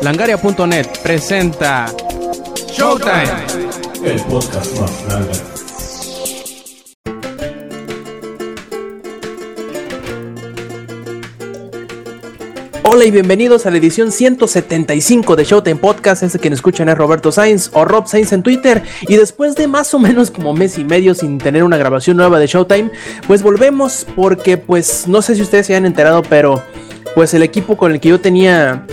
Langaria.net presenta Showtime, el podcast más grande. Hola y bienvenidos a la edición 175 de Showtime Podcast. Este quien escuchan es Roberto Sainz o Rob Sainz en Twitter. Y después de más o menos como mes y medio sin tener una grabación nueva de Showtime, pues volvemos porque pues no sé si ustedes se han enterado, pero pues el equipo con el que yo tenía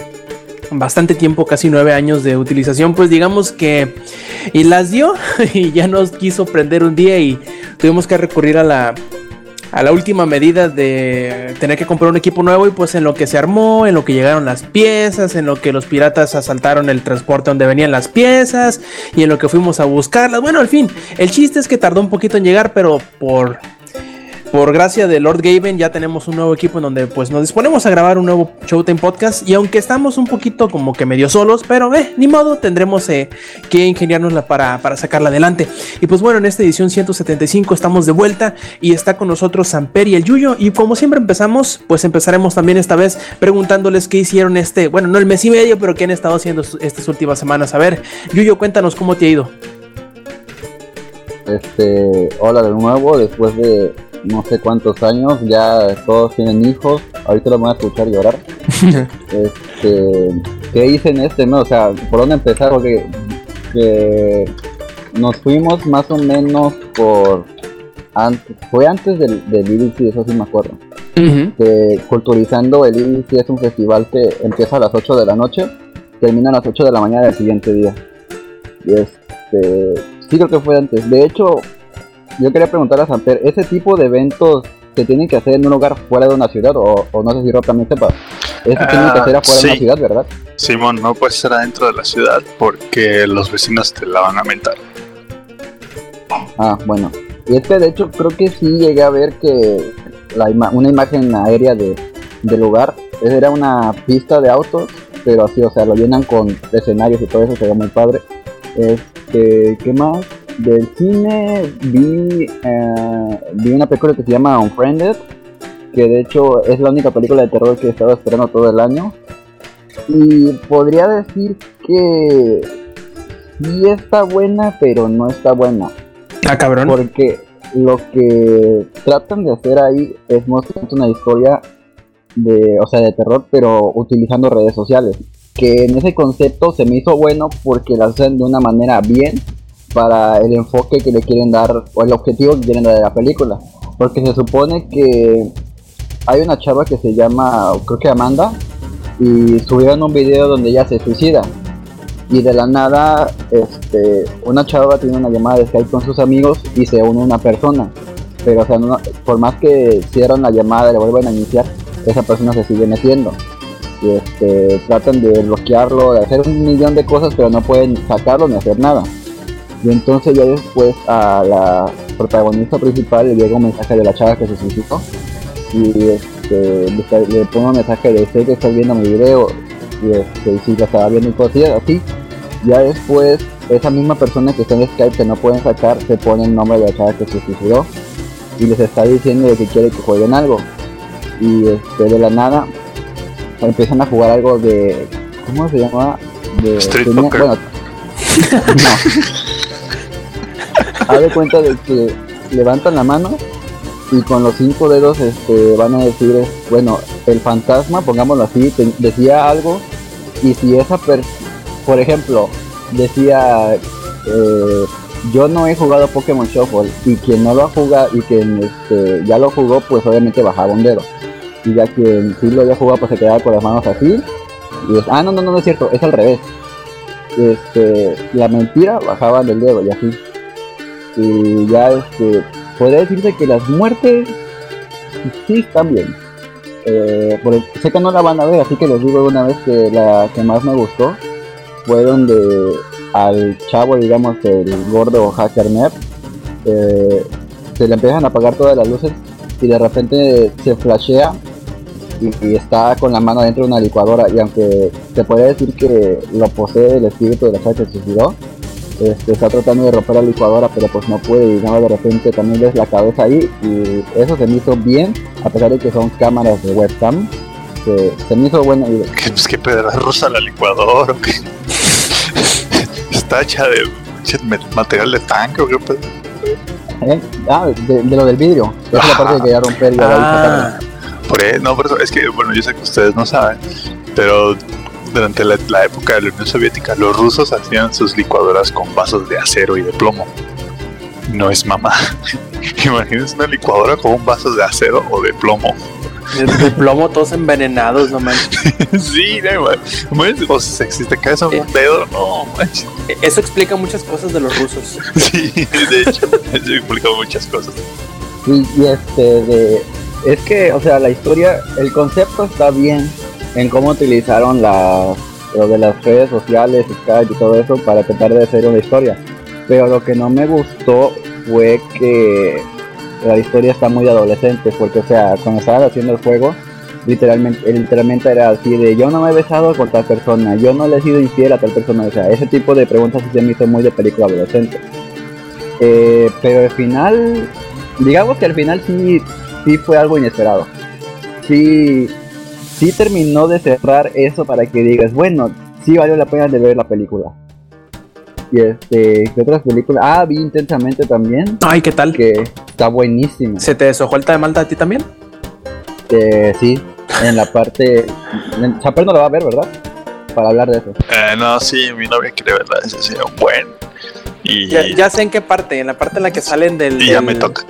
bastante tiempo, casi nueve años de utilización, pues digamos que y las dio y ya nos quiso prender un día y tuvimos que recurrir a la a la última medida de tener que comprar un equipo nuevo y pues en lo que se armó, en lo que llegaron las piezas, en lo que los piratas asaltaron el transporte donde venían las piezas y en lo que fuimos a buscarlas. Bueno, al fin, el chiste es que tardó un poquito en llegar, pero por por gracia de Lord Gaben ya tenemos un nuevo equipo en donde pues nos disponemos a grabar un nuevo Showtime Podcast y aunque estamos un poquito como que medio solos, pero eh, ni modo, tendremos eh, que ingeniárnosla para, para sacarla adelante. Y pues bueno, en esta edición 175 estamos de vuelta y está con nosotros Samper y el Yuyo y como siempre empezamos, pues empezaremos también esta vez preguntándoles qué hicieron este, bueno, no el mes y medio, pero qué han estado haciendo estas últimas semanas. A ver, Yuyo, cuéntanos cómo te ha ido. Este, hola de nuevo, después de no sé cuántos años, ya todos tienen hijos, ahorita los van a escuchar llorar. este, ¿Qué hice en este mes? O sea, ¿por dónde empezar? Porque nos fuimos más o menos por... Antes, fue antes del, del eso sí me acuerdo. culturizando el IDC es un festival que empieza a las 8 de la noche, termina a las 8 de la mañana del siguiente día. Y este, sí creo que fue antes. De hecho, yo quería preguntar a Samper, ¿ese tipo de eventos se tienen que hacer en un lugar fuera de una ciudad? O, no sé si Rob también sepa. Eso tienen que hacer afuera de una ciudad, ¿verdad? Simón, no puede ser adentro de la ciudad porque los vecinos te la van a mentar. Ah, bueno. Y este, de hecho, creo que sí llegué a ver que la una imagen aérea de, del lugar era una pista de autos, pero así, o sea, lo llenan con escenarios y todo eso, se ve muy padre. Este, ¿qué más? Del cine vi, eh, vi una película que se llama Unfriended, que de hecho es la única película de terror que he estado esperando todo el año. Y podría decir que sí está buena, pero no está buena. Ah, cabrón. Porque lo que tratan de hacer ahí es mostrar una historia de, o sea, de terror, pero utilizando redes sociales. Que en ese concepto se me hizo bueno porque la hacen de una manera bien para el enfoque que le quieren dar o el objetivo que quieren dar de la película. Porque se supone que hay una chava que se llama, creo que Amanda, y subieron un video donde ella se suicida. Y de la nada, este, una chava tiene una llamada de Skype con sus amigos y se une una persona. Pero, o sea, por más que cierran la llamada y le vuelven a iniciar, esa persona se sigue metiendo. Y este, tratan de bloquearlo, de hacer un millón de cosas, pero no pueden sacarlo ni hacer nada. Y entonces ya después a la protagonista principal le llega un mensaje de la chava que se suicidó. Y este, le, pone un mensaje de sé que estás viendo mi video. Y este, si la estaba viendo y cosas así. Ya después esa misma persona que está en Skype que no pueden sacar se pone el nombre de la chava que se suicidó. Y les está diciendo de que quiere que jueguen algo. Y este, de la nada empiezan a jugar algo de... ¿Cómo se llama? De, Street Poker. Bueno, no. Haz de cuenta de que levantan la mano y con los cinco dedos este, van a decir, bueno, el fantasma, pongámoslo así, decía algo y si esa persona, por ejemplo, decía, eh, yo no he jugado Pokémon Shuffle y quien no lo ha jugado y quien este, ya lo jugó, pues obviamente bajaba un dedo. Y ya quien sí lo había jugado, pues se quedaba con las manos así. Y es, ah, no, no, no, no es cierto, es al revés. Este, la mentira bajaba del dedo y así y ya este, podría decirse que las muertes sí están bien. Eh, sé que no la van a ver, así que les digo una vez que la que más me gustó fue donde al chavo, digamos, el gordo hacker nerd, eh, se le empiezan a apagar todas las luces y de repente se flashea y, está con la mano dentro de una licuadora y aunque se puede decir que lo posee el espíritu de la que se suicidó, este, está tratando de romper la licuadora, pero pues no puede y nada de repente también ves la cabeza ahí y eso se me hizo bien, a pesar de que son cámaras de webcam, se me hizo buena idea. ¿Qué, pues, ¿Qué pedra rusa la licuadora? ¿o qué? ¿Está hecha de material de tanque o qué pedo? ¿Eh? Ah, de, de, lo del vidrio. Esa es la parte que quería romper y Ah, Por ahí, no, pero es que, bueno, yo sé que ustedes no saben, pero durante la, la, época de la Unión Soviética, los rusos hacían sus licuadoras con vasos de acero y de plomo. No es mamá. Imagínense una licuadora con un vaso de acero o de plomo. de, de plomo todos envenenados, no manches. sí, no. O sea, si te caes en un dedo, no manches. Eso explica muchas cosas de los rusos. Sí, de hecho, eso explica muchas cosas. Y, y este, de, es que, o sea, la historia, el concepto está bien en cómo utilizaron la, lo de las redes sociales, Skype y todo eso para tratar de hacer una historia. Pero lo que no me gustó fue que la historia está muy adolescente, porque, o sea, cuando estaban haciendo el juego, literalmente, literalmente era así de yo no me he besado con tal persona, yo no le he sido infiel a tal persona, o sea, ese tipo de preguntas se me hizo muy de película adolescente. Eh, pero al final, digamos que al final sí, sí fue algo inesperado. Sí, sí terminó de cerrar eso para que digas, bueno, sí valió la pena de ver la película. Y este, ¿qué otras películas? Ah, vi intensamente también. Ay, ¿qué tal? Que está buenísimo. ¿Se te deshojó el de Malta a ti también? Eh, sí, en la parte. Chaper no la va a ver, ¿verdad? Para hablar de eso. Eh, no, sí, mi novia quiere verla. Ese un buen. Y Ya, ya sé en qué parte, en la parte en la que salen del. y ya del- me toca.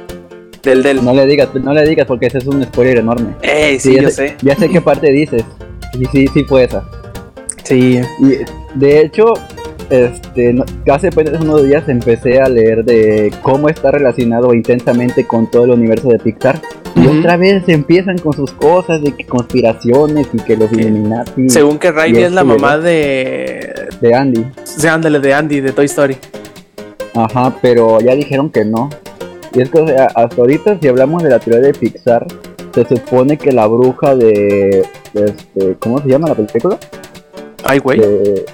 Del del. No le digas, no le digas porque ese es un spoiler enorme. Ey, sí, ya yo sé, sé. Ya sé qué parte dices. Sí, sí, sí fue esa. Sí. Y de hecho, este, hace apenas unos días empecé a leer de cómo está relacionado intensamente con todo el universo de Pixar. Y otra vez empiezan con sus cosas de que conspiraciones y que los Illuminati Según que Raimi Y es la este, mamá de. de Andy. Sí, ándale, de Andy, de Toy Story. Ajá, pero ya dijeron que no. Y es que, o sea, hasta ahorita, si hablamos de la teoría de Pixar, se supone que la bruja de. de este, ¿Cómo se llama la película? Ay, güey. De-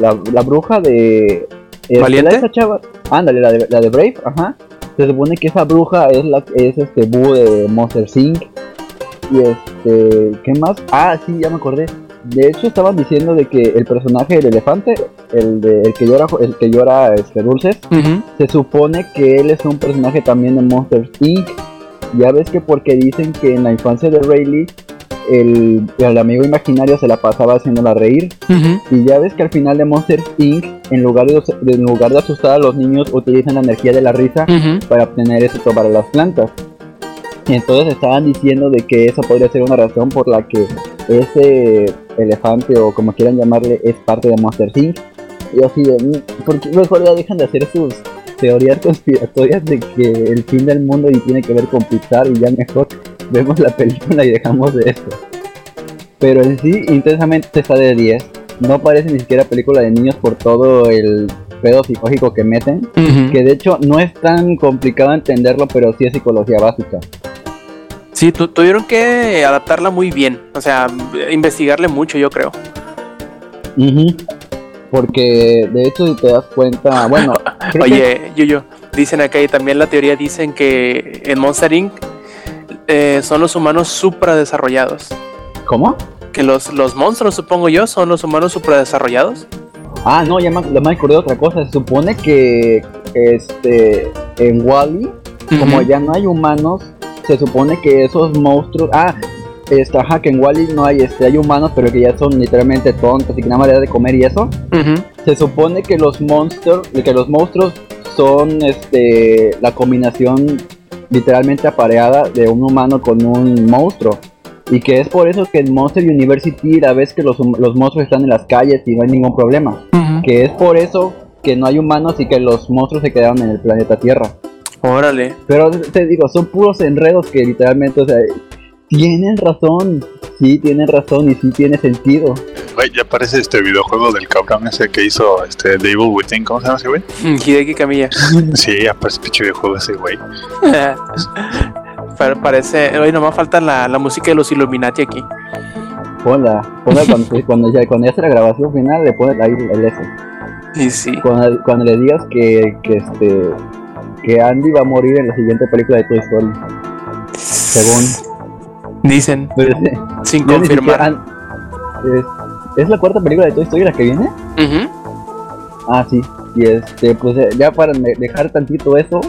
la, la bruja de. este, ¿Valiente? la esa chava. Ándale, la de, la de Brave, ajá. Se supone que esa bruja es la es este Boo de Monster Inc. Y este. ¿Qué más? Ah, sí, ya me acordé. De hecho, estaban diciendo de que el personaje del elefante, el, de, el que llora, el que llora este, dulces, se supone que él es un personaje también de Monsters Inc. Ya ves que porque dicen que en la infancia de Rayleigh el, el amigo imaginario se la pasaba haciéndola reír. Y ya ves que al final de Monsters Inc. en lugar de, en lugar de asustar a los niños utilizan la energía de la risa para obtener éxito para las plantas. Entonces estaban diciendo de que esa podría ser una razón por la que ese elefante o como quieran llamarle es parte de Monster Inc. Y así de, "Mm, ¿por qué mejor ya dejan de hacer sus teorías conspiratorias de que el fin del mundo y tiene que ver con Pixar y ya mejor vemos la película y dejamos de esto? Pero en sí, intensamente está de 10. No parece ni siquiera película de niños por todo el pedo psicológico que meten que de hecho no es tan complicado entenderlo, pero sí es psicología básica. Sí, tu- tuvieron que adaptarla muy bien. O sea, investigarle mucho, yo creo. Porque de hecho si te das cuenta, bueno, creo que- Oye, Yuyo, dicen acá y también la teoría dicen que en Monster Inc. eh, son los humanos supradesarrollados. ¿cómo? Que los, los monstruos, supongo yo, son los humanos supradesarrollados. Ah, no, ya me, ya me acordé de otra cosa. Se supone que este en Wally, como ya no hay humanos, se supone que esos monstruos, ah, ajá, que en Wally no hay, este, hay humanos, pero que ya son literalmente tontos y que nada más les da de comer y eso. Se supone que los monstruos, que los monstruos son este la combinación literalmente apareada de un humano con un monstruo. Y que es por eso que en Monster University la vez que los, los monstruos están en las calles y no hay ningún problema. Que es por eso que no hay humanos y que los monstruos se quedaron en el planeta Tierra. Órale. Pero te digo, son puros enredos que literalmente, o sea, tienen razón. Sí, tienen razón y sí tiene sentido. Güey, ya aparece este videojuego del cabrón ese que hizo este The Evil Within, ¿cómo se llama ese güey? Mm, Hideki Kamiya. Sí, aparece pinche videojuego ese güey. Pa- Parece. Hoy nomás falta la, la música de los Illuminati aquí. Ponla, ponla cuando, cuando ya cuando ya hace la grabación final le pones ahí el S. Y sí. Cuando, cuando le digas que, que este que Andy va a morir en la siguiente película de Toy Story. Según. Dicen, sin confirmar. es, es la cuarta película de Toy Story la que viene. Ujú. Ah, sí. Y este, pues eh, ya para dejar tantito eso,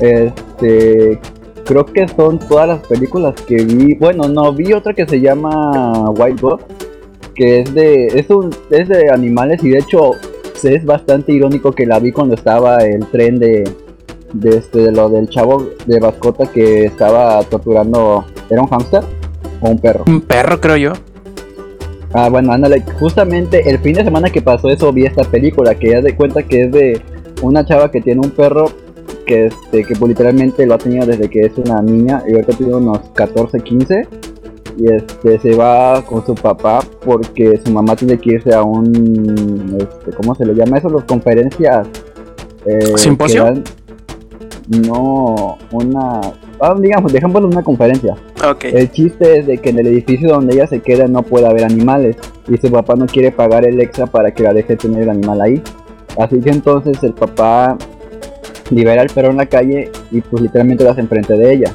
este, creo que son todas las películas que vi. Bueno, no, vi otra que se llama White God, que es de, es un, es de animales y de hecho es bastante irónico que la vi cuando estaba el tren de, de este, lo del chavo de mascota que estaba torturando, ¿era un hámster o un perro? Un perro, creo yo. Ah, bueno, ándale, justamente el fin de semana que pasó eso vi esta película que ya de cuenta que es de una chava que tiene un perro que este que pues, literalmente lo ha tenido desde que es una niña y ahorita tiene unos 14, 15 y este se va con su papá porque su mamá tiene que irse a un este, ¿cómo se le llama eso? Las conferencias eh, ¿Simposio? que dan- no, una ah, digamos, dejémoslo una conferencia. El chiste es de que en el edificio donde ella se queda no puede haber animales y su papá no quiere pagar el extra para que la deje tener el animal ahí. Así que entonces el papá libera al perro en la calle y pues literalmente lo hace enfrente de ella.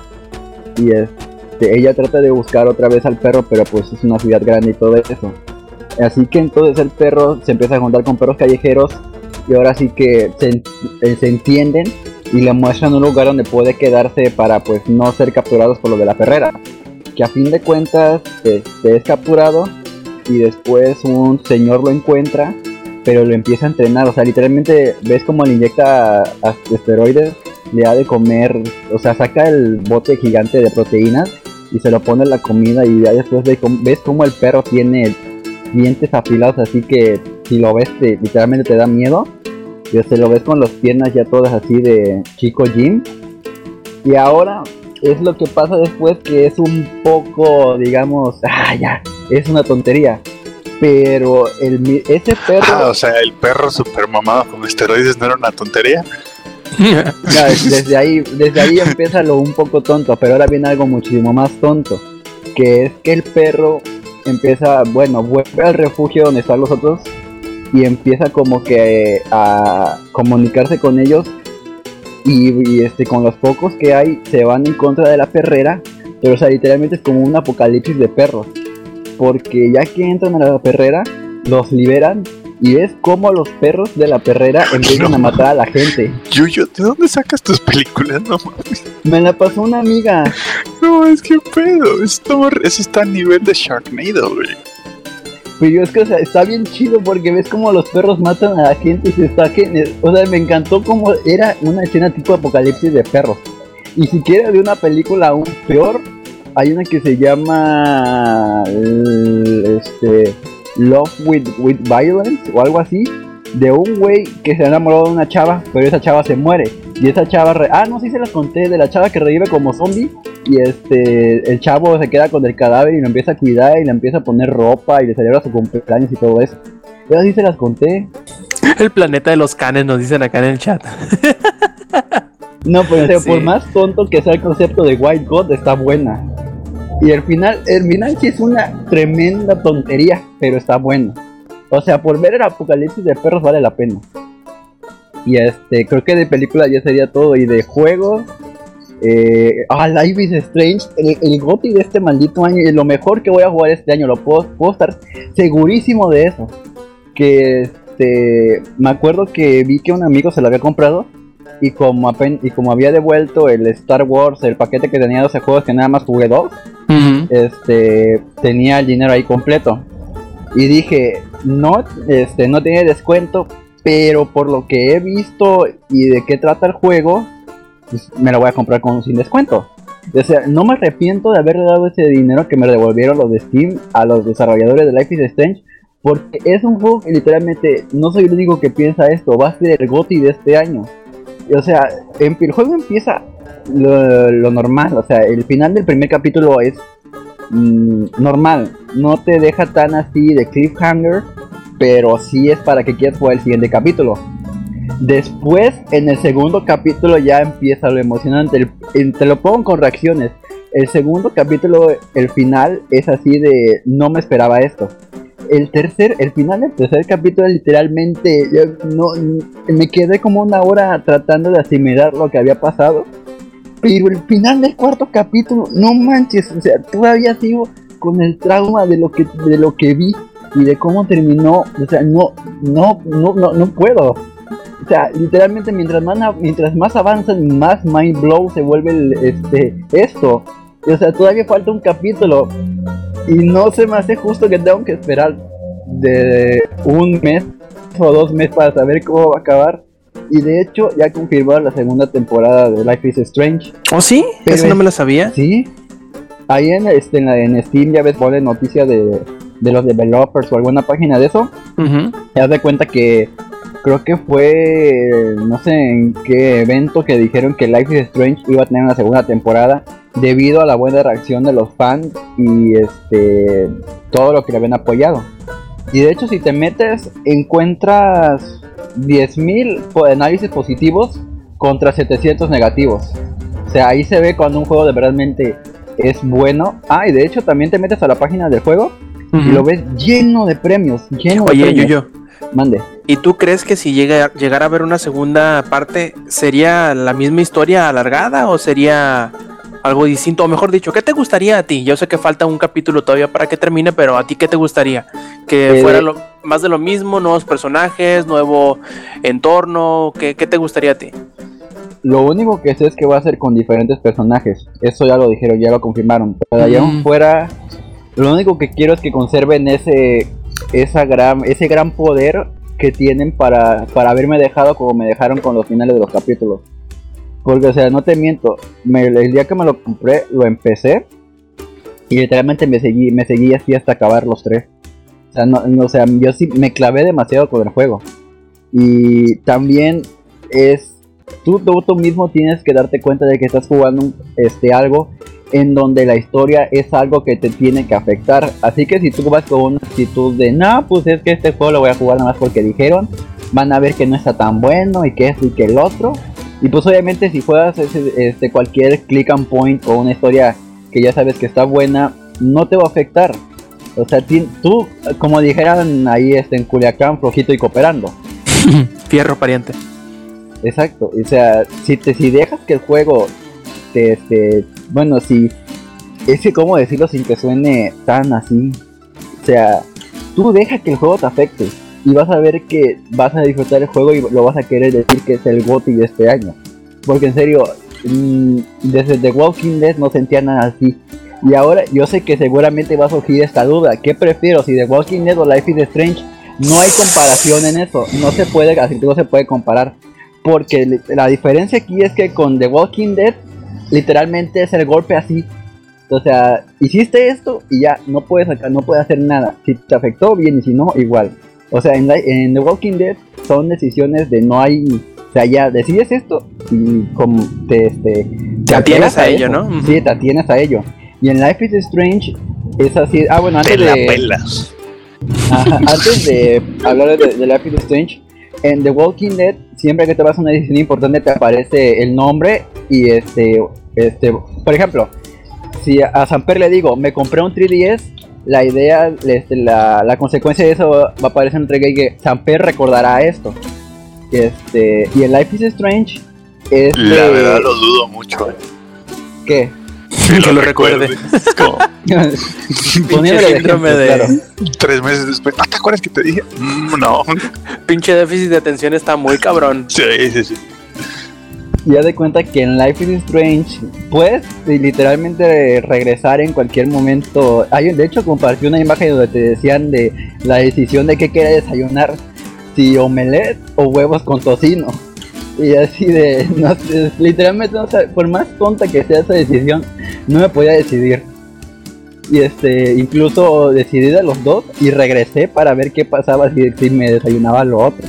Y este, ella trata de buscar otra vez al perro, pero pues es una ciudad grande y todo eso. Así que entonces el perro se empieza a juntar con perros callejeros y ahora sí que se entienden y le muestran un lugar donde puede quedarse para pues no ser capturados por lo de la perrera. Que a fin de cuentas este, es capturado y después un señor lo encuentra, pero lo empieza a entrenar. O sea, literalmente ves como le inyecta esteroides, le da de comer, o sea, saca el bote gigante de proteínas y se lo pone en la comida y ya después cómo- ves como el perro tiene dientes afilados, así que si lo ves te- literalmente te da miedo. Y se lo ves con las piernas ya todas así de chico Jim. Y ahora es lo que pasa después que es un poco, digamos, ah, ya, es una tontería. Pero el, mi- ese perro, Ah, o sea, el perro super mamado con esteroides no era una tontería. ya, desde ahí, desde ahí empieza lo un poco tonto, pero ahora viene algo muchísimo más tonto. Que es que el perro empieza, bueno, vuelve al refugio donde están los otros y empieza como que a comunicarse con ellos y, y, este con los pocos que hay se van en contra de la perrera pero o sea literalmente es como un apocalipsis de perros porque ya que entran a la perrera los liberan y ves cómo los perros de la perrera empiezan No. a matar a la gente Yuyo, ¿de dónde sacas tus películas? No mames. me la pasó una amiga No, es que pedo. Esto, eso está a nivel de Sharknado, güey. Pero es que está bien chido porque ves cómo los perros matan a la gente y se está gen- o sea me encantó como era una escena tipo apocalipsis de perros. Y si quieres de una película aún peor hay una que se llama eh, este Love with, with Violence o algo así de un güey que se ha enamorado de una chava pero esa chava se muere y esa chava re- ah no sí se las conté de la chava que revive como zombie y este el chavo se queda con el cadáver y lo empieza a cuidar y le empieza a poner ropa y le celebra su cumpleaños y todo eso pero sí se las conté El planeta de los canes nos dicen acá en el chat. No, Sí. por más tonto que sea el concepto de White God, está buena. Y el final, el final sí es una tremenda tontería, pero está buena. O sea, por ver el apocalipsis de perros vale la pena. Y este, creo que de película ya sería todo. Y de juegos, eh, ah, Life is Strange, el, el GOTY de este maldito año, y lo mejor que voy a jugar este año, lo puedo, puedo estar segurísimo de eso. Que este, me acuerdo que vi que un amigo se lo había comprado y como, apen- y como había devuelto el Star Wars, el paquete que tenía 12 juegos que nada más jugué dos, este, tenía el dinero ahí completo. Y dije, no, este, no tiene descuento, pero por lo que he visto y de qué trata el juego, pues, me lo voy a comprar con sin descuento. O sea, no me arrepiento de haberle dado ese dinero que me devolvieron los de Steam a los desarrolladores de Life is Strange. Porque es un juego que literalmente no soy el único que piensa esto, va a ser el GOTY de este año. O sea, em- el juego empieza lo, lo normal, o sea, el final del primer capítulo es mm, normal, no te deja tan así de cliffhanger, pero sí es para que quieras jugar el siguiente capítulo. Después, en el segundo capítulo ya empieza lo emocionante, te lo pongo con reacciones. El segundo capítulo, el final es así de no me esperaba esto. El tercer, el final del tercer capítulo literalmente yo no me quedé como una hora tratando de asimilar lo que había pasado Pero el final del cuarto capítulo, no manches, o sea, todavía sigo con el trauma de lo que, de lo que vi y de cómo terminó. O sea, no, no, no, no, no puedo. O sea, literalmente mientras más, mientras más avanzan, más mind blow se vuelve el, este, esto. O sea, todavía falta un capítulo. Y no se me hace justo que tengo que esperar de un mes o dos meses para saber cómo va a acabar. Y de hecho, ya confirmaron la segunda temporada de Life is Strange. ¿Oh, sí? Pero Eso no me lo sabía. Sí. Ahí en, este, en, la- en Steam ya ves, pone noticias de, de los developers o alguna página de eso. Te das de cuenta que creo que fue, no sé en qué evento que dijeron que Life is Strange iba a tener una segunda temporada debido a la buena reacción de los fans y este todo lo que le habían apoyado. Y de hecho si te metes encuentras 10.000 po- análisis positivos contra 700 negativos. O sea, ahí se ve cuando un juego de verdadmente es bueno. Ah, y de hecho también te metes a la página del juego y lo ves lleno de premios, lleno de Oye, premios. yo, yo. Mande. ¿Y tú crees que si llega, llegara a haber una segunda parte, sería la misma historia alargada o sería algo distinto? O mejor dicho, ¿qué te gustaría a ti? Yo sé que falta un capítulo todavía para que termine, pero ¿a ti qué te gustaría? ¿Que Eh, fuera lo- más de lo mismo, nuevos personajes, nuevo entorno? ¿Qué, qué te gustaría a ti? Lo único que sé es que va a ser con diferentes personajes. Eso ya lo dijeron, ya lo confirmaron. Pero de allá Mm. fuera, lo único que quiero es que conserven ese, esa gran, ese gran poder que tienen para, para haberme dejado como me dejaron con los finales de los capítulos. Porque, o sea, no te miento, el día que me lo compré, lo empecé y literalmente me seguí, me seguí así hasta acabar los tres. O sea, no, o sea, yo sí me clavé demasiado con el juego. Y también es tú, tú, tú mismo tienes que darte cuenta de que estás jugando este algo en donde la historia es algo que te tiene que afectar. Así que si tú vas con una actitud de, no, pues es que este juego lo voy a jugar nada más porque dijeron, van a ver que no está tan bueno y que esto y que el otro. Y pues obviamente si juegas ese- este, cualquier click and point o una historia que ya sabes que está buena, no te va a afectar. O sea, ti- tú, como dijeran ahí este, en Culiacán, flojito y cooperando. Fierro pariente. Exacto, o sea, si te si dejas que el juego te este, bueno, si es que cómo decirlo sin que suene tan así. O sea, tú deja que el juego te afecte y vas a ver que vas a disfrutar el juego y lo vas a querer decir que es el GOTY de este año. Porque en serio, mm, desde The Walking Dead no sentía nada así. Y ahora yo sé que seguramente va a surgir esta duda. ¿Qué prefiero? Si The Walking Dead o Life is Strange. No hay comparación en eso. No se puede, así no se puede comparar. Porque la diferencia aquí es que con The Walking Dead, literalmente es el golpe así. O sea, hiciste esto y ya, no puedes no puedes hacer nada. Si te afectó, bien, y si no, igual. O sea, en, la- en The Walking Dead son decisiones de no hay. O sea, ya decides esto y como te, este, Te atienes apegas a ello, eso. ¿no? Sí, te atienes a ello. Y en Life is Strange es así. Ah, bueno, Te antes la de. pelas. Ajá, antes de hablar de, de Life is Strange, en The Walking Dead, siempre que te vas a una decisión importante te aparece el nombre y este, este, por ejemplo, si a Samper le digo, me compré un 3DS, la idea, este, la, la consecuencia de eso va a aparecer en un trigger que Samper recordará esto. Este, y en Life is Strange es La de- verdad lo dudo mucho. eh. ¿qué? Que lo recuerde. Como Poniéndole de ejemplo, de- claro. tres meses después. ¿No te acuerdas que te dije? Mm, no. Pinche déficit de atención está muy cabrón. Sí, sí, sí. Y haz de cuenta que en Life is Strange puedes eh, literalmente regresar en cualquier momento. Hay, de hecho, compartí una imagen donde te decían de la decisión de qué quería desayunar: si omelette o huevos con tocino. Y así de, no literalmente, no por más tonta que sea esa decisión, no me podía decidir. Y este, incluso decidí de los dos y regresé para ver qué pasaba si, si me desayunaba lo otro.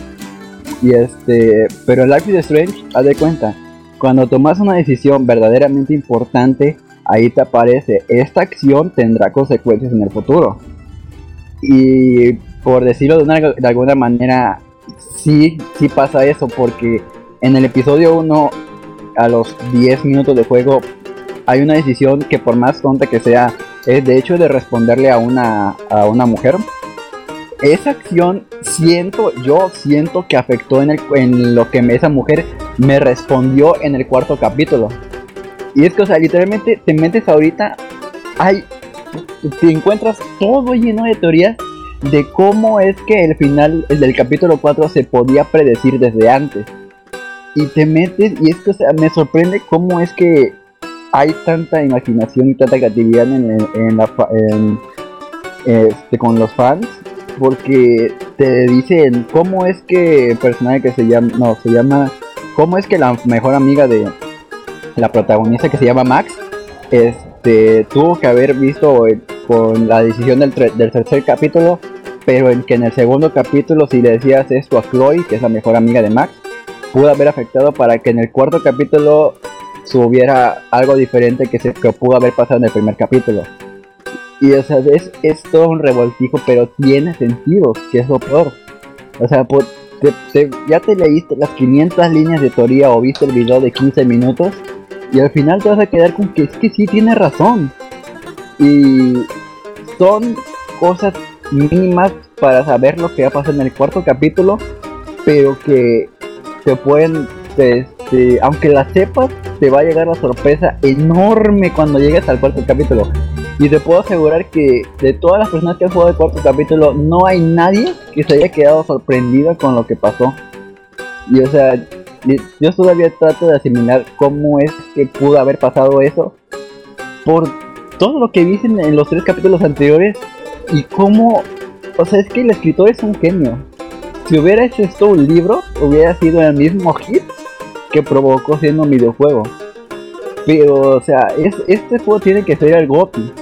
Y este, pero en Life is Strange, haz de cuenta, cuando tomas una decisión verdaderamente importante, ahí te aparece, esta acción tendrá consecuencias en el futuro. Y por decirlo de, de alguna manera, sí, sí pasa eso, porque en el episodio 1, a los 10 minutos de juego, hay una decisión que por más tonta que sea, es de hecho de responderle a una, a una mujer. Esa acción siento, yo siento que afectó en, lo que esa mujer me respondió en el cuarto capítulo. Y es que, o sea, literalmente te metes ahorita, hay, te encuentras todo lleno de teorías de cómo es que el final el del capítulo 4 se podía predecir desde antes. Y te metes, y es que, o sea, me sorprende cómo es que hay tanta imaginación y tanta creatividad en, la, este, con los fans porque te dicen cómo es que el personaje que se llama, no, se llama, cómo es que la mejor amiga de la protagonista que se llama Max, este, tuvo que haber visto eh, con la decisión del, del tercer capítulo, pero en que en el segundo capítulo si le decías esto a Chloe, que es la mejor amiga de Max, pudo haber afectado para que en el cuarto capítulo hubiera algo diferente que se que pudo haber pasado en el primer capítulo. Y o sea, es, es todo un revoltijo, pero tiene sentido, que es lo peor. O sea, ya te leíste las 500 líneas de teoría o viste el video de 15 minutos y al final te vas a quedar con que es que sí tiene razón. Y son cosas mínimas para saber lo que va a pasar en el cuarto capítulo, pero que te pueden, este, aunque la sepas, te va a llegar la sorpresa enorme cuando llegues al cuarto capítulo. Y te puedo asegurar que de todas las personas que han jugado el cuarto capítulo, no hay nadie que se haya quedado sorprendido con lo que pasó. Y o sea, yo todavía trato de asimilar cómo es que pudo haber pasado eso. Por todo lo que dicen en los tres capítulos anteriores. Y cómo, o sea, es que el escritor es un genio. Si hubiera hecho esto un libro, hubiera sido el mismo hit que provocó siendo un videojuego. Pero, o sea, es, este juego tiene que ser el GOTY.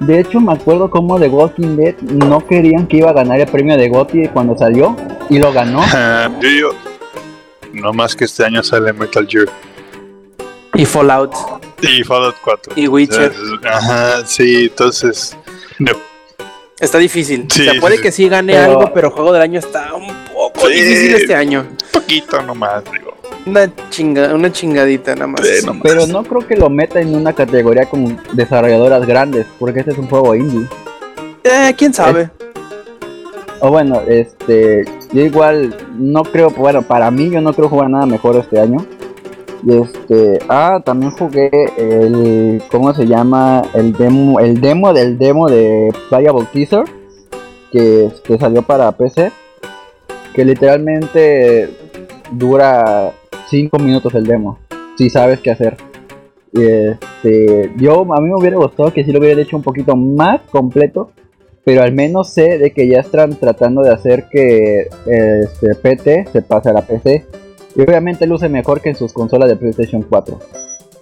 De hecho, me acuerdo como The Walking Dead no querían que iba a ganar el premio de GOTY cuando salió y lo ganó. yo, no más que este año sale Metal Gear. Y Fallout. Y Fallout 4. Y Witcher. Ajá, sí, entonces. No. Está difícil. Se puede que sí gane algo, pero juego del año está un poco difícil este año. Un poquito nomás, digo. Una, chinga, una chingadita nada más. Pero no creo que lo meta en una categoría con desarrolladoras grandes, porque este es un juego indie. Eh, quién sabe. O bueno, este, yo igual no creo, bueno, para mí yo no creo jugar nada mejor este año. Y este, ah, también jugué el, ¿cómo se llama? El demo, el demo del demo de Playable Teaser, que este, salió para PC, que literalmente dura 5 minutos el demo, si sabes qué hacer. Este, yo a mí me hubiera gustado que si lo hubiera hecho un poquito más completo, pero al menos sé de que ya están tratando de hacer que este PT se pase a la PC. Y obviamente luce mejor que en sus consolas de PlayStation 4.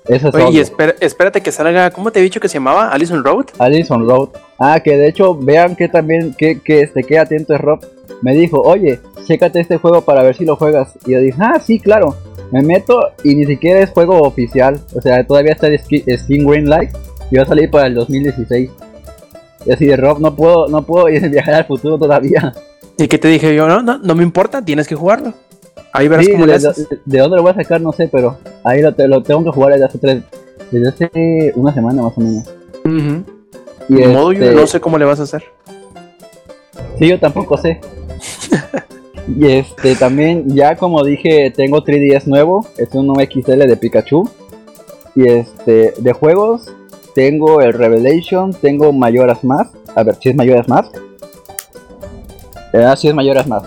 Eso es Oye, y espérate que salga, ¿cómo te he dicho que se llamaba? Allison Road. Allison Road. Ah, que de hecho vean que también, que, que este, que atento es Rob. Me dijo, oye, chécate este juego para ver si lo juegas. Y yo dije, ah, sí, claro. Me meto y ni siquiera es juego oficial. O sea, todavía está en Steam Greenlight y va a salir para el 2016. Y así de Rob, no puedo, no puedo viajar al futuro todavía. ¿Y qué te dije yo? No, no, no me importa, tienes que jugarlo. Ahí verás cómo le haces. De, dónde lo voy a sacar? No sé, pero ahí lo, lo tengo que jugar desde hace tres, desde hace una semana más o menos. y modo yo este no sé cómo le vas a hacer. Sí, yo tampoco sé. Y este también, ya como dije, tengo 3DS nuevo, es un XL de Pikachu. Y este, de juegos, tengo el Revelation, tengo Mayoras Mask. A ver, si es Mayoras Mask. Ah, si es Mayoras Mask.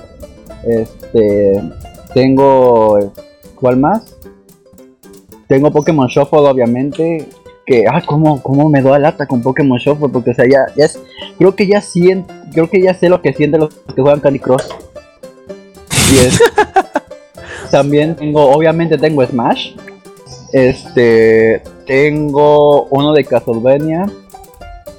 Este, tengo. ¿Cuál más? Tengo Pokémon Shuffle, obviamente. Que, ah, cómo, cómo me da lata con Pokémon Shuffle. Porque, o sea, ya, es. Creo que ya siento. Creo que ya sé lo que sienten los que juegan Candy Crush. También tengo, obviamente tengo Smash. Este, tengo uno de Castlevania.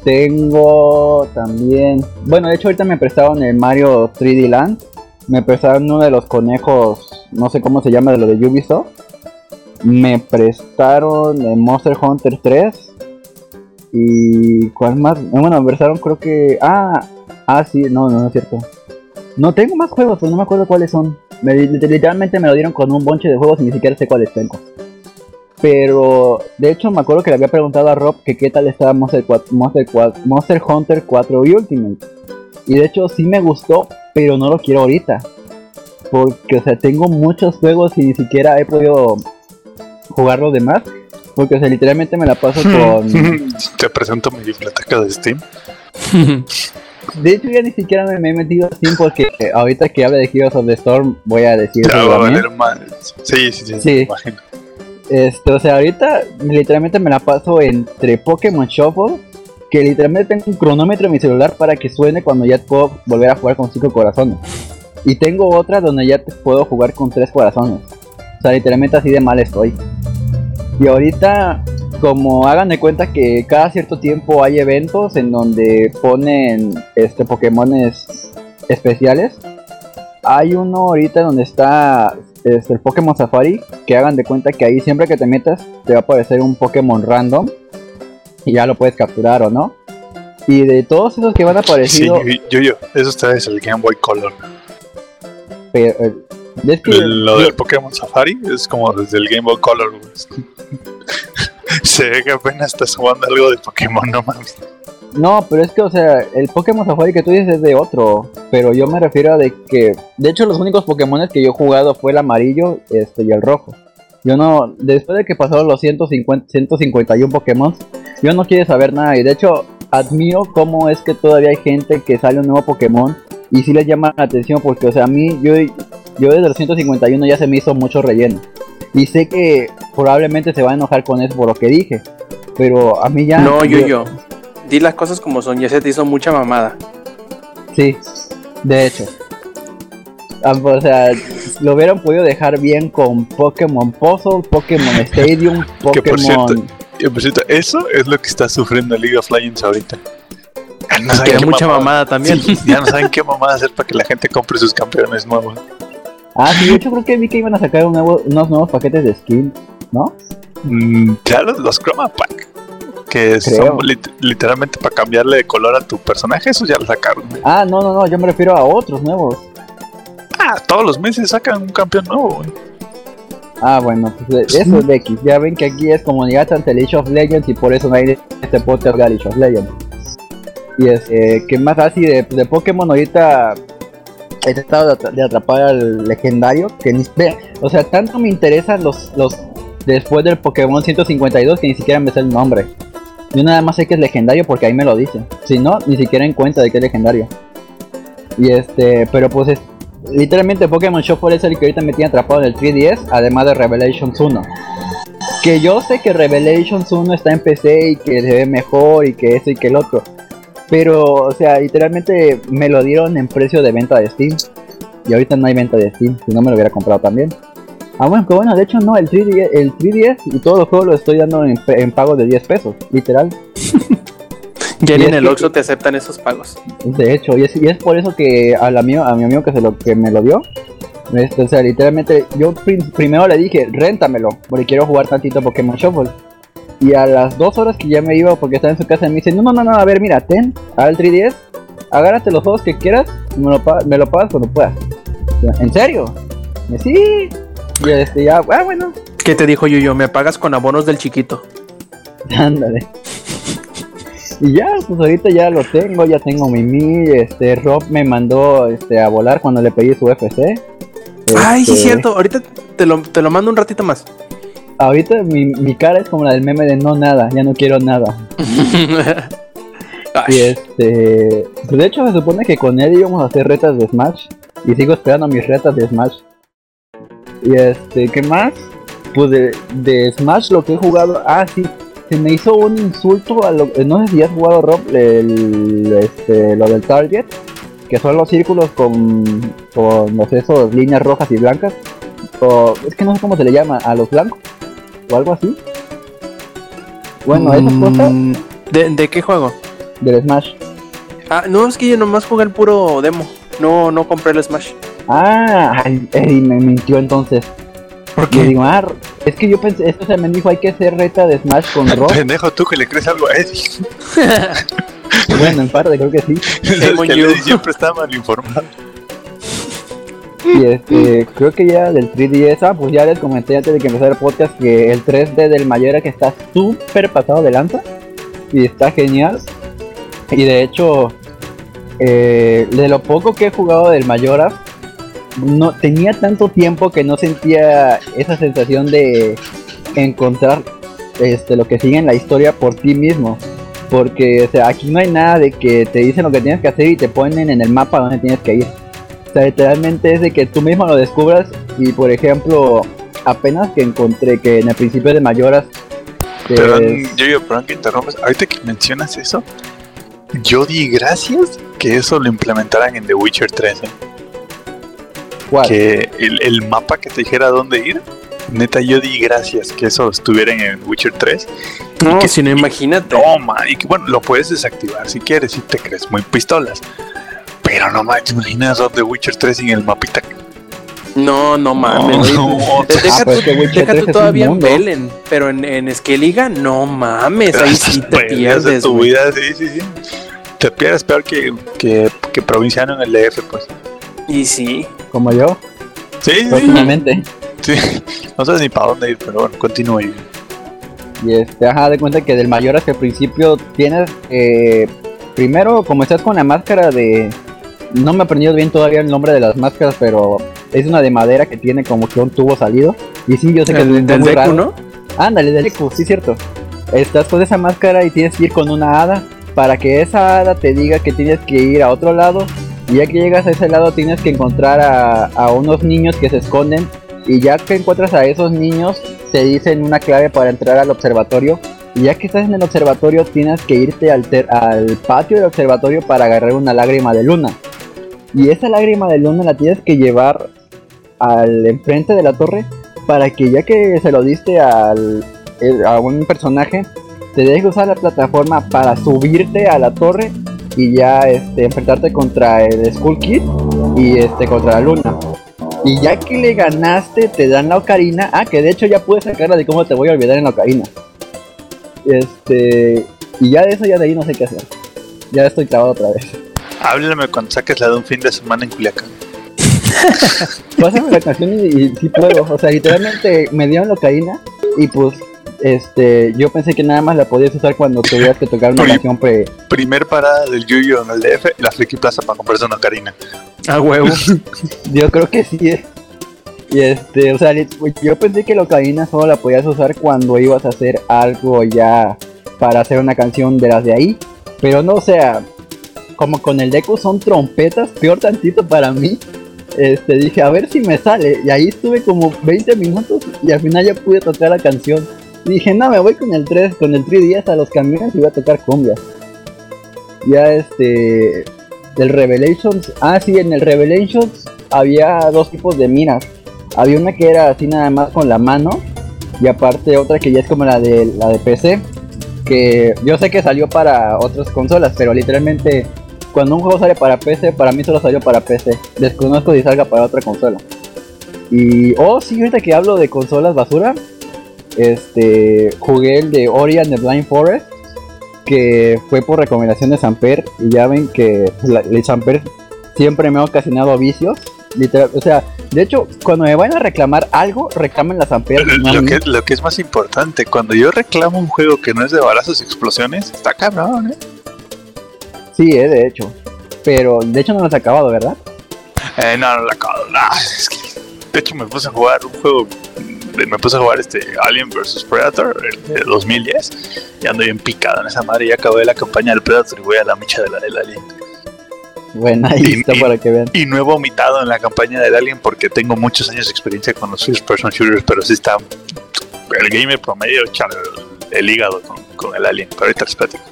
Tengo también, bueno, de hecho ahorita me prestaron el Mario 3D Land. Me prestaron uno de los conejos, no sé cómo se llama, de lo de Ubisoft. Me prestaron el Monster Hunter 3. Y ¿cuál más? Bueno, me prestaron creo que ah, ah sí, no, no, no es cierto. No tengo más juegos, pero no me acuerdo cuáles son. literalmente me lo dieron con un bonche de juegos y ni siquiera sé cuáles tengo. Pero de hecho me acuerdo que le había preguntado a Rob que qué tal estaba Monster, Monster, Hunter 4 y Ultimate. Y de hecho sí me gustó, pero no lo quiero ahorita. Porque, o sea, tengo muchos juegos y ni siquiera he podido jugar los demás. Porque o sea, literalmente me la paso con... Te presento mi biblioteca de Steam. De hecho ya ni siquiera me, me he metido a Steam porque ahorita que hable de Heroes of the Storm voy a decir... Ya va a valer madre. Sí, sí, sí, Sí. Este, o sea, ahorita literalmente me la paso entre Pokémon Shuffle, que literalmente tengo un cronómetro en mi celular para que suene cuando ya puedo volver a jugar con cinco corazones. Y tengo otra donde ya puedo jugar con tres corazones. O sea, literalmente así de mal estoy. Y ahorita, como hagan de cuenta que cada cierto tiempo hay eventos en donde ponen este Pokémones especiales. Hay uno ahorita donde está este, el Pokémon Safari, que hagan de cuenta que ahí siempre que te metas te va a aparecer un Pokémon random y ya lo puedes capturar o no. Y de todos esos que van Sí, apareciendo, yo, yo, eso está es el Game Boy Color. pero, eh, es que Lo yo- del Pokémon Safari es como desde el Game Boy Color. Se ve que apenas estás jugando algo de Pokémon, no mames. No, pero es que, o sea, el Pokémon Safari que tú dices es de otro. Pero yo me refiero a de que. De hecho, los únicos Pokémon que yo he jugado fue el amarillo este, y el rojo. Yo no. Después de que pasaron los 150, 151 Pokémon, yo no quiero saber nada. Y de hecho, admiro cómo es que todavía hay gente que sale un nuevo Pokémon y sí les llama la atención. Porque, o sea, a mí, yo, yo desde los 151 ya se me hizo mucho relleno. Y sé que probablemente se va a enojar con eso por lo que dije. Pero a mí ya. no, yo, yo. Di las cosas como son, ya se te hizo mucha mamada. Sí, de hecho. Ah, O sea, lo hubieran podido dejar bien con Pokémon Puzzle, Pokémon Stadium, Pokémon. por cierto, eso es lo que está sufriendo League of Legends ahorita. Ya no saben qué mucha mamada- mamada también. Sí, ya no saben qué mamada hacer para que la gente compre sus campeones nuevos. Ah, sí, de hecho creo que vi que iban a sacar un nuevo- unos nuevos paquetes de skin, ¿no? Mm, ya los, los Chroma Pack, que Creo. son lit- literalmente para cambiarle de color a tu personaje, eso ya lo sacaron. Ah, no, no, no, yo me refiero a otros nuevos. Ah, todos los meses sacan un campeón nuevo. güey. Ah, bueno, pues eso es de X. Ya ven que aquí es comunidad ante League of Legends y por eso no hay este podcast de League of Legends. Y es eh, que más así de, de Pokémon ahorita he tratado de, atra- de atrapar al legendario que ni ve, o sea, tanto me interesan los los después del Pokémon 152 que ni siquiera me sé el nombre. Yo nada más sé que es legendario porque ahí me lo dicen. Si no, ni siquiera en cuenta de que es legendario. Y este, pero pues es, literalmente Pokémon Shuffle es el que ahorita me tiene atrapado en el 3DS, además de Revelations 1. Que yo sé que Revelations 1 está en PC y que se ve mejor y que eso y que el otro. Pero, o sea, literalmente me lo dieron en precio de venta de Steam. Y ahorita no hay venta de Steam, si no me lo hubiera comprado también. Ah, bueno, que bueno, de hecho no, el 3DS, el 3DS y todos los juegos los estoy dando en, en pago de 10 pesos, literal. Ya ni en el Oxxo te aceptan esos pagos. De hecho, y es, y es por eso que a mi amigo que, se lo, que me lo dio, este, o sea, literalmente, yo prim- primero le dije, réntamelo, porque quiero jugar tantito Pokémon Shuffle. Y a las dos horas que ya me iba, porque estaba en su casa, me dice, no, no, no, no, a ver, mira, ten, al 3DS, agárrate los juegos que quieras, y me lo, me lo pagas cuando puedas. ¿En serio? Y sí. Y este, ya, ah, bueno, ¿Qué te dijo Yuyo? Me pagas con abonos del chiquito. Ándale. Y ya, pues ahorita ya lo tengo, ya tengo mi Mi, este Rob me mandó este a volar cuando le pedí su FC. Ay, sí, Este, es cierto. Ahorita te lo, te lo mando un ratito más. Ahorita mi, mi cara es como la del meme de no nada, ya no quiero nada. Y este, pues de hecho se supone que con él íbamos a hacer retas de Smash y sigo esperando mis retas de Smash. Y este, ¿qué más? Pues de, de Smash lo que he jugado, ah sí, se me hizo un insulto a lo, no sé si has jugado Rob el, este, lo del Target, que son los círculos con, con los esos líneas rojas y blancas, o es que no sé cómo se le llama, a los blancos, o algo así. Bueno, esas cosas mm, ¿De, ¿De qué juego? del Smash. Ah, no, es que yo nomás jugué el puro demo. No, no compré el Smash. Ah, ay, Eddie me mintió entonces. ¿Por Le digo, ah, es que yo pensé, esto se me dijo, hay que hacer reta de Smash con Rob. Pendejo, tú que le crees algo a Eddie. bueno, en parte creo que sí. Que siempre está mal informado. Y este, creo que ya del 3DS, ah, pues ya les comenté antes de que empezara el podcast que el 3D del Mayora que está súper pasado de lanza. Y está genial. Y de hecho, eh, de lo poco que he jugado del Mayora, no tenía tanto tiempo que no sentía esa sensación de encontrar este, lo que sigue en la historia por ti mismo. Porque, o sea, aquí no hay nada de que te dicen lo que tienes que hacer y te ponen en el mapa donde tienes que ir. O sea, literalmente es de que tú mismo lo descubras y, por ejemplo, apenas que encontré que en el principio de Mayoras... Perdón, yo, yo, perdón que interrumpes. Ahorita que mencionas eso, yo di gracias que eso lo implementaran en The Witcher 3. ¿eh? ¿Cuál? Que el, el mapa que te dijera dónde ir, neta, yo di gracias que eso estuviera en Witcher 3. No, que- si no, imagínate. No, man, y que bueno, lo puedes desactivar si quieres, si te crees muy pistolas. Pero no manches, ¿te imaginas The Witcher 3 sin el mapita. No, no mames. No. Deja, Ah, pues tú, que Witcher deja 3 tú es todavía en. Belen, pero en, en Skelliga, no mames, ahí sí te Pues, de pierdes. tu vida, sí, sí, sí. Te pierdes peor que, que, que provinciano en el DF, pues. Y sí. Como yo, Sí, próximamente. sí. No sabes ni para dónde ir, pero bueno, continúa. y- este, ajá, de cuenta que del Mayoras que al principio tienes, eh, primero como estás con la máscara de, no me he aprendido bien todavía el nombre de las máscaras, pero es una de madera que tiene como que un tubo salido. Y sí, yo sé que El, es del muy Deku, raro. ¿no? Ándale, del Deku, sí, cierto. Estás con esa máscara y tienes que ir con una hada para que esa hada te diga que tienes que ir a otro lado. Y ya que llegas a ese lado tienes que encontrar a, a unos niños que se esconden. Y ya que encuentras a esos niños, te dicen una clave para entrar al observatorio. Y ya que estás en el observatorio, tienes que irte al, al patio del observatorio para agarrar una lágrima de luna. Y esa lágrima de luna la tienes que llevar al enfrente de la torre para que ya que se lo diste al, a un personaje, te deje usar la plataforma para subirte a la torre y ya este, enfrentarte contra el Skull Kid y este contra la luna. Y ya que le ganaste, te dan la ocarina. Ah, que de hecho ya puedes sacarla de cómo te voy a olvidar en la ocarina. Este. Y ya de eso, ya de ahí no sé qué hacer. Ya estoy trabado otra vez. Háblame cuando saques la de un fin de semana en Culiacán. Pásame la canción y, y sí puedo. O sea, literalmente me dieron la ocarina y pues. Este, yo pensé que nada más la podías usar cuando tuvieras que tocar una canción pre, Primer parada del Yuyo en el DF, la Friki Plaza para comprarse una carina. A huevo. Yo creo que sí. eh. Y este, o sea, yo pensé que la ocarina solo la podías usar cuando ibas a hacer algo ya para hacer una canción de las de ahí. Pero no, o sea, como con el Deku son trompetas, peor tantito para mí. Este, dije, a ver si me sale. Y ahí estuve como 20 minutos y al final ya pude tocar la canción. Dije, no, me voy con el 3, con el 3DS a los camiones y voy a tocar cumbia. Ya este, del Revelations. Ah, sí, en el Revelations había dos tipos de miras. Había una que era así nada más con la mano. Y aparte otra que ya es como la de la de PC. Que yo sé que salió para otras consolas, pero literalmente cuando un juego sale para PC, para mí solo salió para PC. Desconozco si salga para otra consola. Y, oh, sí, ahorita que hablo de consolas basura, este, jugué el de Ori and the Blind Forest, que fue por recomendación de Samper. Y ya ven que la- el Samper siempre me ha ocasionado vicios. Literal, o sea, de hecho, cuando me van a reclamar algo, reclamen la Samper. Lo que, lo que es más importante, cuando yo reclamo un juego que no es de balazos y explosiones, está cabrón, ¿eh? Sí, eh, de hecho. Pero de hecho no lo has acabado, ¿verdad? Eh, no, no no, es que, de hecho, me puse a jugar un juego. Me puse a jugar este Alien vs Predator el de 2010 y ando bien picado en esa madre. Ya acabé la campaña del Predator y voy a la micha de la del Alien. Bueno, ahí Y- está y- para que vean. Y no he vomitado en la campaña del Alien porque tengo muchos años de experiencia con los first person shooters, pero sí está el gamer promedio echa el, el hígado con, con el Alien. Pero ahorita les platico.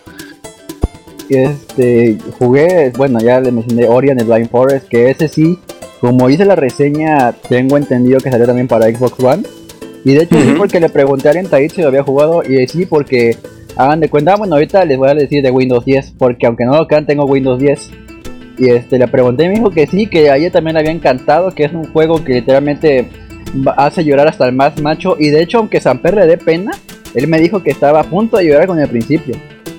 Este, jugué, bueno, ya le mencioné Ori and the Blind Forest, que ese sí, como hice la reseña, tengo entendido que salió también para Xbox One. Y de hecho sí porque le pregunté a Arientaid si lo había jugado y sí porque hagan de cuenta, bueno, ahorita les voy a decir de Windows 10, porque aunque no lo crean tengo Windows 10. Y este le pregunté y me dijo que sí, que a ella también le había encantado, que es un juego que literalmente hace llorar hasta el más macho y de hecho aunque Samper le dé pena, él me dijo que estaba a punto de llorar con el principio.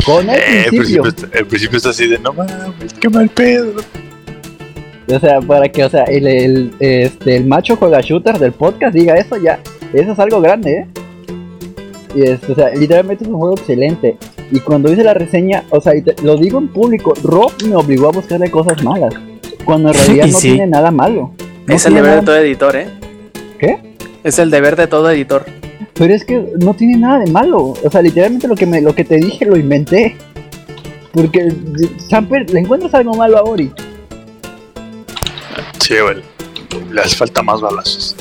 Con el Eh, el, principio. principio el principio está así de no mames, qué mal pedo. O sea, para que, o sea, el, el, este, el macho juega shooter del podcast diga eso ya, eso es algo grande, ¿eh? Y es, o sea, literalmente es un juego excelente. Y cuando hice la reseña, o sea, y te- lo digo en público, Rob me obligó a buscarle cosas malas. Cuando en realidad no sí. tiene nada malo. No es el deber de todo editor, ¿eh? ¿Qué? Es el deber de todo editor. Pero es que no tiene nada de malo. O sea, literalmente lo que me, lo que te dije lo inventé. Porque Samper, le encuentras algo malo a Ori. Sí, güey. Le hace falta más balazos.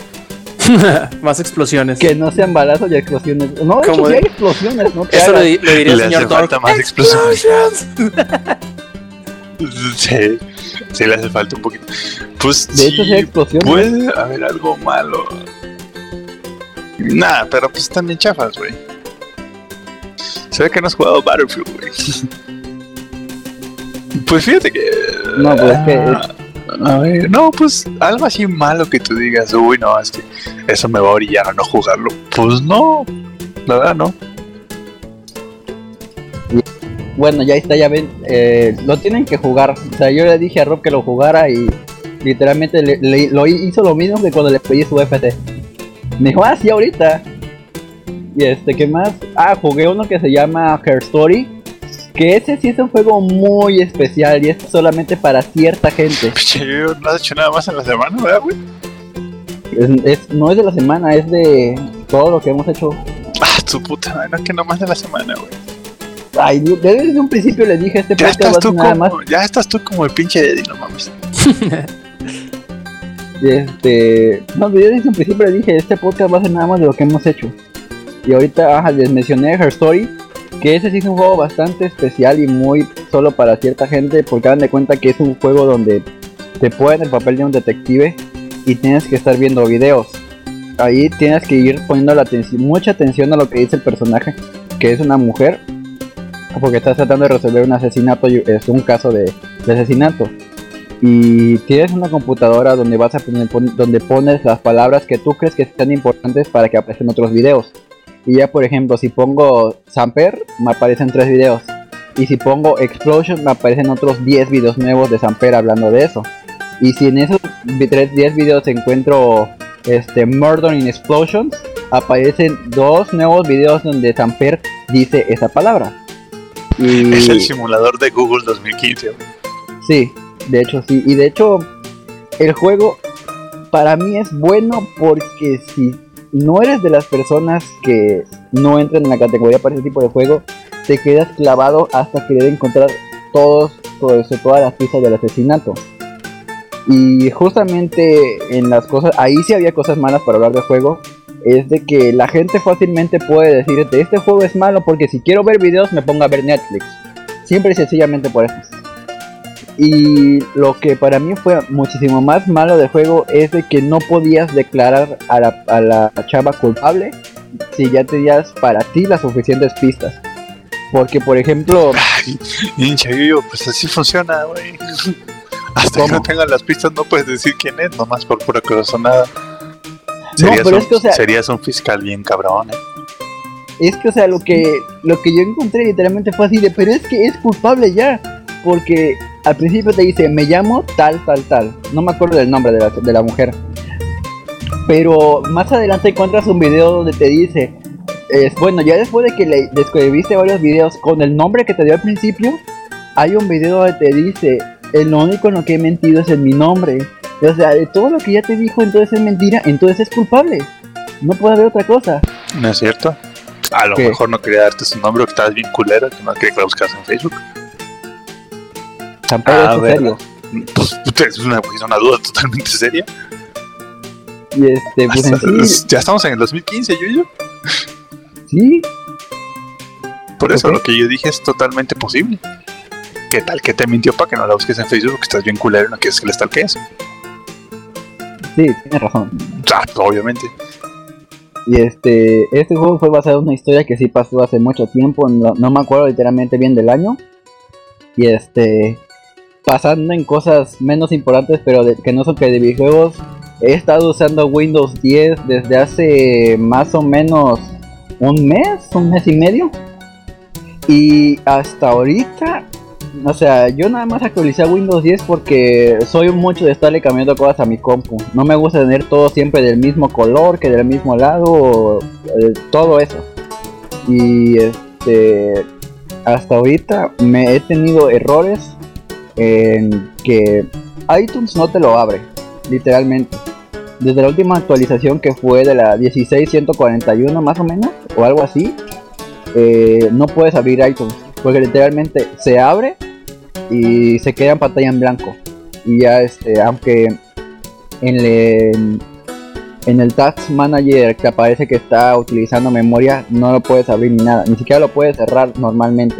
Más explosiones. Que no sean balazos y explosiones. No, de hecho, ¿Cómo sí de- hay explosiones, ¿no? Eso lo, hagas. di- lo diría el Le señor Thor. más explosiones. Sí, sí le hace falta un poquito. Pues De hecho, sí hay explosiones. puede haber algo malo. Nah, pero pues están bien chafas, güey. Se ve que no has jugado Battlefield, güey. Pues fíjate que. No, pues es que Ah, A ver, no, pues algo así malo que tú digas, uy, no, es que eso me va a orillar a no jugarlo. Pues no, la verdad no. Bueno, ya está, ya ven. eh, lo tienen que jugar. O sea, yo le dije a Rob que lo jugara y literalmente le- lo hi- hizo lo mismo que cuando le pedí su FT. Me dijo, ah, sí, ahorita. Y este, ¿qué más? Ah, jugué uno que se llama Her Story. Que ese sí es un juego muy especial y es solamente para cierta gente. Pinche, no has hecho nada más en la semana, ¿verdad, güey? Es- es- no es de la semana, es de todo lo que hemos hecho. Ah, tu puta madre, no es que no más de la semana, güey. Ay, yo- desde un principio le dije este Ya podcast estás a tú nada más ya estás tú como el pinche Eddie, no mames. Este, no, yo desde un principio le dije, este podcast va a ser nada más de lo que hemos hecho. Y ahorita ajá, les mencioné Her Story, que ese sí es un juego bastante especial y muy solo para cierta gente, porque hagan de cuenta que es un juego donde te ponen el papel de un detective y tienes que estar viendo videos. Ahí tienes que ir poniendo la mucha atención a lo que dice el personaje, que es una mujer, porque estás tratando de resolver un asesinato, es un caso de, asesinato y tienes una computadora donde vas a poner, pon- donde pones las palabras que tú crees que sean importantes para que aparezcan otros videos. Y ya por ejemplo, si pongo Samper, me aparecen tres videos. Y si pongo Explosion, me aparecen otros 10 videos nuevos de Samper hablando de eso. Y si en esos vi- tres- 10 videos encuentro este Murder in Explosions, aparecen dos nuevos videos donde Samper dice esa palabra. Y... Es el simulador de Google 2015, güey. Sí, de hecho sí. Y de hecho, el juego para mí es bueno porque si no eres de las personas que no entran en la categoría para ese tipo de juego, te quedas clavado hasta querer encontrar todos, todo eso, todas las pistas del asesinato. Y justamente en las cosas, ahí sí había cosas malas para hablar de juego. Es de que la gente fácilmente puede decirte, este juego es malo porque si quiero ver videos me pongo a ver Netflix. Siempre y sencillamente por eso. Y lo que para mí fue muchísimo más malo del juego es de que no podías declarar a la, a la chava culpable si ya tenías para ti las suficientes pistas. Porque, por ejemplo, Ay, hincha, yo, pues así funciona, güey. Hasta que ¿Cómo? no tengan las pistas no puedes decir quién es, nomás por pura corazonada. Serías, un, es que, o sea- serías un fiscal bien cabrón, ¿eh? es que, o sea, lo que, lo que yo encontré literalmente fue así de, pero es que es culpable ya. Porque al principio te dice, me llamo tal, tal, tal. No me acuerdo del nombre de la, de la mujer. Pero más adelante encuentras un video donde te dice, es, bueno, ya después de que le describiste varios videos con el nombre que te dio al principio, hay un video donde te dice, el único en lo que he mentido es en mi nombre. O sea, de todo lo que ya te dijo, entonces es mentira, entonces es culpable. No puede haber otra cosa. ¿No es cierto? A lo ¿Qué? mejor no quería darte su nombre, que estabas bien culero, que no quería que la buscas en Facebook. Tampoco Ah, es serio. Pues es una, es una duda totalmente seria. Y este, pues en sí, Ya estamos en el 2015, Yuyo. sí, Por eso lo que yo dije es totalmente posible. ¿Qué tal que te mintió para que no la busques en Facebook? Que estás bien culero y no quieres que le stalkees. sí, tienes razón. Ah, obviamente. Y este, este juego fue basado en una historia que sí pasó hace mucho tiempo, no, no me acuerdo literalmente bien del año. Y este, pasando en cosas menos importantes, pero que no son que de videojuegos, he estado usando Windows 10 desde hace más o menos un mes, un mes y medio. Y hasta ahorita, o sea, yo nada más actualicé Windows 10 porque soy mucho de estarle cambiando cosas a mi compu. No me gusta tener todo siempre del mismo color, que del mismo lado, eh, todo eso. Y este, hasta ahorita me he tenido errores que iTunes no te lo abre, literalmente. desde la última actualización que fue de la 16141 más o menos, o algo así, eh, no puedes abrir iTunes, porque literalmente se abre y se queda en pantalla en blanco. Y ya, este, aunque en, le- en el Task Manager que aparece que está utilizando memoria, no lo puedes abrir ni nada, ni siquiera lo puedes cerrar normalmente.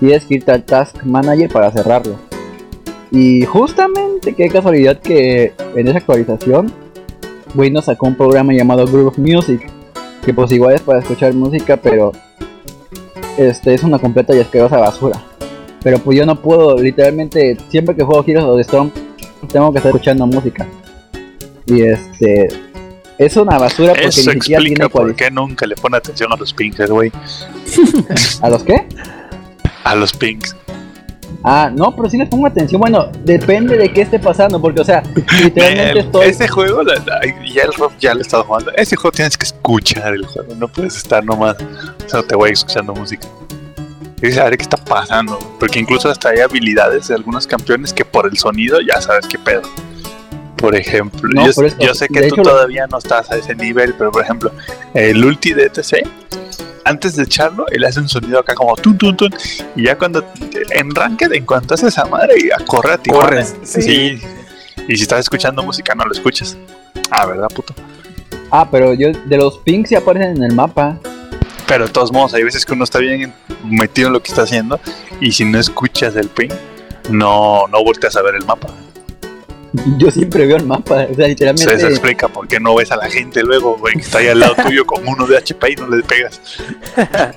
Tienes que irte al Task Manager para cerrarlo. Y justamente, qué casualidad que en esa actualización, Windows sacó un programa llamado Groove Music, que pues igual es para escuchar música, pero este es una completa y asquerosa basura. Pero pues yo no puedo, literalmente, siempre que juego Heroes of the Storm, tengo que estar escuchando música. Y este es una basura porque Eso ni siquiera explica tiene por qué nunca le pone atención a los pings, güey. ¿A los qué? A los pings. Ah, no, pero sí les pongo atención. Bueno, depende de qué esté pasando, porque, o sea, literalmente Eh, estoy. Ese juego, la- la- ya el Rob ya lo he estado jugando. Ese juego tienes que escuchar el juego, no puedes estar nomás. O sea, te voy escuchando música. Tienes que saber qué está pasando, porque incluso hasta hay habilidades de algunos campeones que por el sonido ya sabes qué pedo. Por ejemplo, No, yo, por eso, yo sé que tú hecho, todavía no estás a ese nivel, pero por ejemplo, el ulti de ETC, antes de echarlo, él hace un sonido acá como tun tun tun, y ya cuando en Ranked, en cuanto hace esa madre, ya corre a ti. Corres, sí. sí. Y si estás escuchando música, no lo escuchas. Ah, ¿verdad, puto? Ah, pero yo, de los pings sí aparecen en el mapa. Pero de todos modos, hay veces que uno está bien metido en lo que está haciendo y si no escuchas el ping, no, no volteas a ver el mapa. Yo siempre veo el mapa, o sea, Se literalmente. eso explica por qué no ves a la gente luego, güey, que está ahí al lado tuyo con uno de HP y no le pegas.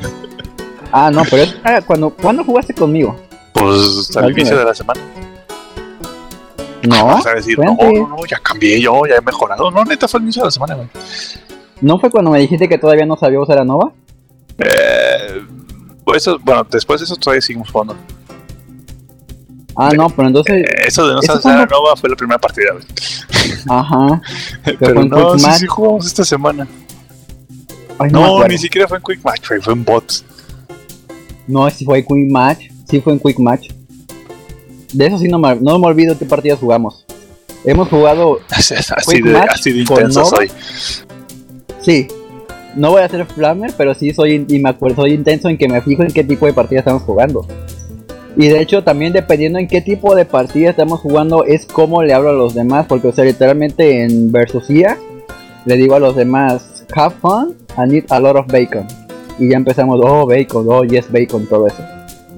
Ah, no, pero es ah, cuando, ¿cuándo jugaste conmigo? Pues al inicio de la semana. No, Vas a decir, no, no, no, ya cambié yo, ya he mejorado. No, neta, fue al inicio de la semana, güey. ¿No fue cuando me dijiste que todavía no sabía usar a Nova? Eh, pues eso, bueno, después de eso todavía seguimos jugando. Ah, no, pero entonces. Eh, eso de no ¿eso saber a cuándo? Nova fue la primera partida, güey. Ajá. Pero en no, Quick sí, Match. sí jugamos esta semana. Ay, no, ni siquiera fue en Quick Match, fue en bots. No, si fue Quick Match. Sí fue en Quick Match. De eso sí no me, no me olvido qué partidas jugamos. Hemos jugado. Así, Quick de, Match así de con intenso Nova. soy. Sí. No voy a ser flamer, pero sí soy y me acuerdo, soy intenso en que me fijo en qué tipo de partida estamos jugando. Y de hecho también dependiendo en qué tipo de partida estamos jugando es cómo le hablo a los demás, porque o literalmente en versus IA le digo a los demás, have fun, I need a lot of bacon. Y ya empezamos, oh bacon, oh yes bacon, todo eso.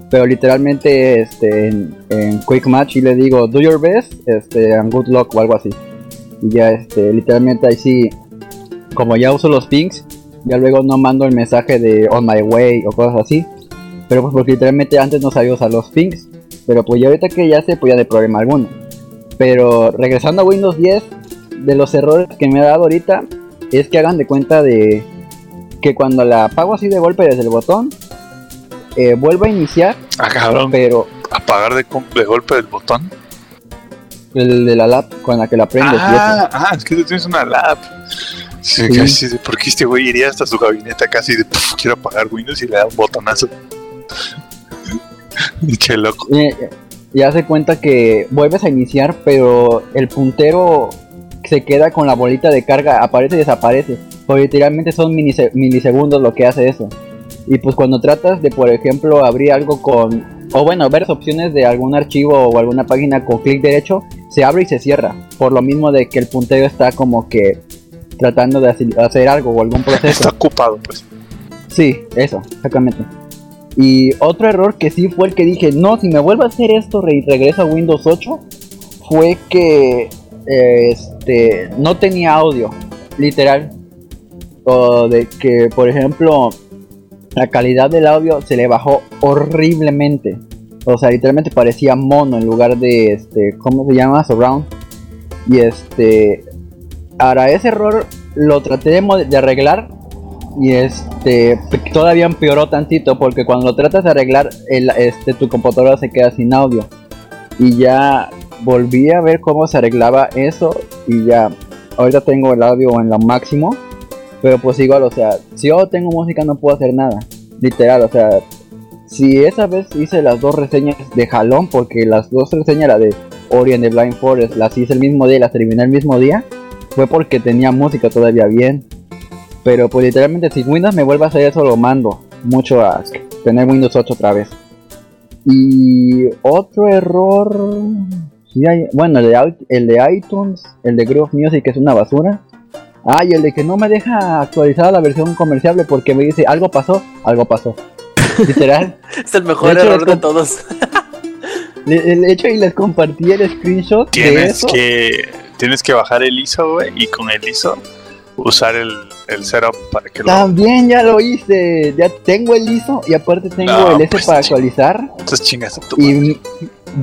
Pero literalmente este, en, en Quick Match y le digo, do your best, este, and good luck o algo así. Y ya este, literalmente ahí sí, como ya uso los pings, ya luego no mando el mensaje de on my way o cosas así. Pero pues porque literalmente antes no sabía usar los pings. Pero pues ya ahorita que ya sé, pues ya hay problema alguno. Pero regresando a Windows 10, de los errores que me ha dado ahorita, es que hagan de cuenta de que cuando la apago así de golpe desde el botón, eh, vuelve a iniciar, Ah, cabrón, pero apagar de, de golpe del botón. el de la lap con la que la prendes. Ah, ah, es que tú tienes una lap. Sí, Sí. casi de, porque este güey iría hasta su gabinete casi de "Puf, quiero apagar Windows y le da un botonazo. Qué loco. Y, y hace cuenta que vuelves a iniciar, pero el puntero se queda con la bolita de carga, aparece y desaparece. Porque literalmente son milisegundos lo que hace eso. Y pues cuando tratas de, por ejemplo, abrir algo con, o bueno, ver opciones de algún archivo o alguna página con clic derecho, se abre y se cierra. Por lo mismo de que el puntero está como que tratando de hacer algo o algún proceso. Está ocupado, pues. Sí, eso, exactamente. Y otro error que sí fue el que dije, no, si me vuelvo a hacer esto y regreso a Windows 8, fue que este no tenía audio, literal. O de que, por ejemplo, la calidad del audio se le bajó horriblemente. O sea, literalmente parecía mono en lugar de este, ¿cómo se llama? Surround. Y este, ahora ese error lo traté de, arreglar y este todavía empeoró tantito porque cuando tratas de arreglar el, este tu computadora se queda sin audio y ya volví a ver cómo se arreglaba eso y ya ahorita tengo el audio en lo máximo pero pues igual o sea si yo tengo música no puedo hacer nada literal o sea si esa vez hice las dos reseñas de jalón porque las dos reseñas la de Ori and the Blind Forest las hice el mismo día y las terminé el mismo día fue porque tenía música todavía bien. Pero pues literalmente si Windows me vuelve a hacer eso lo mando mucho a tener Windows 8 otra vez. Y otro error... sí hay- bueno, el de, au- el de iTunes, el de Groove Music es una basura. Ah, y el de que no me deja actualizar la versión comerciable porque me dice algo pasó, algo pasó. Literal. Es el mejor De hecho, error de todos. El hecho y les compartí el screenshot de Tienes eso. que, tienes que bajar el ISO, güey, y con el ISO usar el, el setup para que lo... También ya lo hice. Ya tengo el ISO y aparte tengo No, el S pues, para actualizar. Entonces chingas a tu. Y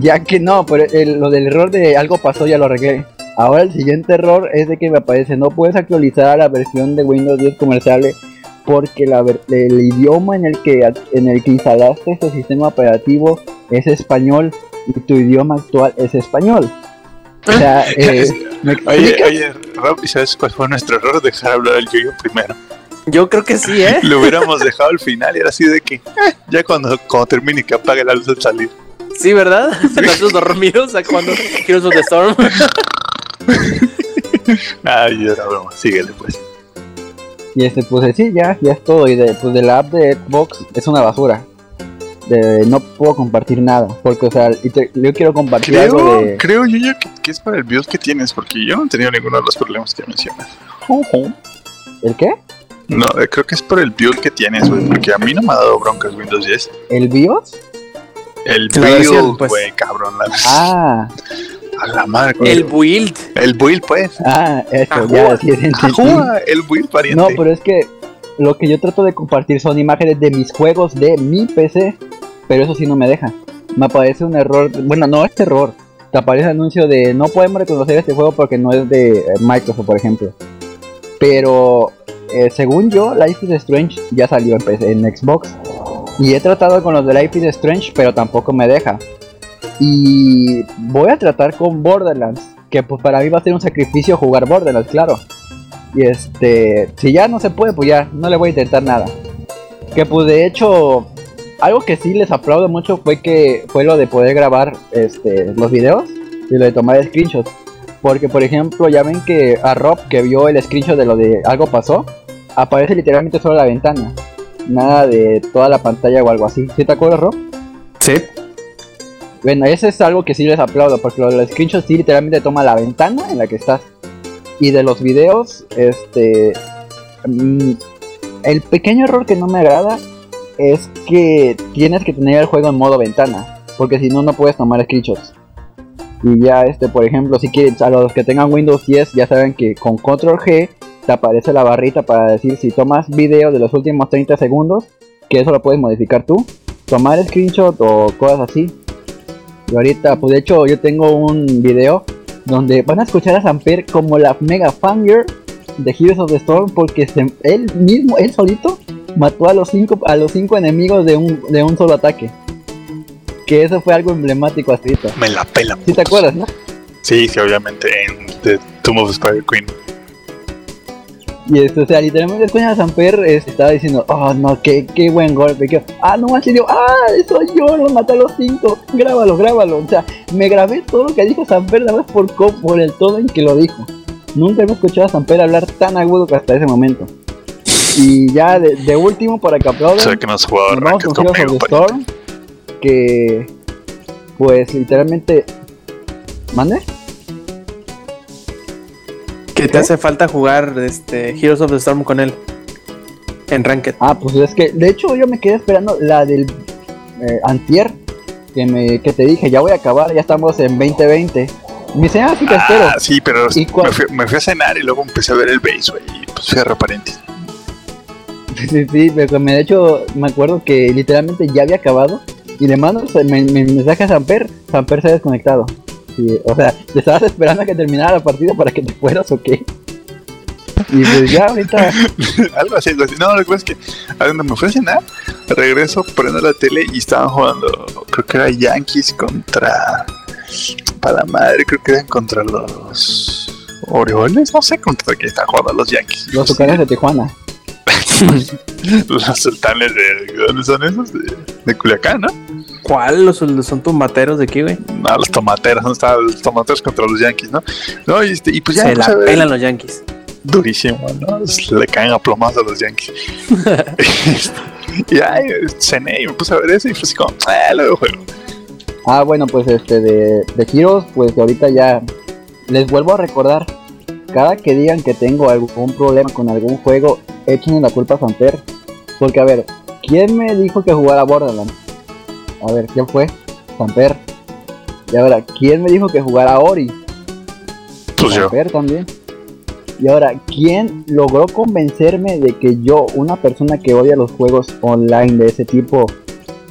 ya que no, pero el- lo del error de algo pasó ya lo arreglé. Ahora el siguiente error es de que me aparece no puedes actualizar la versión de Windows 10 comercial porque la ver- el idioma en el que en el que instalaste este sistema operativo es español y tu idioma actual es español. O sea, eh, ¿me Oye, oye, Rob, ¿y sabes cuál fue nuestro error? Dejar hablar al yo primero. Yo creo que sí, ¿eh? Lo hubiéramos dejado al final y era así de que, eh, ya cuando, cuando termine que apague la luz al salir. Sí, ¿verdad? Nosotros dormidos a cuando Heroes of the Storm. Ay, era broma, síguele pues. Y este, pues sí, ya, ya es todo. Y de, pues de la app de Xbox es una basura. De, no puedo compartir nada. Porque, o sea, yo quiero compartir algo Creo, de. creo yo, que, que es para el build que tienes, porque yo no he tenido ninguno de los problemas que mencionas. ¿El qué? No, eh, creo que es por el build que tienes, güey, porque a mí no me ha dado broncas Windows 10. ¿El BIOS? El build, pues. güey, cabrón. La, Ah, A la madre. güey. El El, build. build, pues. ah, eso, ya, sí, sí, el build pariente. No, pero es que lo que yo trato de compartir son imágenes de mis juegos de mi PC. Pero eso sí no me deja. Me aparece un error. Bueno, no es error. Te aparece anuncio de no podemos reconocer este juego porque no es de eh, Microsoft, por ejemplo. Pero eh, según yo, Life is Strange ya salió en, PC en Xbox. Y he tratado con los de Life is Strange, pero tampoco me deja. Y voy a tratar con Borderlands. Que pues para mí va a ser un sacrificio jugar Borderlands, claro. Y este, si ya no se puede, pues ya, no le voy a intentar nada. Que pues de hecho, algo que sí les aplaudo mucho fue que fue lo de poder grabar este, los videos y lo de tomar screenshots. Porque por ejemplo, ya ven que a Rob que vio el screenshot de lo de algo pasó, aparece literalmente solo la ventana. Nada de toda la pantalla o algo así. ¿Sí te acuerdas, Rob? Sí. Bueno, eso es algo que sí les aplaudo, porque lo de los screenshots sí literalmente toma la ventana en la que estás. Y de los videos, este... mm, el pequeño error que no me agrada es que tienes que tener el juego en modo ventana, porque si no, no puedes tomar screenshots. Y ya, este, por ejemplo, si quieren, a los que tengan Windows 10, ya saben que con Control G te aparece la barrita para decir si tomas video de los últimos 30 segundos, que eso lo puedes modificar tú, tomar screenshot o cosas así. Y ahorita, pues de hecho, yo tengo un video donde van a escuchar a Samper como la mega fangirl de Heroes of the Storm porque se- él mismo, él solito, mató a los cinco, a los cinco enemigos de un, de un solo ataque. Que eso fue algo emblemático hasta ahorita. Me la pela. ¿Sí te acuerdas, no? Sí, sí, obviamente, en The Tomb of Spider Queen. Y esto, o sea, literalmente escuchan a Samper este, estaba diciendo, oh no, qué, qué buen golpe. Que, ah, no manches, yo, ah, soy yo, lo maté a los cinco. Grábalo, grábalo. O sea, me grabé todo lo que dijo Samper nada más por, por el tono en que lo dijo. Nunca hemos escuchado a Samper hablar tan agudo que hasta ese momento. Y ya de, de último, para que aplaudan, que no has jugado nos vamos Ranked con Heroes of conmigo, the pariente. Storm. Que, pues literalmente. ¿Mande? Que te hace falta jugar este Heroes of the Storm con él. En Ranked. Ah, pues es que, de hecho, yo me quedé esperando la del eh, Antier, que, me, que te dije, ya voy a acabar, ya estamos en 2020. Me dice, ah, sí te espero. Ah, sí, pero me fui, me fui a cenar y luego empecé a ver el base, güey. Y pues fui a reparente. Sí, sí, pero me, de hecho, me acuerdo que literalmente ya había acabado. Y le mando mi, mi mensaje a Samper, Samper se ha desconectado. Sí, o sea, te estabas esperando a que terminara la partida para que te fueras o qué. Y pues ya ahorita, algo así, algo así. No, lo que pasa es que a donde me fui a cenar, regreso, prendo la tele y estaban jugando, creo que era Yankees contra. Para la madre, creo que eran contra los. Orioles, no sé contra quién estaban jugando los Yankees. los tucanes de Tijuana. los sultanes de. ¿de ¿Dónde son esos? De, de Culiacán, ¿no? ¿Cuál? ¿Los, los son tomateros de aquí, güey? No, los tomateros, no estaban los tomateros contra los Yankees, ¿no? No, y, este, y pues ya Se puse la pelan los Yankees. durísimo, ¿no? Le caen a plomazos a los Yankees. y ay, cené y me puse a ver eso y fue así como, eh, luego juego. Ah, bueno, pues este de, de Heroes, pues ahorita ya les vuelvo a recordar. Cada que digan que tengo algún problema con algún juego, échenle la culpa a Samper. Porque a ver, ¿quién me dijo que jugara Borderlands? A ver, ¿quién fue? Samper. Y ahora, ¿quién me dijo que jugara Ori? Pues yo. Samper también. Y ahora, ¿quién logró convencerme de que yo, una persona que odia los juegos online de ese tipo,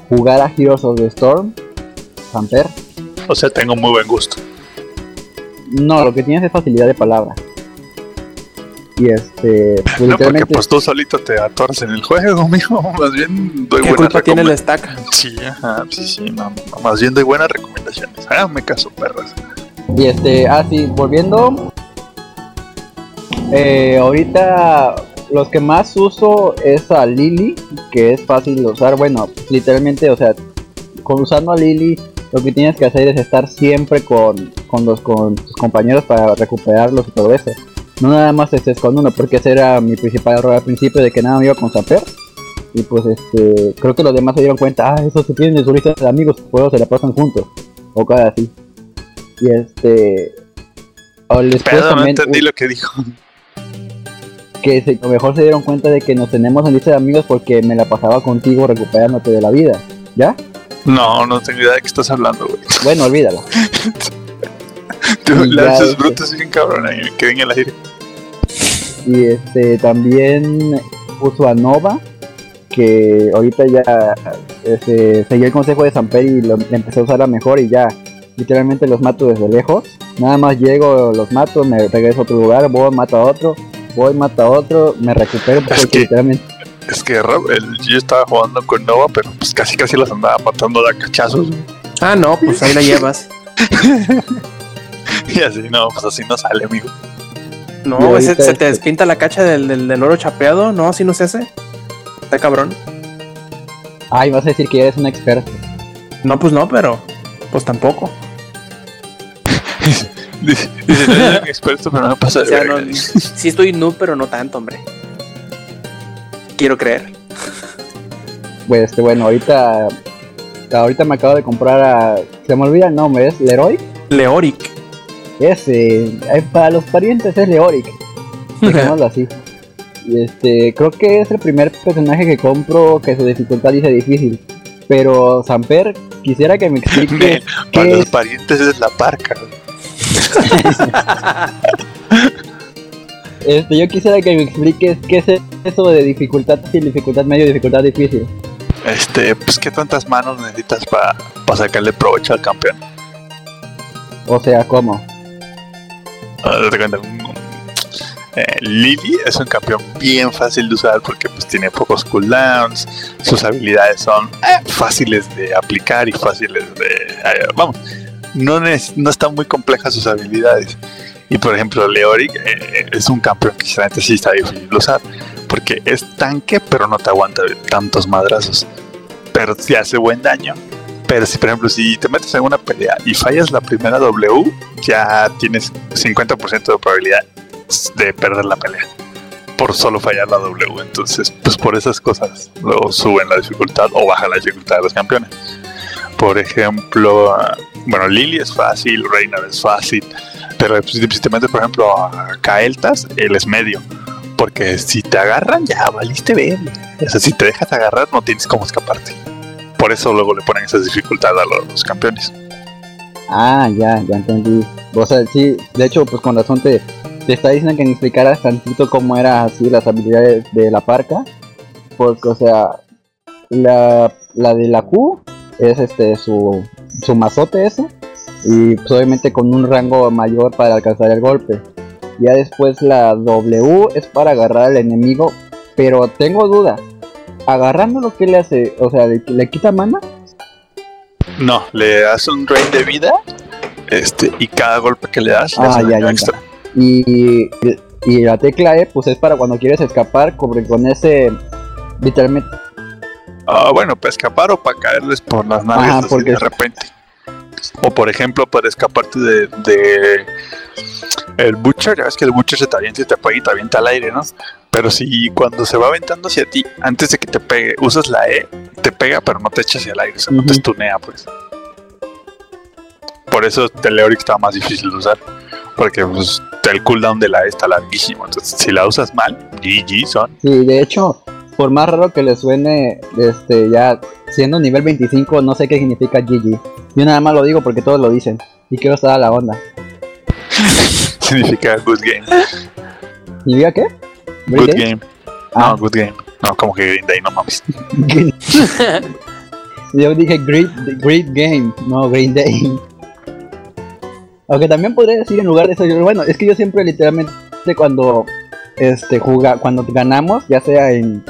jugara Heroes of the Storm? Samper. O sea, tengo muy buen gusto. No, lo que tienes es facilidad de palabra. Y este, pues, No, porque literalmente, pues tú solito te atoras en el juego, mijo. Más bien doy ¿Qué buenas culpa tiene recomen- estaca? Sí, ajá, sí, sí, no, no, más bien doy buenas recomendaciones. Háganme caso, perras. y este, ah, sí, volviendo. Eh, ahorita los que más uso es a Lily, que es fácil de usar. Bueno, literalmente, o sea, con usando a Lily, lo que tienes que hacer es estar siempre con, con los con tus compañeros para recuperarlos y todo eso. No nada más estés con uno, porque ese era mi principal error al principio de que nada me iba con Samper. Y pues este, creo que los demás se dieron cuenta, ah, esos se tienen de su lista de amigos, pues se la pasan juntos. O cosas así. Y este. o después Pero no entendí lo que dijo. que se- a lo mejor se dieron cuenta de que nos tenemos en lista de amigos porque me la pasaba contigo recuperándote de la vida. ¿Ya? No, no tengo idea de qué estás hablando, güey. Bueno, olvídalo. Tú lanzas este- brutos bien cabrón ahí, que en el aire. Y este también uso a Nova, que ahorita ya este, seguí el consejo de Samper y lo, le empecé a usar mejor y ya literalmente los mato desde lejos. Nada más llego, los mato, me regreso a otro lugar, voy, mato a otro, voy, mato a otro, me recupero Es porque que- literalmente Es que Rob, el- yo estaba jugando con Nova, pero pues casi casi los andaba matando de a cachazos. Ah, no, pues ahí la llevas. Y así, no, pues así no sale, amigo. No, ese- se este- te despinta la cacha del, del, del oro chapeado. No, así no se hace. Está cabrón. Ay, vas a decir que eres un experto. No, pues no, pero pues tampoco. Dice, dice, no soy un experto, pero no me pasa O de sea, verga. no, sí estoy noob, pero no tanto, hombre. Quiero creer. Pues este, bueno, ahorita ahorita me acabo de comprar a se me olvida el nombre, es Leroy. Leoric. Ese, eh, para los parientes es Leoric. Dejémoslo así. Y este, creo que es el primer personaje que compro que su dificultad dice difícil. Pero Samper, quisiera que me explique Para qué los es, parientes es la parca. este, yo quisiera que me expliques qué es eso de dificultad fácil, dificultad medio, dificultad difícil. Este, pues qué tantas manos necesitas para sacarle provecho al campeón. O sea, ¿cómo? Eh, Lily es un campeón bien fácil de usar porque pues tiene pocos cooldowns, sus habilidades son eh, fáciles de aplicar y fáciles de... eh, vamos, no, no están muy complejas sus habilidades. Y por ejemplo, Leoric eh, es un campeón que sinceramente sí está difícil de usar porque es tanque pero no te aguanta tantos madrazos. Pero sí hace buen daño. Pero si por ejemplo si te metes en una pelea y fallas la primera W, ya tienes 50% de probabilidad de perder la pelea por solo fallar la W. Entonces, pues por esas cosas luego suben la dificultad o baja la dificultad de los campeones. Por ejemplo, bueno, Lily es fácil, Reynard es fácil, pero si te metes, por ejemplo, a Kael'thas, él es medio. Porque si te agarran, ya valiste ver. O si te dejas agarrar, no tienes cómo escaparte. Por eso luego le ponen esas dificultades a los campeones. Ah, ya, ya entendí. O sea, sí, de hecho, pues con razón te, está diciendo que me explicaras tantito cómo eran así las habilidades de la parca. Porque, o sea, la, la de la Q es este su, su mazote ese. Y pues obviamente con un rango mayor para alcanzar el golpe. Ya después la W es para agarrar al enemigo. Pero tengo dudas. Agarrando lo que le hace, o sea, le, le quita mana. No, le das un drain de vida este, y cada golpe que le das le Ah, hace ya, ya, extra. Y, y la tecla E, pues es para cuando quieres escapar, porque con ese, literalmente, Ah, bueno, para escapar o para caerles por las nalgas de repente. O por ejemplo, para escaparte de, de el Butcher, ya ves que el Butcher se te avienta y te pega y te avienta al aire, ¿no? Pero si cuando se va aventando hacia ti, antes de que te pegue, usas la E, te pega, pero no te echa hacia el aire, o sea, no te estunea, pues. Por eso Teleoric está más difícil de usar. Porque pues, el cooldown de la E está larguísimo. Entonces, si la usas mal, GG son. Sí, de hecho, por más raro que le suene, este, ya siendo nivel 25, no sé qué significa GG. Yo nada más lo digo porque todos lo dicen. Y quiero estar a la onda. Significa good game. ¿Y diga qué? Good game. Ah. No, good game. No, como que Green Day, no mames. Yo dije great, great game, no Green Day. Aunque también podría decir en lugar de eso, yo- bueno, es que yo siempre literalmente cuando este juga, cuando ganamos, ya sea en,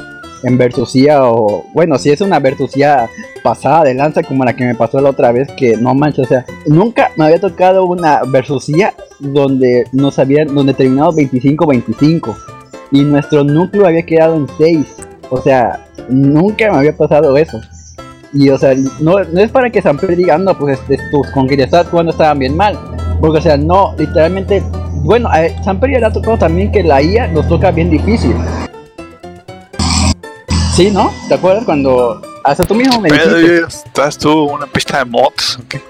en versusía o bueno, si es una versusía pasada de lanza como la que me pasó la otra vez, que no manches, o sea, nunca me había tocado una versusía donde nos habían, donde terminamos 25-25 y nuestro núcleo había quedado en 6. O sea, nunca me había pasado eso. Y o sea, no, no es para que Samper diga, no, pues este, tus con que le estabas jugando estaban bien mal. Porque o sea, no, literalmente, bueno, a Samper ya le ha tocado también que la IA nos toca bien difícil. Sí, ¿no? ¿Te acuerdas cuando hasta tú mismo me dijiste? estás tú una pista de mods. ¿o qué?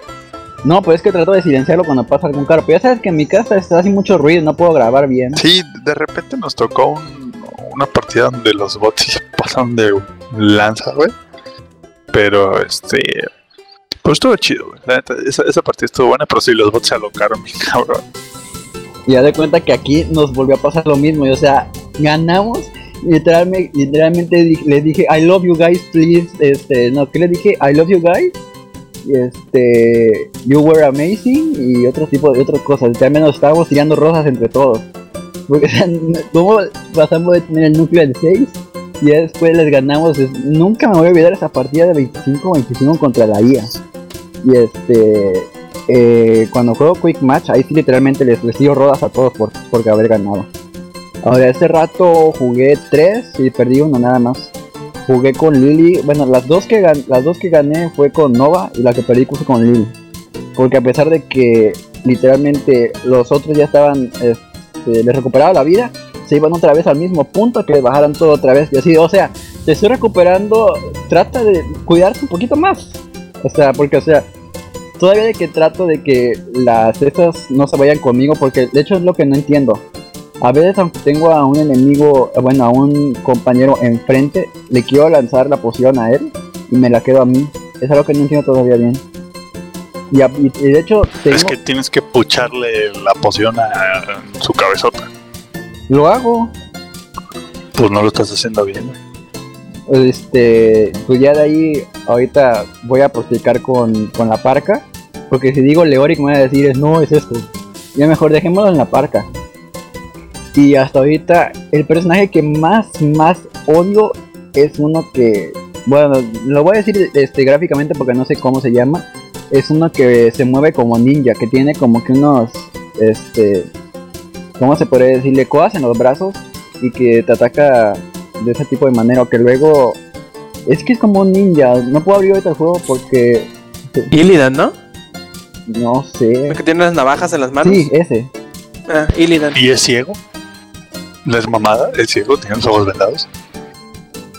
No, pues es que trato de silenciarlo cuando pasa algún carro. Pero ya sabes que en mi casa está haciendo mucho ruido, no puedo grabar bien. Sí, de repente nos tocó un- una partida donde los bots pasan de lanza, güey. Pero este. Pues estuvo chido, güey. La neta, esa, esa partida estuvo buena, pero sí, los bots se alocaron, mi cabrón. Y ya de cuenta que aquí nos volvió a pasar lo mismo. Y, o sea, ganamos. Literalmente, les dije, I love you guys, please. Este, no, ¿qué les dije? I love you guys. Este, you were amazing. Y otro tipo de otras cosas. Literalmente nos estábamos tirando rosas entre todos. Porque, o sea, ¿cómo pasamos de tener el núcleo en 6? Y después les ganamos. Nunca me voy a olvidar esa partida de 25-25 contra la IA. Y este, eh, cuando juego Quick Match, ahí sí literalmente les, les tiro rodas a todos por, por haber ganado. Ahora, ese rato jugué 3 y perdí uno nada más. Jugué con Lily, bueno, las dos que gan- las dos que gané fue con Nova y la que perdí fue con Lily. Porque a pesar de que literalmente los otros ya estaban, este, les recuperaba la vida, se iban otra vez al mismo punto que les bajaran todo otra vez. Y así, o sea, te estoy recuperando, trata de cuidarte un poquito más. O sea, porque, o sea, todavía de que trato de que las estas no se vayan conmigo, porque de hecho es lo que no entiendo. A veces aunque tengo a un enemigo, eh, bueno, a un compañero enfrente, le quiero lanzar la poción a él y me la quedo a mí. Es algo que no entiendo todavía bien. Y, a- y- de hecho tengo, Es que tienes que pucharle la poción a su cabezota. lo hago. Pues no lo estás haciendo bien. Este, pues ya de ahí ahorita voy a practicar con, con la parca. Porque si digo Leoric me va a decir es no, es esto. Ya mejor dejémoslo en la parca. Y hasta ahorita el personaje que más, más odio es uno que, bueno, lo voy a decir este, gráficamente porque no sé cómo se llama. Es uno que se mueve como ninja, que tiene como que unos, este, ¿cómo se podría decirle? Coas en los brazos y que te ataca de ese tipo de manera. O que luego, es que es como un ninja. No puedo abrir ahorita el juego porque, Illidan, ¿no? no sé. El que tiene las navajas en las manos. Sí, ese. Ah, Illidan. ¿Y es ciego? ¿No es mamada? ¿Es ciego? ¿Tiene los ojos vendados?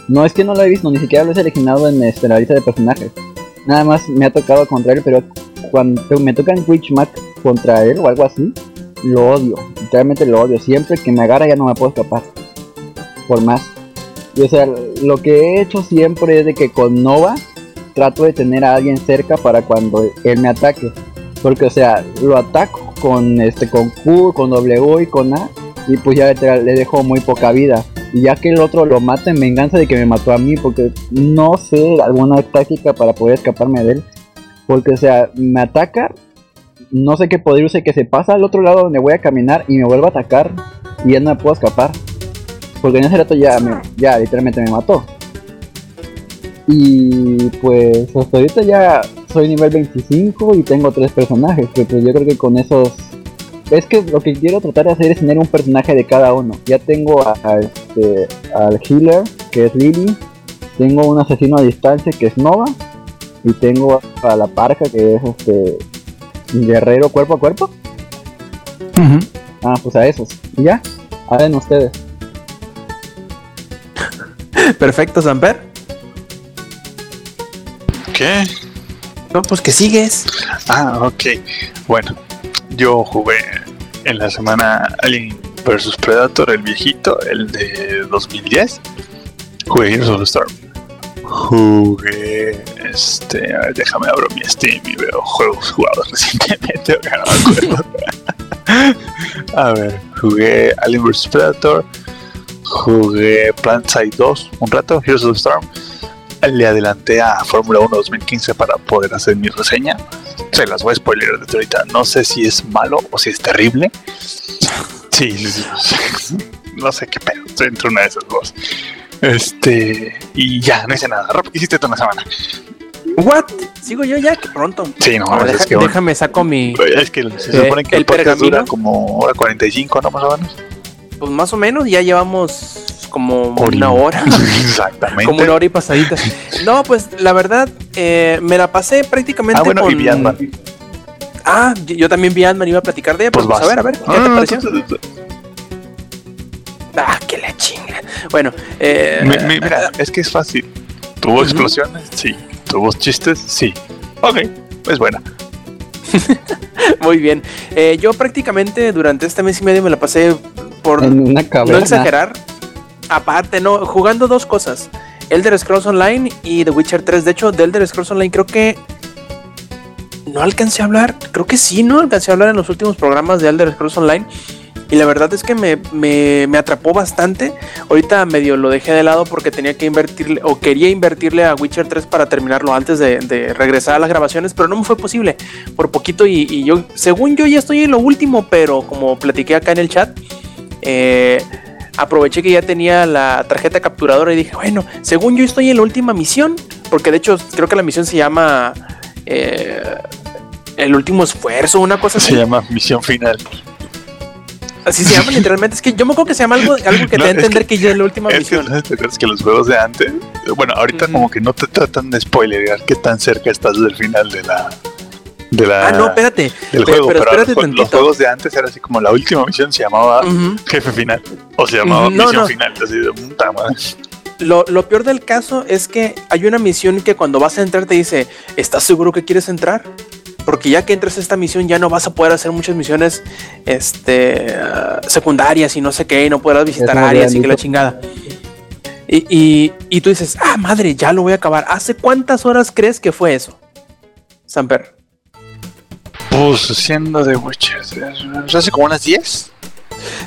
No, es que no lo he visto, ni siquiera lo he seleccionado en este, la lista de personajes. Nada más me ha tocado contra él, pero cuando me toca en Twitch Mac contra él o algo así, lo odio. Literalmente lo odio. Siempre que me agarra ya no me puedo escapar. Por más. Y o sea, lo que he hecho siempre es de que con Nova trato de tener a alguien cerca para cuando él me ataque. Porque o sea, lo ataco con este con Q, con W y con A. Y pues ya literal, le dejo muy poca vida. Y ya que el otro lo mata en venganza de que me mató a mí, porque no sé alguna táctica para poder escaparme de él. Porque, o sea, me ataca, no sé qué poder use, que se pasa al otro lado donde voy a caminar y me vuelve a atacar y ya no me puedo escapar. Porque en ese rato ya, me- ya literalmente me mató. Y pues hasta ahorita ya soy nivel 25 y tengo tres personajes, que pues yo creo que con esos es que lo que quiero tratar de hacer es tener un personaje de cada uno. Ya tengo a, a este, al healer, que es Lily. Tengo un asesino a distancia que es Nova. Y tengo a la parca que es este guerrero cuerpo a cuerpo. Ah, pues a esos. Y ya, hablen ustedes. Perfecto, Samper. ¿Qué? No, pues que sigues. Ah, ok. Bueno, yo jugué en la semana Alien vs Predator, el viejito, el de 2010. Jugué Heroes of the Storm. Jugué. Este. a ver, déjame abro mi Steam y veo juegos jugados recientemente. no me acuerdo. a ver, jugué Alien vs Predator. Jugué Plantside 2 un rato, Heroes of the Storm. Le adelanté a Fórmula 1 2015 para poder hacer mi reseña. Se las voy a spoiler desde ahorita. No sé si es malo o si es terrible. Sí, no sé qué pedo. Estoy entre una de esas dos. Este. Y ya, no hice nada. Rob, ¿qué hiciste tú una semana? What? Sigo yo ya, que pronto. Sí, no, ver, es que déjame saco mi. Es que se Eh, supone que el, el podcast pergamino. dura como hora 45, ¿no? Más o menos. Pues más o menos, ya llevamos como una hora. Exactamente. como una hora y pasaditas. No, pues la verdad, eh, me la pasé prácticamente Ah, bueno, con. y. Ah, yo también vi Ant-Man, iba a platicar de ella, Pues pues, a ver, a ver, ¿qué Ah, te no, pareció? Ah, que la chinga. Bueno, eh, mi- mi- mira, es que es fácil. ¿Tuvo explosiones? Sí. ¿Tuvo chistes? Sí. Ok, es buena. muy bien. Eh, yo prácticamente durante este mes y medio me la pasé por En una no exagerar. Aparte, no, jugando dos cosas. Elder Scrolls Online y The Witcher 3. De hecho, de Elder Scrolls Online creo que no alcancé a hablar. Creo que sí, no alcancé a hablar en los últimos programas de Elder Scrolls Online. Y la verdad es que me, me- me atrapó bastante. Ahorita medio lo dejé de lado porque tenía que invertirle o quería invertirle a Witcher 3 para terminarlo antes de, de regresar a las grabaciones, pero no me fue posible por poquito. Y, y yo, según yo, ya estoy en lo último, pero como platiqué acá en el chat, eh, aproveché que ya tenía la tarjeta capturadora y dije, bueno, según yo estoy en la última misión, porque de hecho creo que la misión se llama eh, El último esfuerzo, una cosa así. Se llama Misión Final. Así se llama literalmente. Es que yo me acuerdo que se llama algo, algo que No, te da a es entender que- que, ya es la última Es que, misión. ¿te acuerdas que los juegos de antes, bueno, ahorita como que no te tratan de spoilerear qué tan cerca estás del final de la, de la, Ah, no, espérate. del Pero- juego, pero pero, espérate los, juegos de antes era así como la última misión se llamaba jefe final o se llamaba misión no. final, así de puta madre. Lo, lo peor del caso es que hay una misión que cuando vas a entrar te dice, ¿estás seguro que quieres entrar? Porque ya que entres a esta misión ya no vas a poder hacer muchas misiones este, ah, secundarias y no sé qué, y no podrás visitar áreas y que la chingada. Y, y, y tú dices, ah, madre, ya lo voy a acabar. ¿Hace cuántas horas crees que fue eso? Samper. Pues siendo de Witcher, ¿se hace como unas 10?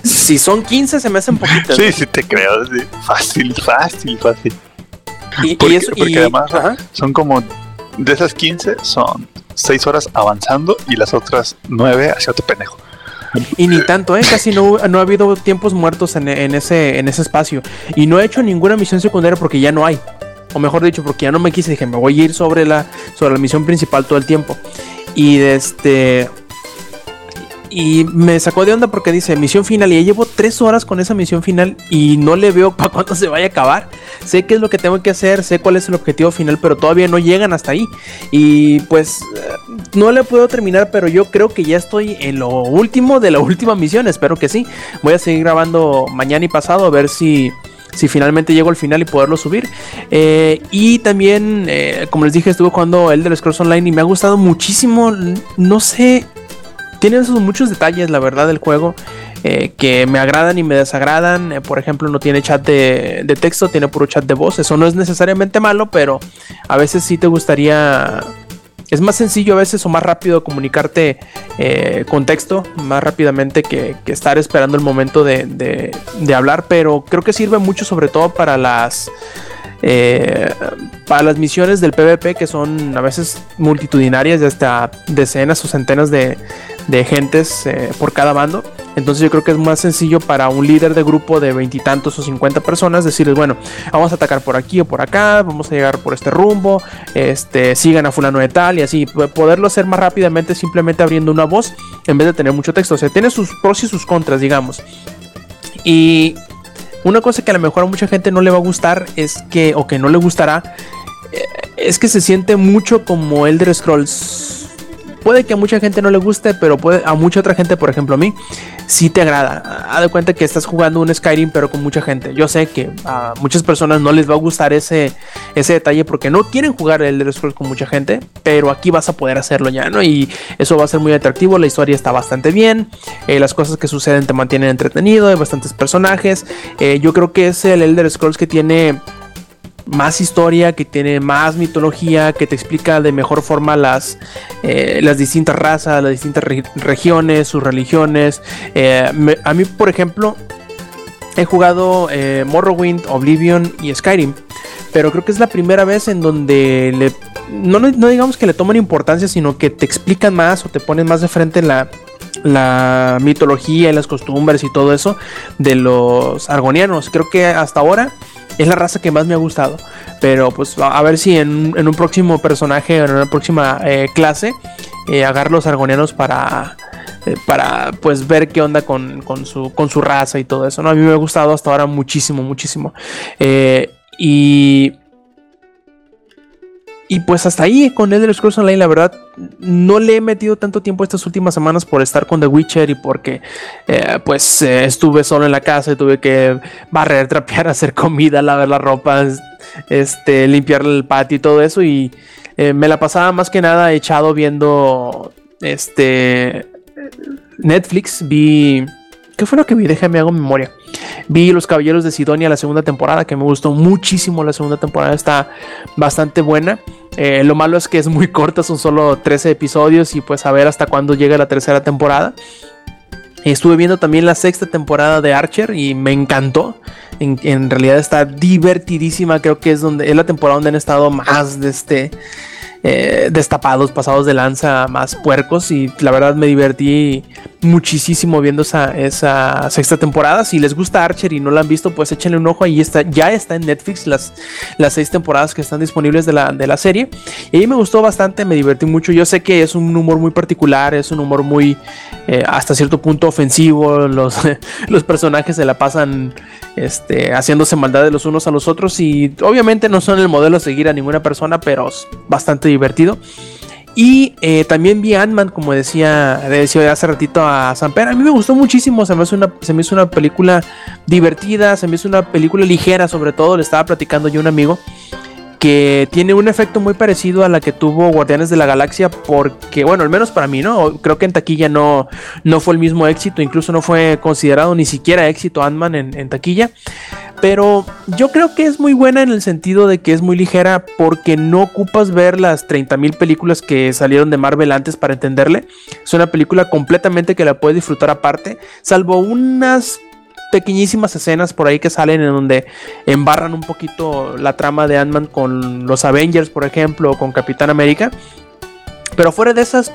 Si son 15 se me hacen poquitas. Sí, sí te creo, sí. fácil, fácil, fácil. Y, y Porque, eso, porque y- además ajá. son como, de esas 15 son 6 horas avanzando y las otras 9 hacia otro pendejo. Y ni tanto, ¿eh? Casi no, no ha habido tiempos muertos en, en ese, en ese espacio. Y no he hecho ninguna misión secundaria porque ya no hay. O mejor dicho, porque ya no me quise. Dije, me voy a ir sobre la, sobre la misión principal todo el tiempo. Y este. Y me sacó de onda porque dice misión final. Y ya llevo tres horas con esa misión final. Y no le veo para cuándo se vaya a acabar. Sé qué es lo que tengo que hacer. Sé cuál es el objetivo final. Pero todavía no llegan hasta ahí. Y pues eh, no le puedo terminar, pero yo creo que ya estoy en lo último de la última misión. Espero que sí. Voy a seguir grabando mañana y pasado a ver si, si finalmente llego al final y poderlo subir. Eh, y también, eh, como les dije, estuve jugando Elder Scrolls Online y me ha gustado muchísimo. No sé, tiene muchos detalles, la verdad, del juego. eh, que me agradan y me desagradan. Por ejemplo, no tiene chat de, de texto, tiene puro chat de voz. Eso no es necesariamente malo, pero a veces sí te gustaría es más sencillo a veces o más rápido comunicarte eh, con texto, más rápidamente que, estar esperando el momento de hablar, pero creo que sirve mucho sobre todo para las... eh, para las misiones del PvP que son a veces multitudinarias de hasta decenas o centenas de, de gentes eh, por cada bando. Entonces yo creo que es más sencillo para un líder de grupo de veintitantos o cincuenta personas decirles, bueno, vamos a atacar por aquí o por acá, vamos a llegar por este rumbo, este, sigan a fulano de tal y así, poderlo hacer más rápidamente simplemente abriendo una voz en vez de tener mucho texto. O sea, tiene sus pros y sus contras, digamos. Y una cosa que a lo mejor a mucha gente no le va a gustar es que, o que no le gustará, eh, es que se siente mucho como Elder Scrolls puede que a mucha gente no le guste, pero puede, a mucha otra gente, por ejemplo a mí, sí te agrada. Haz de cuenta que estás jugando un Skyrim, pero con mucha gente. Yo sé que a muchas personas no les va a gustar ese, detalle porque no quieren jugar el Elder Scrolls con mucha gente, pero aquí vas a poder hacerlo ya, ¿no? Y eso va a ser muy atractivo. La historia está bastante bien, eh, las cosas que suceden te mantienen entretenido, hay bastantes personajes. Eh, yo creo que es el Elder Scrolls que tiene más historia, que tiene más mitología, que te explica de mejor forma las, eh, las distintas razas, las distintas regiones, sus religiones. Eh, a mí, por ejemplo, he jugado eh, Morrowind, Oblivion y Skyrim, pero creo que es la primera vez en donde le, no, no digamos que le toman importancia, sino que te explican más o te ponen más de frente la, la mitología y las costumbres y todo eso de los argonianos. Creo que hasta ahora es la raza que más me ha gustado. Pero pues a ver si en, un próximo personaje, en una próxima eh, clase, eh, agarro los argonianos para, eh, para pues ver qué onda con, su, con su raza y todo eso. ¿no? A mí me ha gustado hasta ahora muchísimo, muchísimo. y y pues hasta ahí con Elder Scrolls Online, la verdad, no le he metido tanto tiempo estas últimas semanas por estar con The Witcher y porque eh, pues eh, estuve solo en la casa y tuve que barrer, trapear, hacer comida, lavar la ropa, este, limpiar el patio y todo eso. Y eh, me la pasaba más que nada echado viendo este Netflix. Vi. ¿Qué fue lo que vi? Déjame hago memoria. Vi Los Caballeros de Sidonia la segunda temporada, que me gustó muchísimo. La segunda temporada está bastante buena. Eh, lo malo es que es muy corta, son solo 13 episodios y pues a ver hasta cuándo llega la tercera temporada. Estuve viendo también la sexta temporada de Archer y me encantó. En, realidad está divertidísima. Creo que es donde es la temporada donde han estado más de este eh, destapados, pasados de lanza, más puercos. Y la verdad me divertí muchísimo viendo esa, esa sexta temporada. Si les gusta Archer y no la han visto, pues échenle un ojo. Ahí está, ya está en Netflix las, las seis temporadas que están disponibles de la, de la serie. Y me gustó bastante, me divertí mucho. Yo sé que es un humor muy particular, es un humor muy eh, hasta cierto punto ofensivo. Los, los personajes se la pasan este, haciéndose maldades los unos a los otros. Y obviamente no son el modelo a seguir a ninguna persona, pero es bastante divertido. Y eh, también vi Ant-Man, como decía, decía hace ratito a Samper. A mí me gustó muchísimo. Se me, hizo una, se me hizo una película divertida. Se me hizo una película ligera, sobre todo. Le estaba platicando yo a un amigo que tiene un efecto muy parecido a la que tuvo Guardianes de la Galaxia. Porque, bueno, al menos para mí, ¿no? Creo que en taquilla no, no fue el mismo éxito. Incluso no fue considerado ni siquiera éxito Ant-Man en, en taquilla. Pero yo creo que es muy buena en el sentido de que es muy ligera porque no ocupas ver las 30.000 películas que salieron de Marvel antes para entenderle. Es una película completamente que la puedes disfrutar aparte, salvo unas pequeñísimas escenas por ahí que salen en donde embarran un poquito la trama de Ant-Man con los Avengers, por ejemplo, o con Capitán América. Pero fuera de esas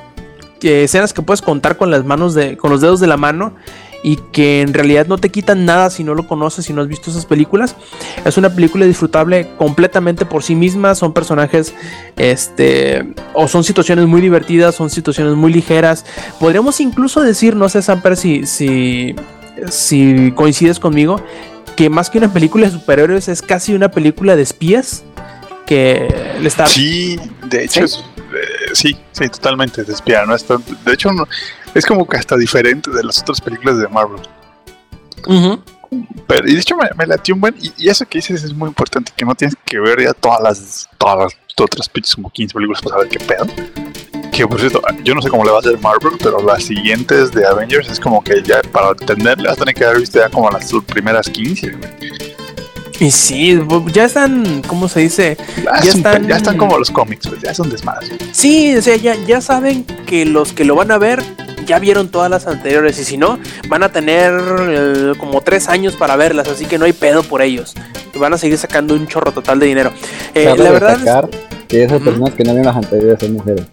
eh, escenas que puedes contar con las manos de, con los dedos de la mano, y que en realidad no te quitan nada si no lo conoces, si no has visto esas películas. Es una película disfrutable completamente por sí misma, son personajes, este, o son situaciones muy divertidas, son situaciones muy ligeras. Podríamos incluso decir, no sé, Samper, si, si, si coincides conmigo, que más que una película de superhéroes es casi una película de espías que le está... Sí, de hecho, ¿Sí? sí, sí, totalmente de espía, ¿no? de hecho, es como que hasta diferente de las otras películas de Marvel. Pero, y de hecho me, me latió un buen. Y, eso que dices es muy importante, que no tienes que ver ya todas las, todas las otras pinches como 15 películas para saber qué pedo. Que por cierto, yo no sé cómo le va a hacer Marvel, pero las siguientes de Avengers es como que ya para entenderle vas a tener que haber visto ya como las primeras 15. Y sí, ya están, ¿cómo se dice? ya, están, ya están como los cómics, pues, ya son desmadres. Sí, o sea, ya, ya saben que los que lo van a ver ya vieron todas las anteriores y si no, van a tener eh, como tres años para verlas, así que no hay pedo por ellos. Van a seguir sacando un chorro total de dinero. Eh, la verdad que esas personas que no vieron las anteriores son mujeres.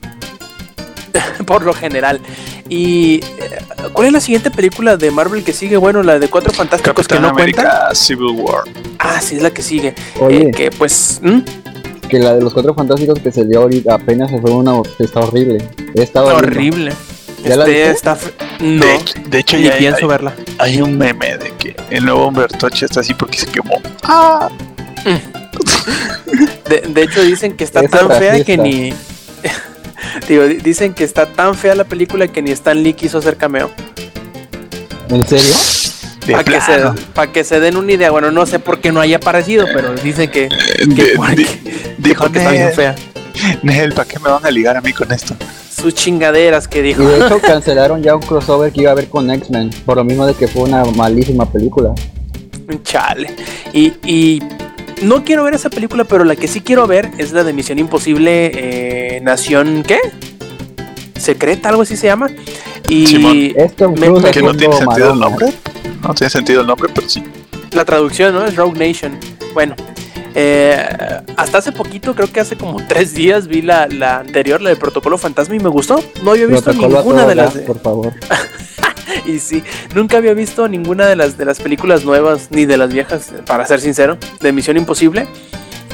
por lo general. ¿Y eh, cuál es la siguiente película de Marvel que sigue? Bueno, la de Cuatro Fantásticos que no América, Civil War. Ah, sí, es la que sigue. Oye, que pues... Que la de los Cuatro Fantásticos que se dio ahorita apenas se fue una... Está horrible. Está horrible. ¿Ya la Este, está No, De, hecho- de hecho, ni ya pienso hay- verla. hay un meme de que el nuevo Humbertoche está así porque se quemó. ¡Ah! De, de hecho, dicen que está tan fea que ni. Digo, di- dicen que está tan fea la película que ni Stan Lee quiso hacer cameo. ¿En serio? Para que, se, pa' que se den una idea. Bueno, no sé por qué no haya aparecido, pero dicen que, que De- porque- de- dijo dijo que está bien fea. Nel, ¿para qué me van a ligar a mí con esto? Sus chingaderas que Y dijo. de hecho cancelaron ya un crossover que iba a haber con X-Men, por lo mismo de que fue una malísima película. Chale. Y, y no quiero ver esa película, pero la que sí quiero ver es la de Misión Imposible eh, Nación, ¿qué? Secreta, algo así se llama. Y Simón. Esto Me- Que no tiene sentido el nombre. No tiene sentido el nombre, pero sí. la traducción, ¿no? Es Rogue Nation. Bueno. eh, hasta hace poquito, creo que hace como tres días, vi la, la anterior, la de Protocolo Fantasma, y me gustó. No había visto Protocolo ninguna de las de, Por favor. Y sí, nunca había visto ninguna de las de las películas nuevas ni de las viejas, para ser sincero, de Misión Imposible.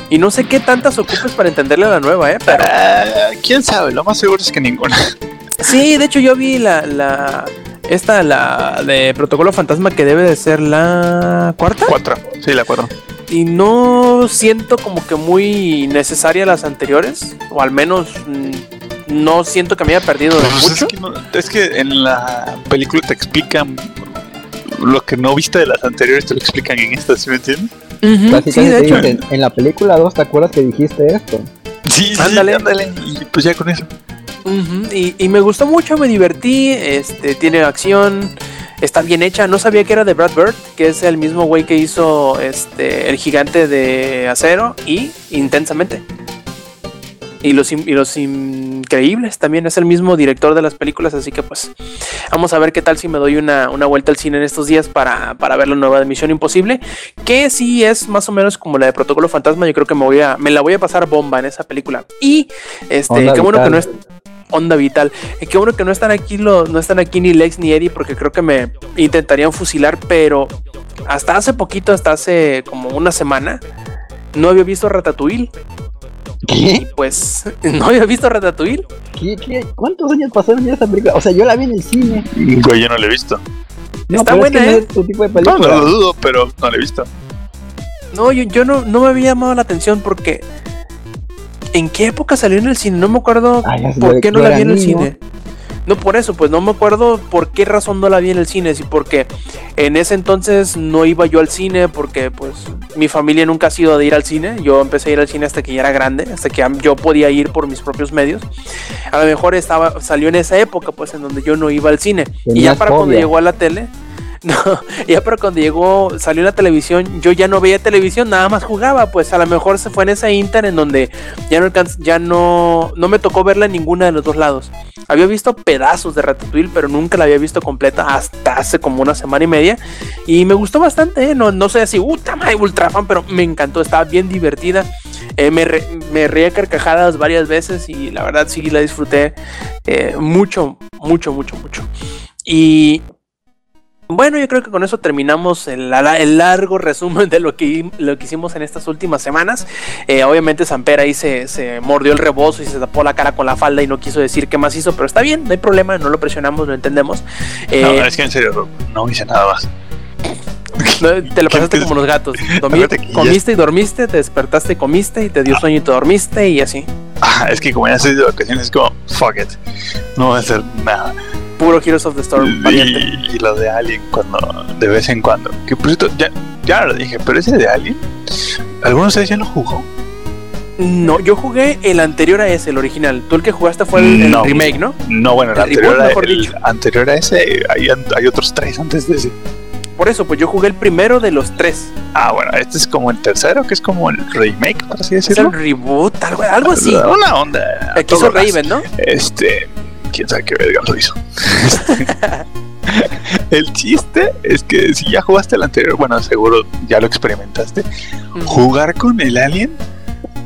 Y no sé qué tantas ocupes para entenderle a la nueva, ¿eh? Pero Ah, ¿Quién sabe? Lo más seguro es que ninguna. sí, de hecho yo vi la, la esta, la de Protocolo Fantasma que debe de ser la cuarta. Cuatro. Sí, la cuatro. Y no siento como que muy necesaria las anteriores, o al menos mm, no siento que me haya perdido de Pues es, mucho. que no- es que en la película te explican lo que no viste de las anteriores, te lo explican en esta, ¿sí me entiendes? Ujú, Casi sí, casi de te hecho. dicen, en la película 2, ¿te acuerdas que dijiste esto? Sí, sí, Ándale. ándale. Y pues ya con eso. Y, y me gustó mucho, me divertí, este, tiene acción, está bien hecha. No sabía que era de Brad Bird, que es el mismo güey que hizo este, El Gigante de Acero y Intensamente. Y los, y los Increíbles también es el mismo director de las películas, así que pues vamos a ver qué tal si me doy una, una vuelta al cine en estos días para, para ver la nueva de Misión Imposible, que sí es más o menos como la de Protocolo Fantasma, yo creo que me voy a, me la voy a pasar bomba en esa película. Y este, Onda qué bueno que no es onda vital. Eh, qué bueno que no están aquí los, no están aquí ni Lex ni Eddie porque creo que me intentarían fusilar, pero hasta hace poquito, hasta hace como una semana, no había visto Ratatouille. ¿Qué? pues no había visto Ratatouille. ¿Qué, qué? ¿Cuántos años pasaron ya esta película? O sea, yo la vi en el cine. Güey, yo no lo he visto. No, Está buena, es que no ¿eh? es tu tipo de No, película. no lo dudo, pero no lo he visto. No, yo, yo no, no me había llamado la atención porque ¿en qué época salió en el cine? No me acuerdo Ay, se por qué no la vi en el niño. cine. No por eso, pues no me acuerdo por qué razón no la vi en el cine, sí porque en ese entonces no iba yo al cine porque pues mi familia nunca ha sido de ir al cine, yo empecé a ir al cine hasta que ya era grande, hasta que yo podía ir por mis propios medios. A lo mejor estaba salió en esa época pues en donde yo no iba al cine. Y ya para cuando llegó a la tele no, ya para cuando llegó, salió la televisión, yo ya no veía televisión, nada más jugaba, pues a lo mejor se fue en esa inter en donde ya no ya no, no me tocó verla en ninguna de los dos lados. Había visto pedazos de Ratatouille, pero nunca la había visto completa hasta hace como una semana y media. Y me gustó bastante, ¿eh? no, no soy así, puta madre, ultra fan, pero me encantó, estaba bien divertida. Eh, me, re- me reí a carcajadas varias veces y la verdad sí la disfruté eh, mucho, mucho, mucho, mucho. Y bueno, yo creo que con eso terminamos el, la- el largo resumen de lo que, lo que hicimos en estas últimas semanas. Eh, obviamente Samper ahí se, se mordió el rebozo y se tapó la cara con la falda y no quiso decir qué más hizo, pero está bien, no hay problema, no lo presionamos, lo entendemos. Eh, No, es que en serio, no hice nada más. no, te lo pasaste como los gatos. Dormí- comiste y dormiste, te despertaste y comiste y te dio sueño y te dormiste y así. Ah, es que como ya estoy de vacaciones, es como, fuck it. No voy a hacer nada. Puro Heroes of the Storm, valiente. Y, y lo de Alien, cuando, de vez en cuando. Que por cierto, ya, ya lo dije, pero ese de Alien, ¿alguno de ustedes ya lo jugó? No, yo jugué el anterior a ese, el original. Tú el que jugaste fue el, remake, ¿no? No, bueno, el El anterior, reboot, a, mejor el dicho. anterior a ese, hay, hay otros tres antes de ese. Por eso, pues yo jugué el primero de los tres. Ah, bueno, este es como el tercero, que es como el remake, por así Es decirlo. el reboot, algo, algo así. Una onda. a El que hizo. Raven, ¿no? Este, quién sabe qué verga lo hizo. El chiste es que si ya jugaste el anterior, bueno, seguro ya lo experimentaste. Jugar con el alien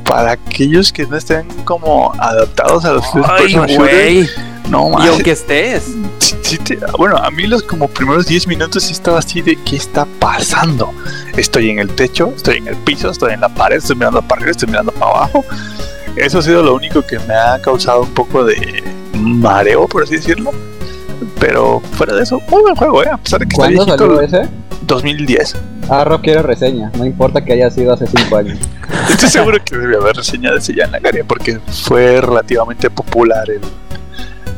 para aquellos que no estén como adaptados a los Ay, güey. No, Y mames. aunque estés. Sí, sí te- bueno, a mí los como primeros 10 minutos sí estaba así de ¿qué está pasando? Estoy en el techo, estoy en el piso, estoy en la pared, estoy mirando para arriba, estoy mirando para abajo. Eso ha sido lo único que me ha causado un poco de mareo, por así decirlo. Pero fuera de eso, muy buen juego, ¿eh? A pesar de que está ¿Cuándo viejito, salió ese? 2010. Ah, Rob quiere reseña, no importa que haya sido hace 5 años. Estoy seguro que debe haber reseña de ese ya en la Garia porque fue relativamente popular el,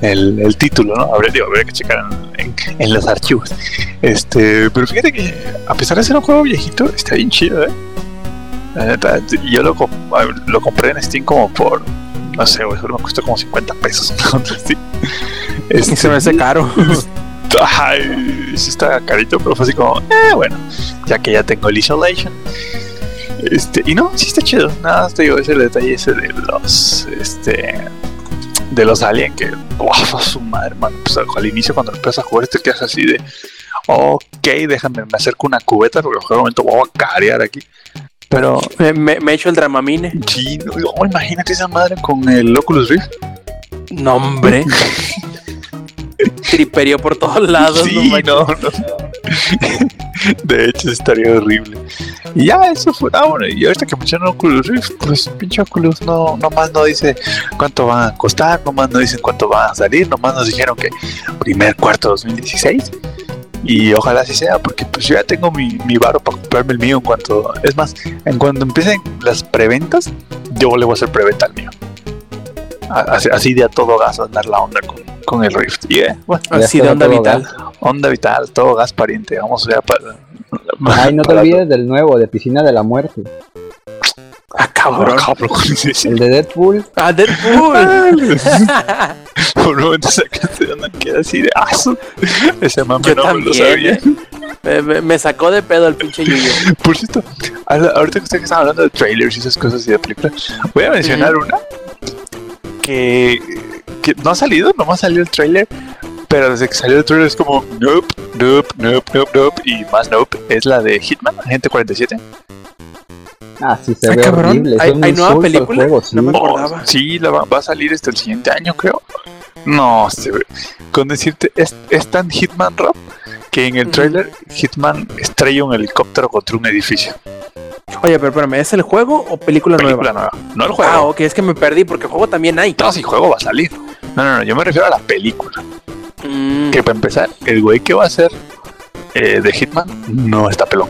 el, el título, ¿no? Habría, digo, habría que checar en, en- en los archivos. Este, pero fíjate que a pesar de ser un juego viejito, está bien chido, ¿eh? La neta, yo lo, lo compré en Steam como por, no sé, güey, me costó como 50 pesos. Y se me hace caro. Ajá, y sí está carito, pero fue así como, eh, bueno, ya que ya tengo el Isolation. Este, y no, sí está chido. Nada, más te digo, ese detalle ese de los, este, de los Alien, que, wow, su madre, man. Pues al inicio, cuando empiezas a jugar, te quedas así de, ok, déjame, me acerco una cubeta, porque en algún momento voy a carear aquí. Pero, me, me, me echo el Dramamine. sí, no, oh, imagínate esa madre con el Oculus Rift. No, hombre. Triperio por todos lados. Sí, no no, no. De hecho, estaría horrible. Y ya, eso fue. Ah, bueno, y ahorita que mencionan Oculus Rift, pues pinche Oculus no, nomás no dice cuánto van a costar, nomás no dicen cuánto van a salir, nomás nos dijeron que primer cuarto 2016. Y ojalá así sea, porque pues yo ya tengo mi, mi varo para comprarme el mío en cuanto. Es más, en cuanto empiecen las preventas, yo le voy a hacer preventa al mío. Así, así de a todo gas andar la onda con, con el Rift. Y eh, bueno, Así de onda vital. gas. Onda vital, todo gas pariente. Vamos ya para. Ay, no te olvides del nuevo, de Piscina de la Muerte. Ah, cabrón. Ah, cabrón, sí, sí. El de Deadpool. Ah, Deadpool. Por un momento sacaste de onda queda así de aso. Ese mame no me lo sabía. eh. Me, sacó de pedo el pinche Yuyo. Por cierto, ahorita que ustedes están hablando de trailers y esas cosas y de películas, voy a mencionar una que, que no ha salido, nomás salió el trailer, pero desde que salió el trailer es como nope, nope, nope, nope, nope y más nope. Es la de Hitman, Agente 47. Ah, sí, se Ah, ve cabrón. horrible. ¿Hay- nueva película? juego, sí. No me Oh, acordaba. sí, la va, va a salir hasta el siguiente año, creo. No, se ve- con decirte, es, es tan Hitman Rob que en el trailer Hitman estrella un helicóptero contra un edificio. Oye, pero espérame, ¿es el juego o película, Película nueva? nueva, no el juego. Ah, ok, es que me perdí porque el juego también hay. No, si juego va a salir. No, no, no, yo me refiero a la película. Mm, Que para empezar, el güey que va a ser eh, de Hitman no está pelón.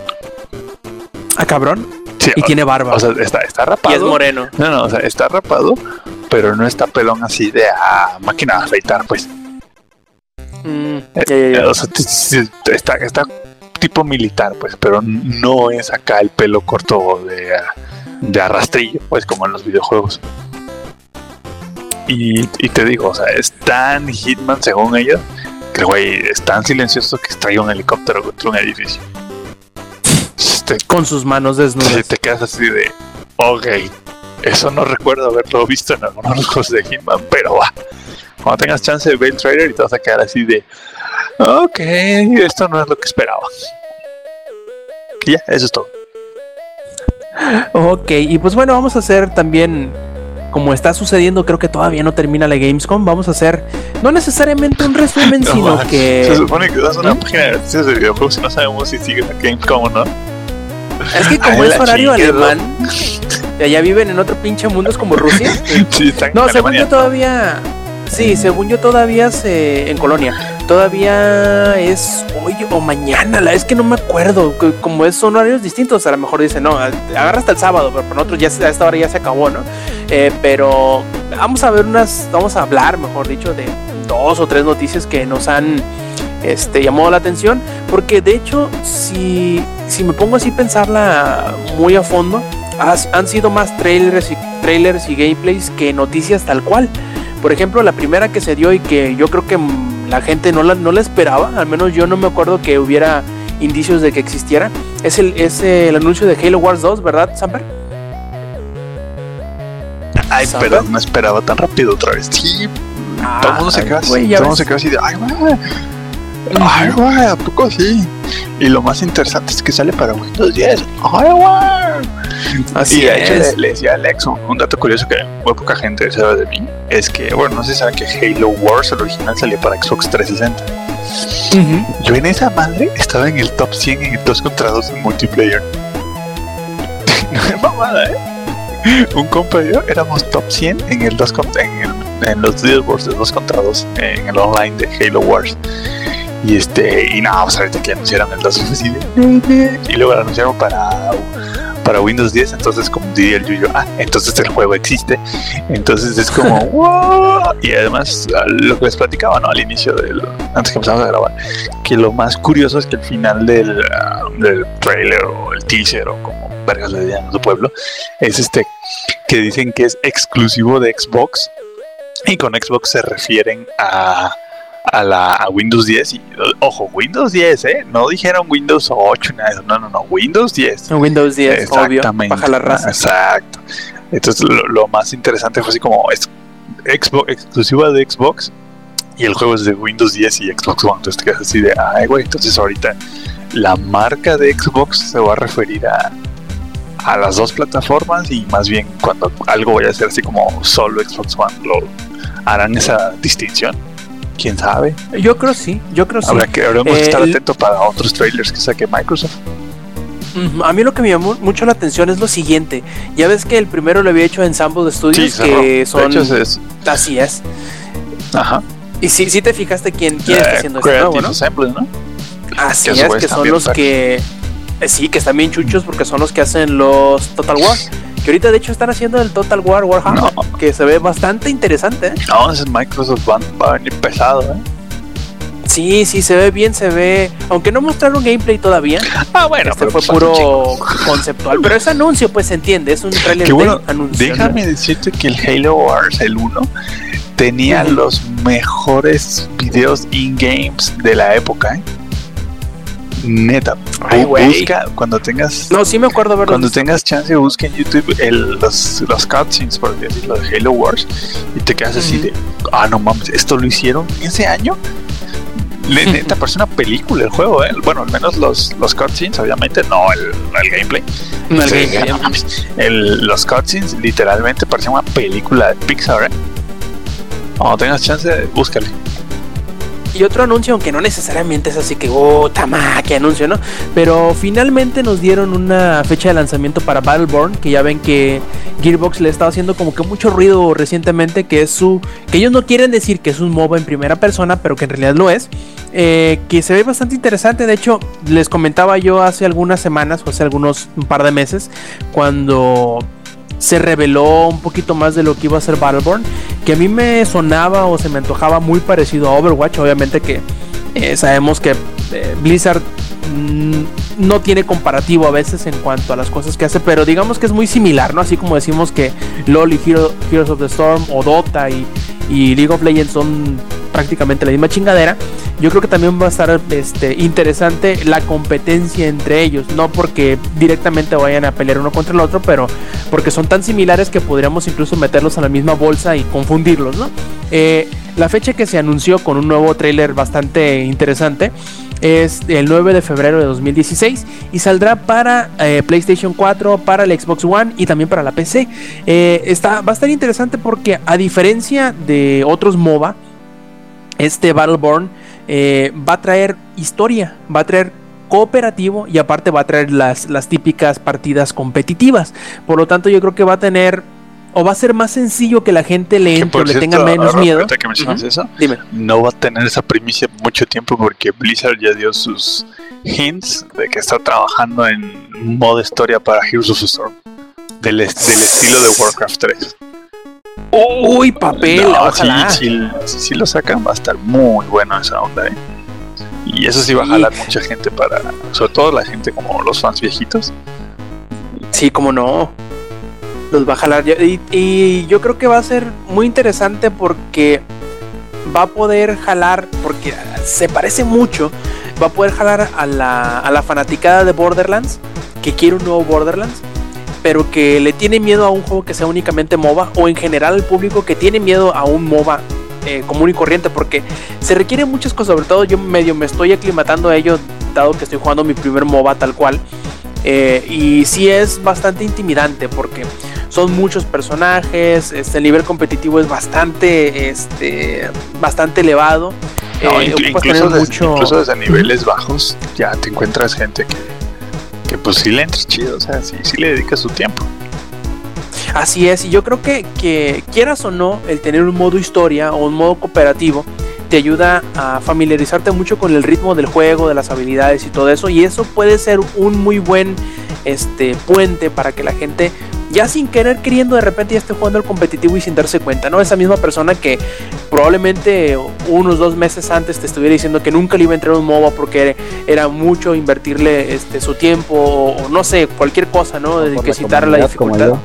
Ah, cabrón. Sí, Y o, tiene barba. o sea, está, está y rapado. es moreno. no, no, o sea, está rapado, pero no está pelón así de ah, máquina de afeitar, pues. Mm, ya, ya, ya. O sea, está, está tipo militar, pues, pero no es acá el pelo corto de, de arrastrillo, pues, como en los videojuegos. Y, y te digo, o sea, es tan Hitman según ellos, que el güey es tan silencioso que extrae un helicóptero contra un edificio. Te, Con sus manos desnudas. te quedas así de, ok, eso no recuerdo haberlo visto en algunos de los juegos de Hitman, pero va. Cuando tengas chance de ver el trailer y te vas a quedar así de, ok, esto no es lo que esperaba. Y ya, eso es todo. Ok, y pues bueno, vamos a hacer también, como está sucediendo, creo que todavía no termina la Gamescom, vamos a hacer no necesariamente un resumen, No, sino man. Se que... supone que das una ¿Mm? página de noticias de videojuegos y no sabemos si sigue la Gamescom o no. Es que como Ay, es horario alemán, y allá viven en otro pinche mundo, es como Rusia. Sí, No, según yo todavía... Sí, según yo todavía se... En Colonia. Todavía es hoy o mañana, la es que no me acuerdo. Como es, son horarios distintos, a lo mejor dicen, no, agarra hasta el sábado, pero para nosotros ya a esta hora ya se acabó, ¿no? Eh, pero vamos a ver unas, vamos a hablar, mejor dicho, de dos o tres noticias que nos han este, llamado la atención. Porque de hecho, si, si me pongo así a pensarla muy a fondo, has- han sido más trailers y, trailers y gameplays que noticias tal cual. Por ejemplo, la primera que se dio y que yo creo que la gente no la, no la esperaba, al menos yo no me acuerdo que hubiera indicios de que existiera, es el, es el anuncio de Halo Wars 2, ¿verdad, Samper? Ay, ¿Sabes? pero no esperaba tan rápido otra vez. Sí, todo el mundo se Ay, quedó así. güey, todo ya el mundo ves. se quedó así de, ay. Ay, güey, ¿a poco sí? Y lo más interesante es que sale para Windows 10. Ay, güey. Así y de hecho es. le, decía a Alex un, dato curioso que muy poca gente sabe de mí. Es que, bueno, no sé si saben que Halo Wars, el original, salió para Xbox 360. Ujú. Yo en esa madre estaba en el top 100 en el 2 contra 2 en multiplayer. no es mamada, ¿eh? un compa y yo éramos top 100 en el 2 contra, en, el, en los leaderboards de 2 contra 2 en el online de Halo Wars. Y este, y no, pues ahorita que anunciaron el 2 así de, y luego lo anunciaron para para Windows 10, entonces como diría el Yuyo, ah, entonces el juego existe. Entonces es como, wow. Y además lo que les platicaba, ¿no? Al inicio del, antes que empezamos a grabar, que lo más curioso es que al final del, uh, del trailer o el teaser o como vergas le digan a su pueblo, es este que dicen que es exclusivo de Xbox. Y con Xbox se refieren a a la a Windows 10 y ojo, Windows 10, ¿eh? No dijeron Windows 8, nada, no, no, no, Windows 10. Windows 10, obvio, baja la raza. Exacto. Entonces lo, más interesante fue así como es Xbox, exclusiva de Xbox y el juego es de Windows 10 y Xbox One. Entonces te quedas así de, ay, güey, entonces ahorita la marca de Xbox se va a referir a, a las dos plataformas y más bien cuando algo vaya a ser así como solo Xbox One, lo harán esa distinción quién sabe. Yo creo sí, yo creo sí. Habrá que habremos estar atento para otros trailers que saque Microsoft. A mí lo que me llamó mucho la atención es lo siguiente. Ya ves que el primero lo había hecho en Ensemble Studios, que son. es... Así es. Ajá. Y sí, sí te fijaste quién, quién está haciendo esto nuevo, ¿no? ¿no? Así es, que son los que. Eh, sí, que están bien chuchos porque son los que hacen los Total War. Que ahorita de hecho están haciendo el Total War Warhammer, que se ve bastante interesante. ¿eh? No, ese Microsoft va, a venir pesado, ¿eh? Sí, sí, se ve bien, se ve. Aunque no mostraron gameplay todavía. Ah, bueno, este fue puro conceptual. Pero ese anuncio, pues se entiende, es un trailer bueno, de anuncio. Déjame decirte que el Halo Wars, el 1, tenía los mejores videos in-games de la época, ¿eh? Neta, busca cuando tengas. No, sí me acuerdo verlo. Cuando tengas chance, busca en YouTube el, los, los cutscenes, por decirlo, de Halo Wars, y te quedas así de, ah, no mames, esto lo hicieron ese año. Neta, parece una película el juego, ¿eh? Bueno, al menos los, los cutscenes, obviamente, no el, el gameplay. No el gameplay. No, el, los cutscenes literalmente parecen una película de Pixar, ¿eh? Cuando tengas chance, búscale. Y otro anuncio, aunque no necesariamente es así que, oh, tama, que anuncio, ¿no? Pero finalmente nos dieron una fecha de lanzamiento para Battleborn, que ya ven que Gearbox le estaba haciendo como que mucho ruido recientemente, que es su... que ellos no quieren decir que es un MOBA en primera persona, pero que en realidad lo es. Eh, que se ve bastante interesante, de hecho, les comentaba yo hace algunas semanas, o hace algunos un par de meses, cuando se reveló un poquito más de lo que iba a ser Battleborn, que a mí me sonaba o se me antojaba muy parecido a Overwatch, obviamente que eh, sabemos que eh, Blizzard mm, no tiene comparativo a veces en cuanto a las cosas que hace, pero digamos que es muy similar, ¿no? Así como decimos que LOL y Heroes of the Storm o Dota y, y League of Legends son prácticamente la misma chingadera, yo creo que también va a estar este, interesante la competencia entre ellos. No porque directamente vayan a pelear uno contra el otro, pero porque son tan similares que podríamos incluso meterlos a la misma bolsa y confundirlos, ¿no? Eh, la fecha que se anunció con un nuevo trailer bastante interesante es el 9 de febrero de 2016 y saldrá para eh, PlayStation 4, para el Xbox One y también para la PC. Eh, está, va a estar interesante porque a diferencia de otros MOBA, este Battleborn eh, va a traer historia, va a traer cooperativo y aparte va a traer las, las típicas partidas competitivas. Por lo tanto, yo creo que va a tener o va a ser más sencillo que la gente le entre o le tenga menos miedo. Que eso, No va a tener esa primicia mucho tiempo porque Blizzard ya dio sus hints de que está trabajando en modo historia para Heroes of the Storm. Del, del estilo de Warcraft 3. Uy, papel, ojalá. Si, lo sacan va a estar muy bueno esa onda, ¿eh? Y eso sí va a jalar mucha gente para, sobre todo la gente como los fans viejitos. Sí, como no. Los va a jalar. Y, y yo creo que va a ser muy interesante porque va a poder jalar, porque se parece mucho, va a poder jalar a la, a la fanaticada de Borderlands, que quiere un nuevo Borderlands pero que le tiene miedo a un juego que sea únicamente MOBA o en general al público que tiene miedo a un MOBA eh, común y corriente porque se requieren muchas cosas, sobre todo yo medio me estoy aclimatando a ello dado que estoy jugando mi primer MOBA tal cual eh, y sí es bastante intimidante porque son muchos personajes, este, el nivel competitivo es bastante, este, bastante elevado. Eh, incluso, incluso, desde niveles bajos ya te encuentras gente que pues sí le entres chido, o sea, sí, sí le dedica su tiempo. Así es, y yo creo que, que quieras o no, el tener un modo historia o un modo cooperativo te ayuda a familiarizarte mucho con el ritmo del juego, de las habilidades y todo eso, y eso puede ser un muy buen este puente para que la gente ya sin querer queriendo de repente ya esté jugando el competitivo y sin darse cuenta, ¿no? Esa misma persona que probablemente unos dos meses antes te estuviera diciendo que nunca le iba a entrar un MOBA porque era mucho invertirle este su tiempo o, no sé, cualquier cosa, ¿no? De que citar la dificultad.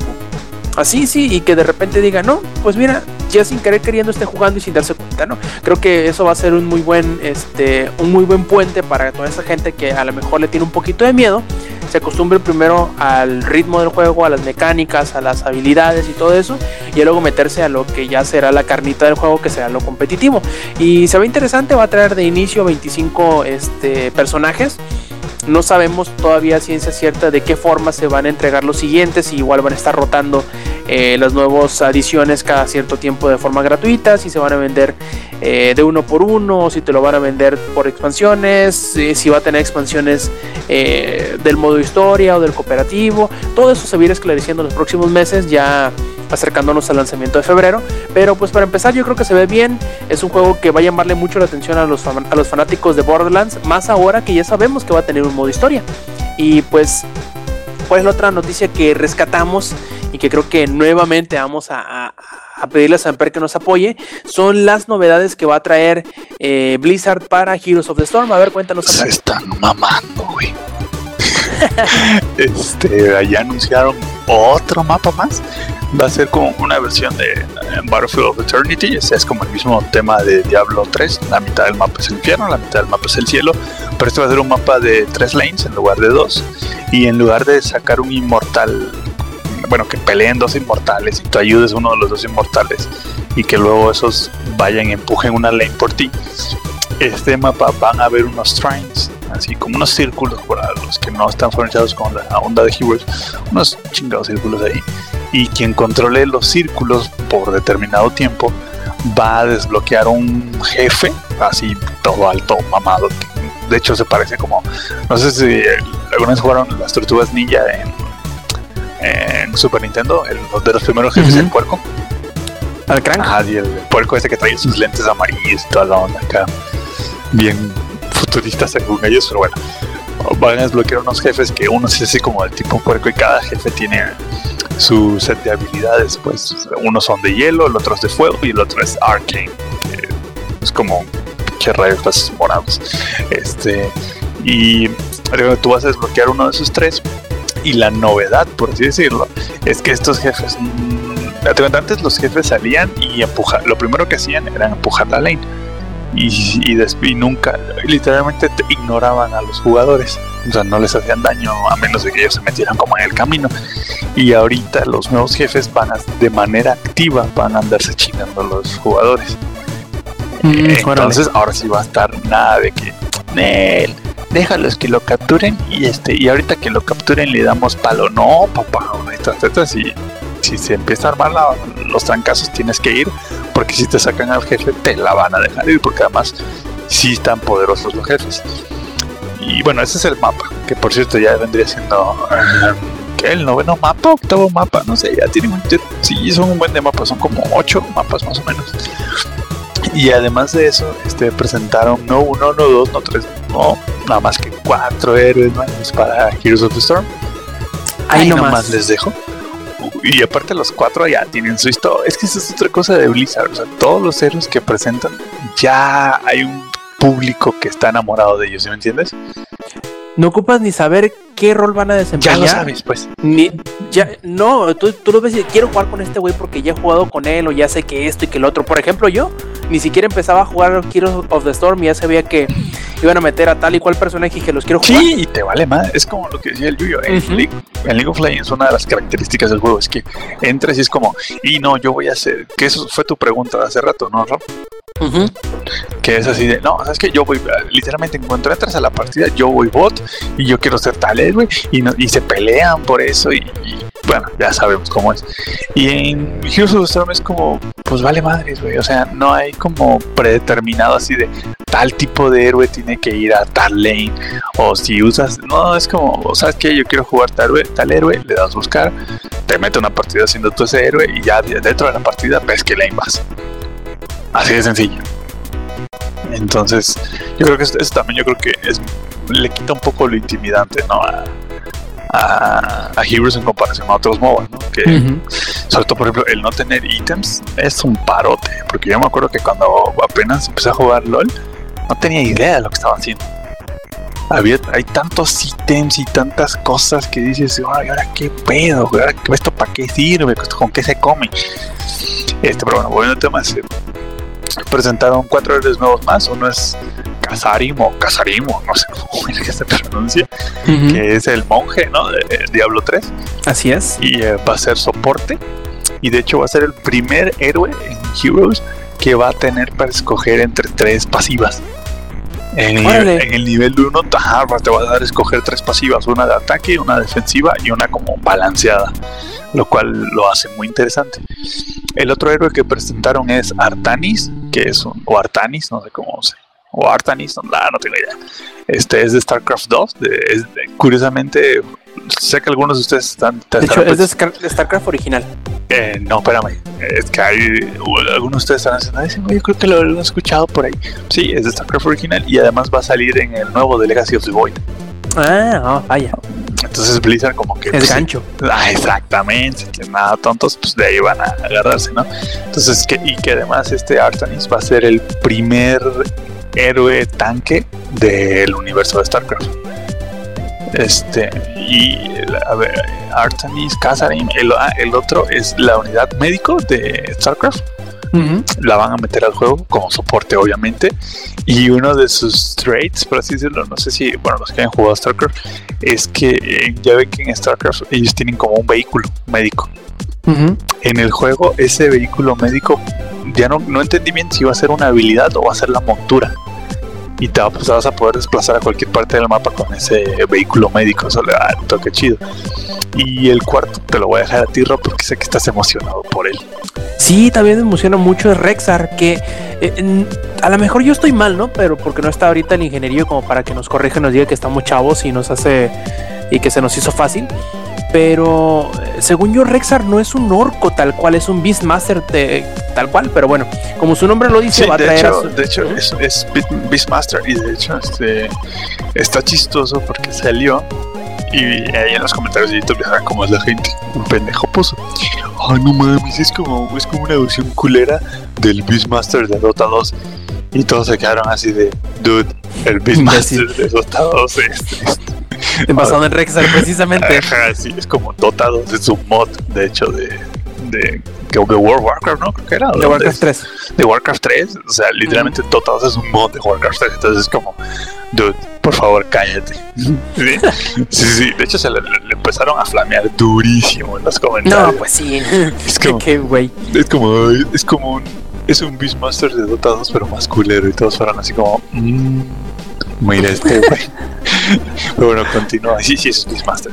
Así, sí, y que de repente diga, no, pues mira, ya sin querer queriendo esté jugando y sin darse cuenta, ¿no? Creo que eso va a ser un muy buen, este, un muy buen puente para toda esa gente que a lo mejor le tiene un poquito de miedo se acostumbre primero al ritmo del juego, a las mecánicas, a las habilidades y todo eso, y luego meterse a lo que ya será la carnita del juego, que será lo competitivo. Y se ve interesante, va a traer de inicio 25 este, personajes. No sabemos todavía ciencia cierta de qué forma se van a entregar los siguientes, y igual van a estar rotando eh, las nuevas adiciones cada cierto tiempo de forma gratuita, si se van a vender eh, de uno por uno, si te lo van a vender por expansiones, eh, si va a tener expansiones del modo historia o del cooperativo, todo eso se va a ir esclareciendo en los próximos meses, ya acercándonos al lanzamiento de febrero. Pero pues para empezar yo creo que se ve bien. Es un juego que va a llamarle mucho la atención a los, a los fanáticos de Borderlands. Más ahora que ya sabemos que va a tener un modo historia. Y pues, ¿cuál es la otra noticia que rescatamos? Y que creo que nuevamente vamos a, a, pedirle a Samper que nos apoye. Son las novedades que va a traer eh, Blizzard para Heroes of the Storm. A ver, cuéntanos. Se están mamando, güey. este, allá anunciaron otro mapa más. Va a ser como una versión de eh, Battlefield of Eternity. Es como el mismo tema de Diablo 3. La mitad del mapa es el infierno, la mitad del mapa es el cielo. Pero este va a ser un mapa de tres lanes en lugar de dos. Y en lugar de sacar un inmortal, bueno, que peleen dos inmortales y tú ayudes a uno de los dos inmortales y que luego esos vayan y empujen una lane por ti. Este mapa van a haber unos trains así como unos círculos para los que no están familiarizados con la onda de Heroes, unos chingados círculos ahí. Y quien controle los círculos por determinado tiempo va a desbloquear un jefe, así todo alto, mamado. De hecho, se parece como. No sé si alguna vez jugaron las tortugas ninja en, Super Nintendo, el, de los primeros jefes, del puerco. Al crank. Ah, y el, puerco ese que trae sus lentes amarillos y toda la onda acá. Bien futuristas según ellos, pero bueno, van a desbloquear unos jefes que uno es así como de tipo puerco y cada jefe tiene su set de habilidades, pues unos son de hielo, el otro es de fuego y el otro es arcane, es como que rayos morados. Este, y tú vas a desbloquear uno de esos tres y la novedad, por así decirlo, es que estos jefes mm, antes los jefes salían y empujar, lo primero que hacían era empujar la lane y, nunca, literalmente ignoraban a los jugadores. O sea, no les hacían daño a menos de que ellos se metieran como en el camino. Y ahorita los nuevos jefes van a, de manera activa, van a andarse chingando a los jugadores. Mm, eh, entonces ahora sí va a estar nada de que, Nel, déjalos que lo capturen y este, y ahorita que lo capturen le damos palo. No, papá, estas tetas y si se empieza a armar los trancazos tienes que ir porque si te sacan al jefe te la van a dejar ir porque además sí están poderosos los jefes. Y bueno ese es el mapa que por cierto ya vendría siendo uh, el noveno mapa octavo mapa no sé ya tienen un sí son un buen de mapas son como ocho mapas más o menos y además de eso este presentaron no uno no dos no tres no nada más que cuatro héroes nuevos para Heroes of the Storm ahí, nomás les dejo y aparte los cuatro ya tienen su historia. Es que eso es otra cosa de Blizzard. O sea, todos los héroes que presentan ya hay un público que está enamorado de ellos, ¿sí me entiendes? No ocupas ni saber qué rol van a desempeñar. Ya lo sabes, pues. Ni, ya, no, tú, tú lo ves y quiero jugar con este güey porque ya he jugado con él o ya sé que esto y que el otro. Por ejemplo, yo ni siquiera empezaba a jugar Heroes of the Storm y ya sabía que iban a meter a tal y cual personaje y que los quiero jugar. Sí, y te vale más. Es como lo que decía el Yuyo. En, League, of Legends, una de las características del juego es que entras y es como, y no, yo voy a hacer. Que eso fue tu pregunta de hace rato, ¿no, Rob? Que es así de, no, sabes que yo voy, literalmente en cuanto entras a la partida, yo voy bot y yo quiero ser tal güey, y, y se pelean por eso y, bueno, ya sabemos cómo es. Y en Heroes of the Storm es como, pues vale madres, güey, o sea, no hay como predeterminado así de tal tipo de héroe tiene que ir a tal lane. O si usas, no, es como, ¿sabes qué? Yo quiero jugar tal, héroe- tal héroe, le das buscar, te mete una partida siendo tú ese héroe y ya de- dentro de la partida ves que lane vas. Así de sencillo. Entonces, yo creo que eso, eso también yo creo que es, le quita un poco lo intimidante, ¿no? A, a, a Heroes en comparación a otros MOBA, ¿no? Que, sobre todo, por ejemplo, el no tener ítems es un parote. Porque yo me acuerdo que cuando apenas empecé a jugar LOL, no tenía idea de lo que estaba haciendo. Había, hay tantos ítems y tantas cosas que dices, ay, ahora qué pedo, ¿Ahora esto para qué sirve, ¿Esto con qué se come. Este, pero bueno, volviendo al tema, presentaron cuatro héroes nuevos más. Uno es Kazarim o Kasarimo, no sé cómo es que se pronuncia, que es el monje, ¿no? De de Diablo 3 Así es. y eh, va a ser soporte. Y de hecho va a ser el primer héroe en Heroes que va a tener para escoger entre tres pasivas. En el, Órale. en el nivel 1 te va a dar a escoger tres pasivas, una de ataque, una defensiva y una como balanceada, lo cual lo hace muy interesante. El otro héroe que presentaron es Artanis, que es un, o Artanis, no sé cómo se, o Artanis, no, la- no tengo idea. Este es de StarCraft 2, de- es de- curiosamente, sé que algunos de ustedes están... De hecho, es de Scar- de StarCraft original. eh, no, espérame. Es que hay algunos de ustedes están haciendo, dicen, "Oye, yo creo que lo, lo he escuchado por ahí. Sí, es de StarCraft original y además va a salir en el nuevo de Legacy of the Void. Ah, ah, vaya. Entonces Blizzard como que... Es pues, gancho. Ah, exactamente, que nada tontos, pues de ahí van a agarrarse, ¿no? Entonces, que, y que además este Artanis va a ser el primer héroe tanque del universo de StarCraft. Este, y a ver, Artanis, Kazarim, el, ah, el otro es la unidad médico de StarCraft. La van a meter al juego como soporte, obviamente. Y uno de sus traits, por así decirlo, no sé si, bueno, los que hayan jugado StarCraft, es que eh, ya ve que en StarCraft ellos tienen como un vehículo médico. En el juego, ese vehículo médico, ya no, no entendí bien si va a ser una habilidad o va a ser la montura. Y pues, te vas a poder desplazar a cualquier parte del mapa con ese vehículo médico. Eso le da toque chido. Y el cuarto te lo voy a dejar a ti, Rob, porque sé que estás emocionado por él. Sí, también me emociona mucho es Rexar, que eh, a lo mejor yo estoy mal, ¿no? Pero porque no está ahorita el ingeniero como para que nos corrija y nos diga que estamos chavos y nos hace y que se nos hizo fácil. Pero eh, según yo, Rexar no es un orco tal cual, es un Beastmaster tal cual. Pero bueno, como su nombre lo dice, Sí, va a de a hecho, su- de hecho Ujú. es, Beastmaster y de hecho este, está chistoso porque salió y ahí en los comentarios de YouTube ya saben cómo es la gente. Un pendejo puso. Ay, no mames, es como, es como una versión culera del Beastmaster de Dota 2. Y todos se quedaron así de, dude, el Beastmaster de Dota 2 es, es- basado en Rexar precisamente. Ajá, sí, es como Dota 2, es un mod, de hecho, de, de, de World Warcraft, ¿no? Creo que era. De ¿dónde Warcraft es? 3. de Warcraft 3, o sea, literalmente Dota 2 es un mod de Warcraft 3, entonces es como, dude, por favor, cállate. Sí, sí, sí, de hecho se le, le empezaron a flamear durísimo en los comentarios. No, pues sí. es como, Qué güey. es como, es como un, es un Beastmaster de Dota 2, pero más culero, y todos fueron así como, mmm, mira este güey. pero bueno, continúa, sí, sí, es Beastmaster.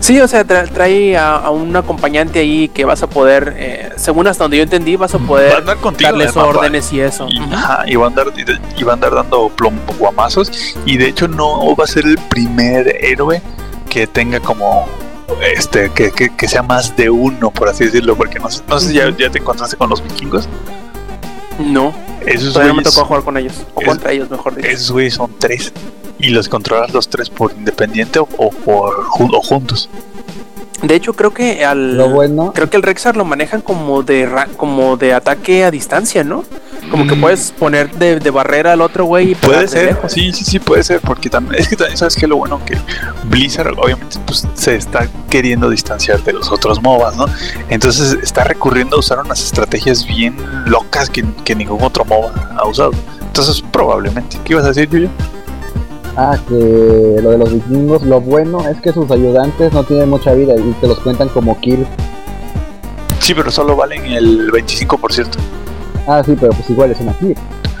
Sí, o sea, tra- trae a, a un acompañante ahí que vas a poder, eh, según hasta donde yo entendí, vas a Va a poder contigo darles órdenes y eso. Y, Ujú. ajá, y va a andar, y va a andar dando plom- guamazos. Y de hecho no va a ser el primer héroe que tenga como este que, que, que sea más de uno, por así decirlo, porque no sé, no sé si ya, ya te encontraste con los vikingos. No, Esos todavía no me tocó jugar con ellos. O es- contra ellos, mejor dicho. esos güeyes son tres. Y los controlas los tres por independiente o, o por o juntos. De hecho, creo que al. Lo bueno, Creo que el Rexar lo manejan como de ra- como de ataque a distancia, ¿no? Como que Mm. puedes poner de, de barrera al otro güey y Puede ser, lejos. sí, sí, sí, puede ser, porque también, es que también sabes que lo bueno que Blizzard obviamente pues se está queriendo distanciar de los otros MOBAs, ¿no? Entonces está recurriendo a usar unas estrategias bien locas que, que ningún otro MOBA ha usado. Entonces probablemente, ¿qué ibas a decir, Yuyo? Ah, que lo de los vikingos, lo bueno es que sus ayudantes no tienen mucha vida y te los cuentan como kill. Sí, pero solo valen el 25%. Ah, sí, pero pues igual es una kill.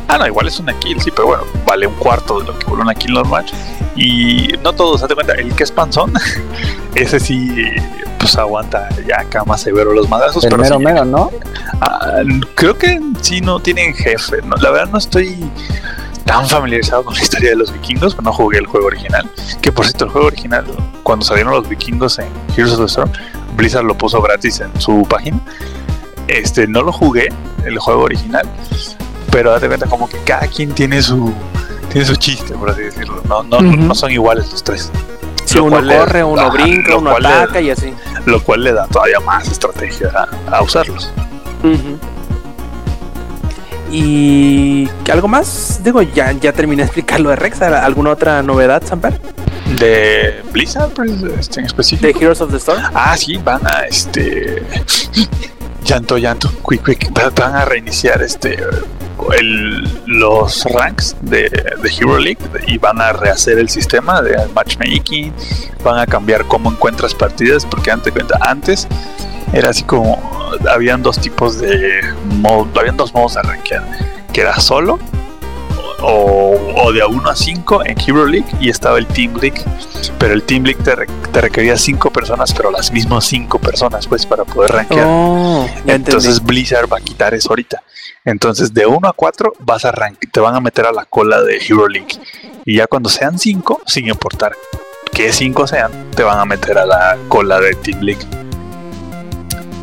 Ah, no, igual es una kill, sí, pero bueno, vale un cuarto de lo que vale una kill normal. Y no todos, date cuenta, el que es panzón, ese sí, pues aguanta ya acá más severo los madrazos, El pero mero sí, mero, ¿no? Ah, creo que sí no tienen jefe. ¿no? La verdad no estoy. Tan familiarizado con la historia de los vikingos, no jugué el juego original. Que por cierto, el juego original, cuando salieron los vikingos en Heroes of the Storm, Blizzard lo puso gratis en su página. Este, no lo jugué, el juego original, pero date cuenta como que cada quien tiene su tiene su chiste, por así decirlo. No, no, Ujú. no son iguales los tres. Si Lo uno corre, uno ajá, brinca, uno le- ataca y así. Lo cual le da todavía más estrategia a, a usarlos. Ujú. ¿Y ¿qué algo más? Digo, ya, ya terminé de explicar lo de Rex. ¿Alguna otra novedad, Samper? De Blizzard, pues, este, en específico. De Heroes of the Storm. Ah, sí, van a este. Llanto, llanto, quick, quick. va- Van a reiniciar este. El, los ranks de, de Hero League y van a rehacer el sistema de matchmaking. Van a cambiar cómo encuentras partidas. Porque antes, antes era así como. Habían dos tipos de. Mod, habían dos modos de rankear: que era solo o, o de a 1 a 5 en Hero League y estaba el Team League pero el Team League te, re- te requería 5 personas pero las mismas 5 personas pues para poder rankear Oh, entendí. entonces Blizzard va a quitar eso ahorita entonces de 1 a 4 vas a rank te van a meter a la cola de Hero League y ya cuando sean 5 sin importar que 5 sean te van a meter a la cola de Team League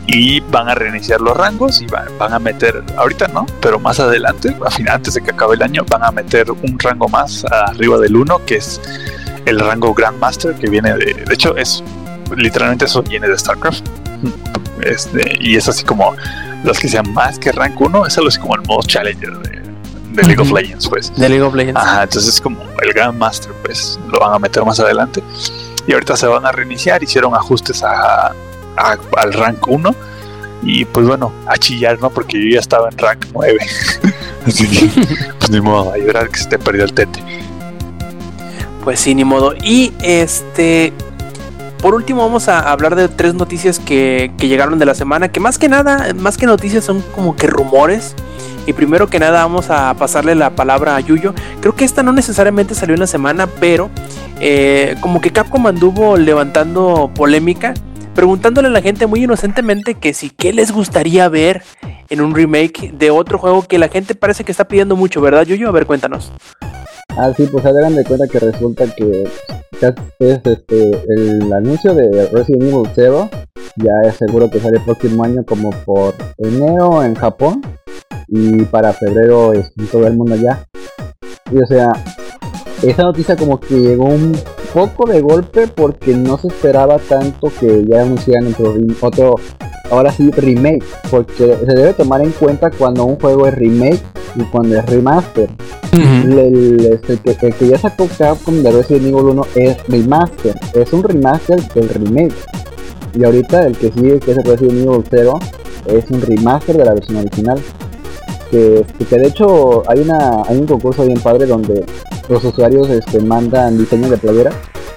y van a reiniciar los rangos y van, van a meter, ahorita no, pero más adelante, a fin- antes de que acabe el año, van a meter un rango más arriba del 1, que es el rango Grandmaster, que viene de, de hecho es, literalmente eso viene de StarCraft, este, y es así como los que sean más que rank 1, es algo así como el modo Challenger de, de League of. Legends, pues. De League of Legends. Ajá, entonces es como el Grandmaster, pues lo van a meter más adelante. Y ahorita se van a reiniciar, hicieron ajustes a, al rank 1. Y pues bueno, a chillar, ¿no? Porque yo ya estaba en rank 9. Así que, pues ni modo, a llorar que se te perdió el tete. Pues sí, ni modo. Y este. Por último, vamos a hablar de tres noticias que, que llegaron de la semana. Que más que nada, más que noticias, son como que rumores. Y primero que nada, vamos a pasarle la palabra a Yuyo. Creo que esta no necesariamente salió en la semana, pero eh, como que Capcom anduvo levantando polémica. Preguntándole a la gente muy inocentemente que si qué les gustaría ver en un remake de otro juego que la gente parece que está pidiendo mucho, ¿verdad, Yuyo? A ver, cuéntanos. Ah, sí, pues hagan de cuenta que resulta que es este el anuncio de Resident Evil 0 ya es seguro que sale el próximo año como por enero en Japón y para febrero es en todo el mundo ya. Y o sea, esa noticia como que llegó un poco de golpe porque no se esperaba tanto que ya anunciaran otro, otro ahora sí remake, porque se debe tomar en cuenta cuando un juego es remake y cuando es remaster. El, el- este, que, el que ya sacó Capcom de Resident Evil 1 es remaster, es un remaster del remake. Y ahorita el que sigue, que es el Resident Evil 0, es un remaster de la versión original. Que, este, que de hecho hay una hay un concurso bien padre donde los usuarios este, mandan diseños de playera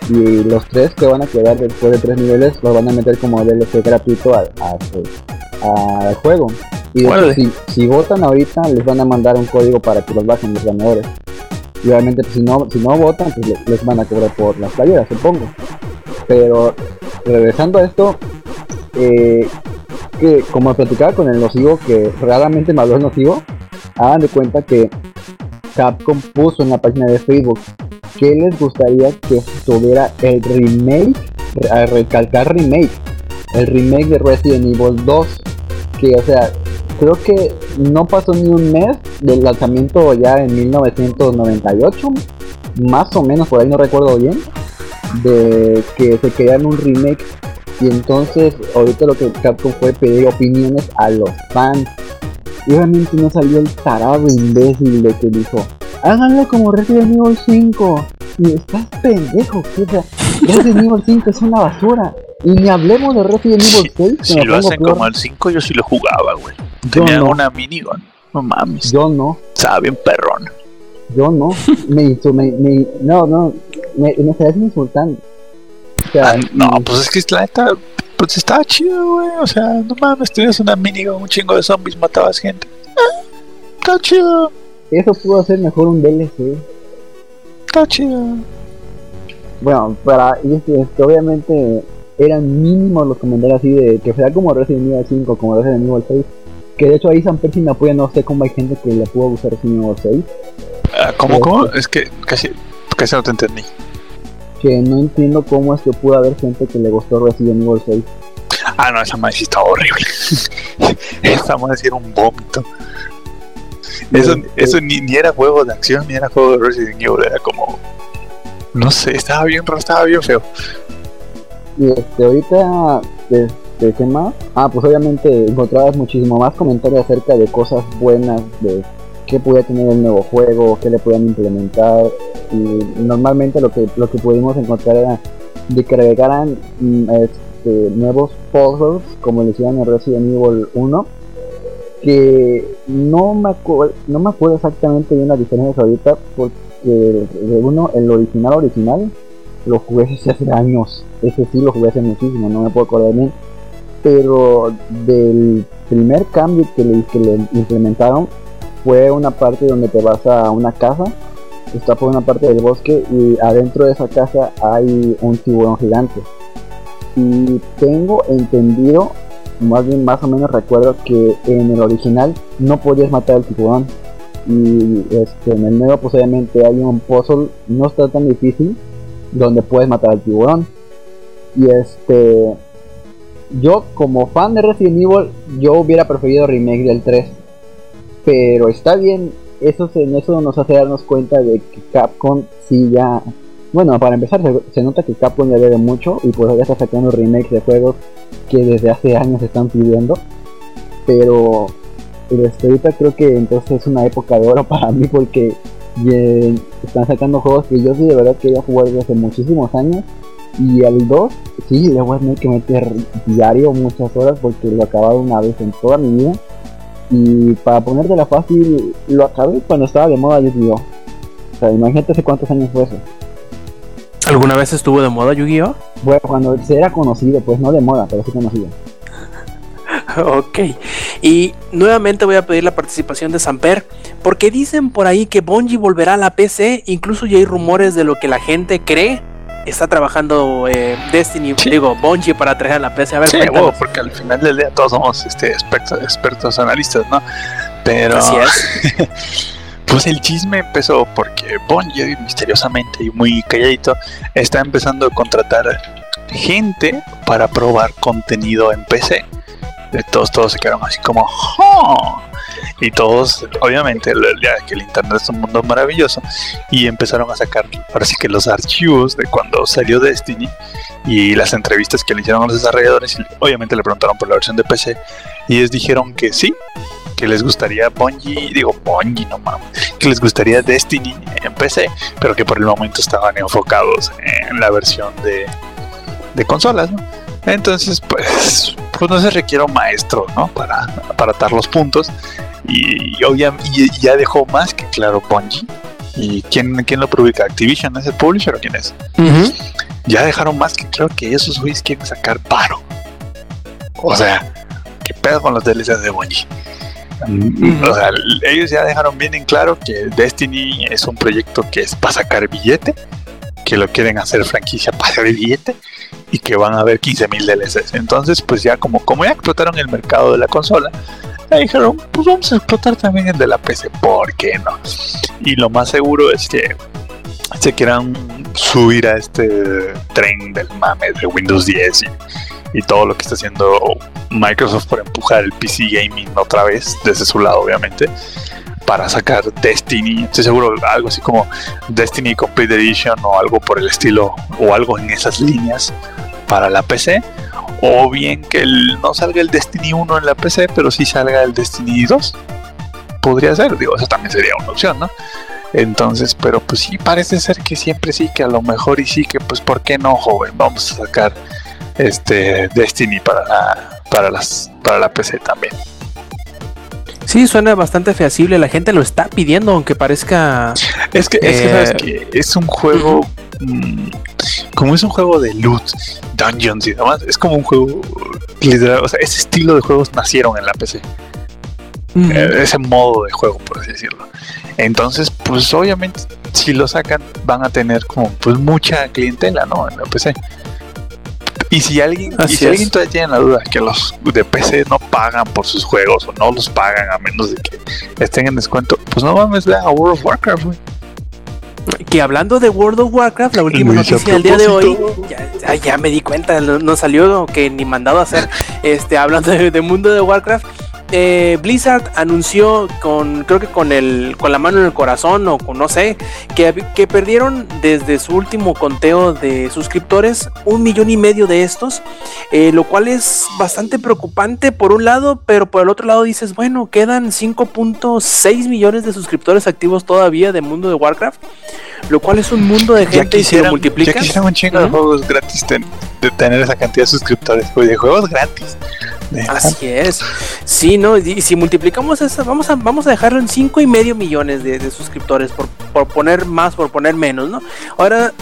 y los tres que van a quedar después de tres niveles los van a meter como DLC gratuito al, a- al juego. Y hecho, si, si votan ahorita les van a mandar un código para que los bajen los ganadores. Y obviamente pues, si no si no votan pues le- les van a cobrar por las playeras supongo. Pero regresando a esto, eh, que como platicaba con el nocivo que realmente me habló el nocivo, hagan de cuenta que Capcom puso en la página de Facebook que les gustaría que tuviera el remake, re- a recalcar remake, el remake de Resident Evil 2, que o sea, creo que no pasó ni un mes del lanzamiento ya en 1998, más o menos, por ahí no recuerdo bien, de que se querían un remake y entonces ahorita lo que Capcom fue pedir opiniones a los fans. Y obviamente no salió el tarado imbécil de que dijo, háganlo como Resident Evil 5. Y estás pendejo, que, Resident Evil 5 es una basura. Y ni hablemos de Resident Evil 6, que Si me lo hacen peor. como el 5, yo sí lo jugaba, güey. Tenía no. una minigun. No mames. Yo no, Estaba bien perrón. yo no. me hizo, me, me- no, no, me, me estás insultando. Sea, Ah, no, pues es que la neta, pues estaba chido, güey. O sea, no mames, tenías una minigun, un chingo de zombies, matabas gente. Ah, está chido, eso pudo ser mejor un DLC. está chido. Bueno, para y es que, este, obviamente eran mínimos los comentarios así de que sea como Resident Evil 5, como Resident Evil 6. Que de hecho ahí San Percy me apoya, no sé cómo hay gente que le pudo gustar Resident Evil 6. Ah, ¿Cómo, cómo? Es que casi, casi no te entendí. Que no entiendo cómo es que pudo haber gente que le gustó Resident Evil 6. Ah, no, esa madre sí está horrible. esa madre sí era un vómito. Eso, eso ni, ni era juego de acción, ni era juego de Resident Evil, era como. No sé, estaba bien, estaba bien feo. Y este, ahorita, este, ¿qué más? Ah, pues obviamente encontrabas muchísimo más comentarios acerca de cosas buenas, de qué podía tener el nuevo juego, qué le podían implementar. Y normalmente lo que, lo que pudimos encontrar era de que agregaran mm, este, nuevos puzzles, como le hicieron en Resident Evil 1, que no me, no me acuerdo exactamente bien las diferencias ahorita, porque de uno, el original original, lo jugué hace años. Ese sí lo jugué hace muchísimo, no me puedo acordar bien. Pero del primer cambio que le, que le implementaron fue una parte donde te vas a una casa, está por una parte del bosque y adentro de esa casa hay un tiburón gigante. Y tengo entendido, más bien más o menos recuerdo que en el original no podías matar al tiburón. Y este, en el nuevo pues obviamente hay un puzzle, no está tan difícil, donde puedes matar al tiburón. Y este, yo como fan de Resident Evil, yo hubiera preferido remake del 3. Pero está bien, eso en eso nos hace darnos cuenta de que Capcom sí ya... Bueno, para empezar se, nota que Capcom ya debe mucho y pues ya está sacando remakes de juegos que desde hace años están pidiendo. Pero este, ahorita creo que entonces es una época de oro para mí porque están sacando juegos que yo sí de verdad quería jugar desde hace muchísimos años. Y al 2, sí, le voy a tener que meter diario muchas horas porque lo he acabado una vez en toda mi vida. Y para ponértela fácil, lo acabé cuando estaba de moda Yu-Gi-Oh! O sea, imagínate hace cuántos años fue eso. ¿Alguna vez estuvo de moda Yu-Gi-Oh? Bueno, cuando se era conocido, pues no de moda, pero sí conocido. Ok. Y nuevamente voy a pedir la participación de Samper, porque dicen por ahí que Bungie volverá a la PC, incluso ya hay rumores de lo que la gente cree. Está trabajando eh, Destiny, Sí. digo, Bungie para traer a la PC. A ver, Sí, porque al final del día todos somos este, expertos, expertos analistas, ¿no? Pero Así es. pues el chisme empezó porque Bungie misteriosamente y muy calladito está empezando a contratar gente para probar contenido en PC. Todos, todos se quedaron así como "Oh". y todos, obviamente, ya que el internet es un mundo maravilloso y empezaron a sacar ahora sí que los archivos de cuando salió Destiny y las entrevistas que le hicieron a los desarrolladores obviamente le preguntaron por la versión de PC y ellos dijeron que sí, que les gustaría Bungie, digo Bungie, no mames, que les gustaría Destiny en PC, pero que por el momento estaban enfocados en la versión de, de consolas, ¿no? Entonces, pues, pues no se requiere un maestro, ¿no? Para, para atar los puntos. Y, y ya dejó más que claro Bungie. ¿Y quién, quién lo publica? ¿Activision es el publisher o quién es? Ya dejaron más que claro que esos güeyes quieren sacar paro. O sea, ¿qué pedo con los DLCs de Bungie? O sea, ellos ya dejaron bien en claro que Destiny es un proyecto que es para sacar billete, que lo quieren hacer franquicia para hacer billete y que van a haber 15.000 DLCs. Entonces, pues ya como, como ya explotaron el mercado de la consola, dijeron, pues vamos a explotar también el de la PC, ¿por qué no? Y lo más seguro es que se quieran subir a este tren del mame de Windows 10 y, y todo lo que está haciendo Microsoft por empujar el PC gaming otra vez desde su lado obviamente para sacar Destiny, estoy seguro algo así como Destiny Complete Edition o algo por el estilo o algo en esas líneas para la PC o bien que no salga el Destiny 1 en la PC pero sí salga el Destiny 2 podría ser, digo, eso también sería una opción, ¿no? Entonces, pero pues sí, parece ser que siempre sí, que a lo mejor y sí, que pues ¿por qué no, joven? Vamos a sacar este Destiny para la, para las, para la PC también. Sí, suena bastante feasible. La gente lo está pidiendo, aunque parezca. Es que, es que Eh, sabes que es un juego, mm, como es un juego de loot, dungeons y demás, es como un juego literal, o sea, ese estilo de juegos nacieron en la PC. Eh, ese modo de juego, por así decirlo. Entonces, pues obviamente, si lo sacan, van a tener como pues mucha clientela, ¿no? En la PC. Y si alguien, y si es. alguien todavía tiene la duda que los de PC no pagan por sus juegos o no los pagan a menos de que estén en descuento, pues no mames, vean a World of Warcraft, güey. Que hablando de World of Warcraft, la última Luis, noticia del día de hoy, ya, ya- ya me di cuenta, no, no salió que ni mandado a hacer. Este, hablando de, de mundo de Warcraft, eh, Blizzard anunció con, creo que con el, con la mano en el corazón o con no sé, que, que perdieron desde su último conteo de suscriptores un millón y medio de estos, eh, lo cual es bastante preocupante por un lado, pero por el otro lado dices, bueno, quedan 5.6 millones de suscriptores activos todavía de mundo de Warcraft, lo cual es un mundo de Ya gente y si lo ya un chingo de juegos gratis ten- de tener esa cantidad de suscriptores, güey, de juegos gratis. De- Así es. Sí, ¿no? Y si multiplicamos eso, vamos a, vamos a dejarlo en 5 y medio millones de, suscriptores, por, por poner más, por poner menos, ¿no? Ahora,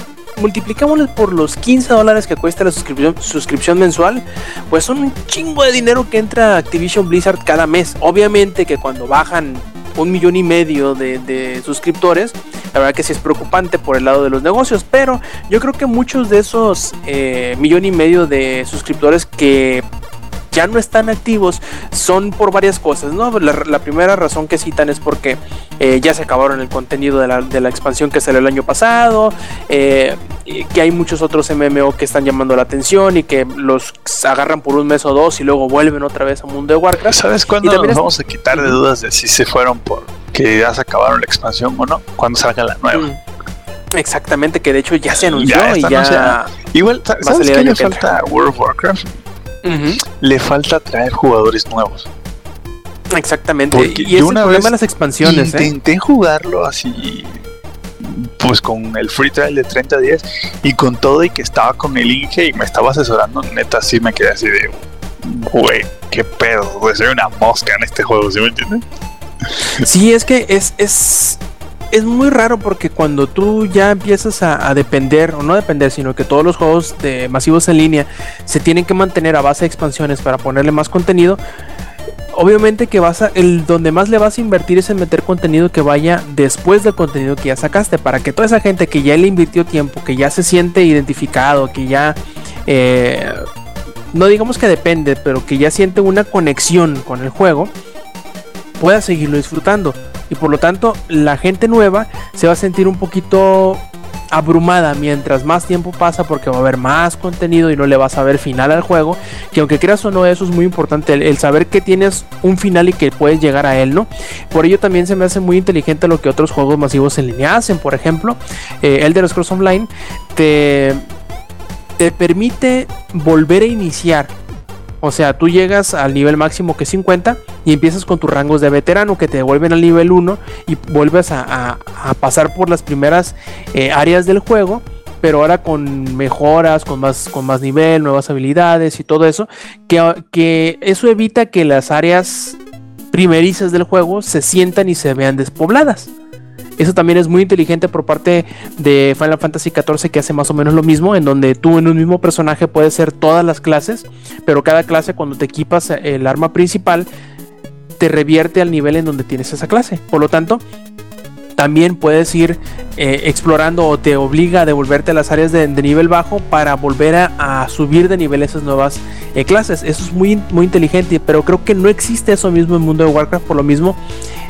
multiplicámoslo por los 15 dólares que cuesta la suscripción, suscripción mensual, pues son un chingo de dinero que entra a Activision Blizzard cada mes. Obviamente que cuando bajan un millón y medio de, de suscriptores, la verdad que sí es preocupante por el lado de los negocios, pero yo creo que muchos de esos eh, millón y medio de suscriptores que ya no están activos son por varias cosas, ¿no? La, la primera razón que citan es porque eh, ya se acabaron el contenido de la, de la expansión que salió el año pasado, eh, que hay muchos otros MMO que están llamando la atención y que los agarran por un mes o dos y luego vuelven otra vez a Mundo de Warcraft. ¿Sabes cuándo nos es- vamos a quitar de dudas de si se fueron por que ya se acabaron la expansión o no? Cuando salga la nueva. Mm. Exactamente, que de hecho ya se anunció Ya y ya... anunciada. Igual, ¿sabes qué le falta a World of Warcraft? Le falta traer jugadores nuevos. exactamente. Porque y es el una problema vez de las expansiones, ¿eh? Intenté jugarlo así, pues con el free trial de 30 días y con todo y que estaba con el Inge y me estaba asesorando, neta, sí me quedé así de, güey, qué pedo, güey, soy una mosca en este juego, ¿sí me entiendes? Sí, es que es, es, es muy raro porque cuando tú ya empiezas a, depender, o no depender, sino que todos los juegos de masivos en línea se tienen que mantener a base de expansiones para ponerle más contenido. Obviamente que vas a, el donde más le vas a invertir es en meter contenido que vaya después del contenido que ya sacaste, para que toda esa gente que ya le invirtió tiempo, que ya se siente identificado, que ya eh, no digamos que depende, pero que ya siente una conexión con el juego, pueda seguirlo disfrutando. Y por lo tanto, la gente nueva se va a sentir un poquito abrumada mientras más tiempo pasa porque va a haber más contenido y no le vas a ver final al juego. Que aunque creas o no, eso es muy importante, el, saber que tienes un final y que puedes llegar a él, ¿no? Por ello también se me hace muy inteligente lo que otros juegos masivos en línea hacen. Por ejemplo, eh, Elder Scrolls Online te, te permite volver a iniciar o sea, tú llegas al nivel máximo que es 50 y empiezas con tus rangos de veterano que te devuelven al nivel 1 y vuelves a, pasar por las primeras eh, áreas del juego, pero ahora con mejoras, con más, con más nivel, nuevas habilidades y todo eso, que, que eso evita que las áreas primerizas del juego se sientan y se vean despobladas. Eso también es muy inteligente por parte de Final Fantasy XIV que hace más o menos lo mismo, en donde tú en un mismo personaje puedes ser todas las clases, pero cada clase cuando te equipas el arma principal te revierte al nivel en donde tienes esa clase. Por lo tanto, también puedes ir eh, explorando o te obliga a devolverte a las áreas de, de nivel bajo para volver a, a subir de nivel esas nuevas eh, clases. Eso es muy, muy inteligente, pero creo que no existe eso mismo en Mundo de Warcraft, por lo mismo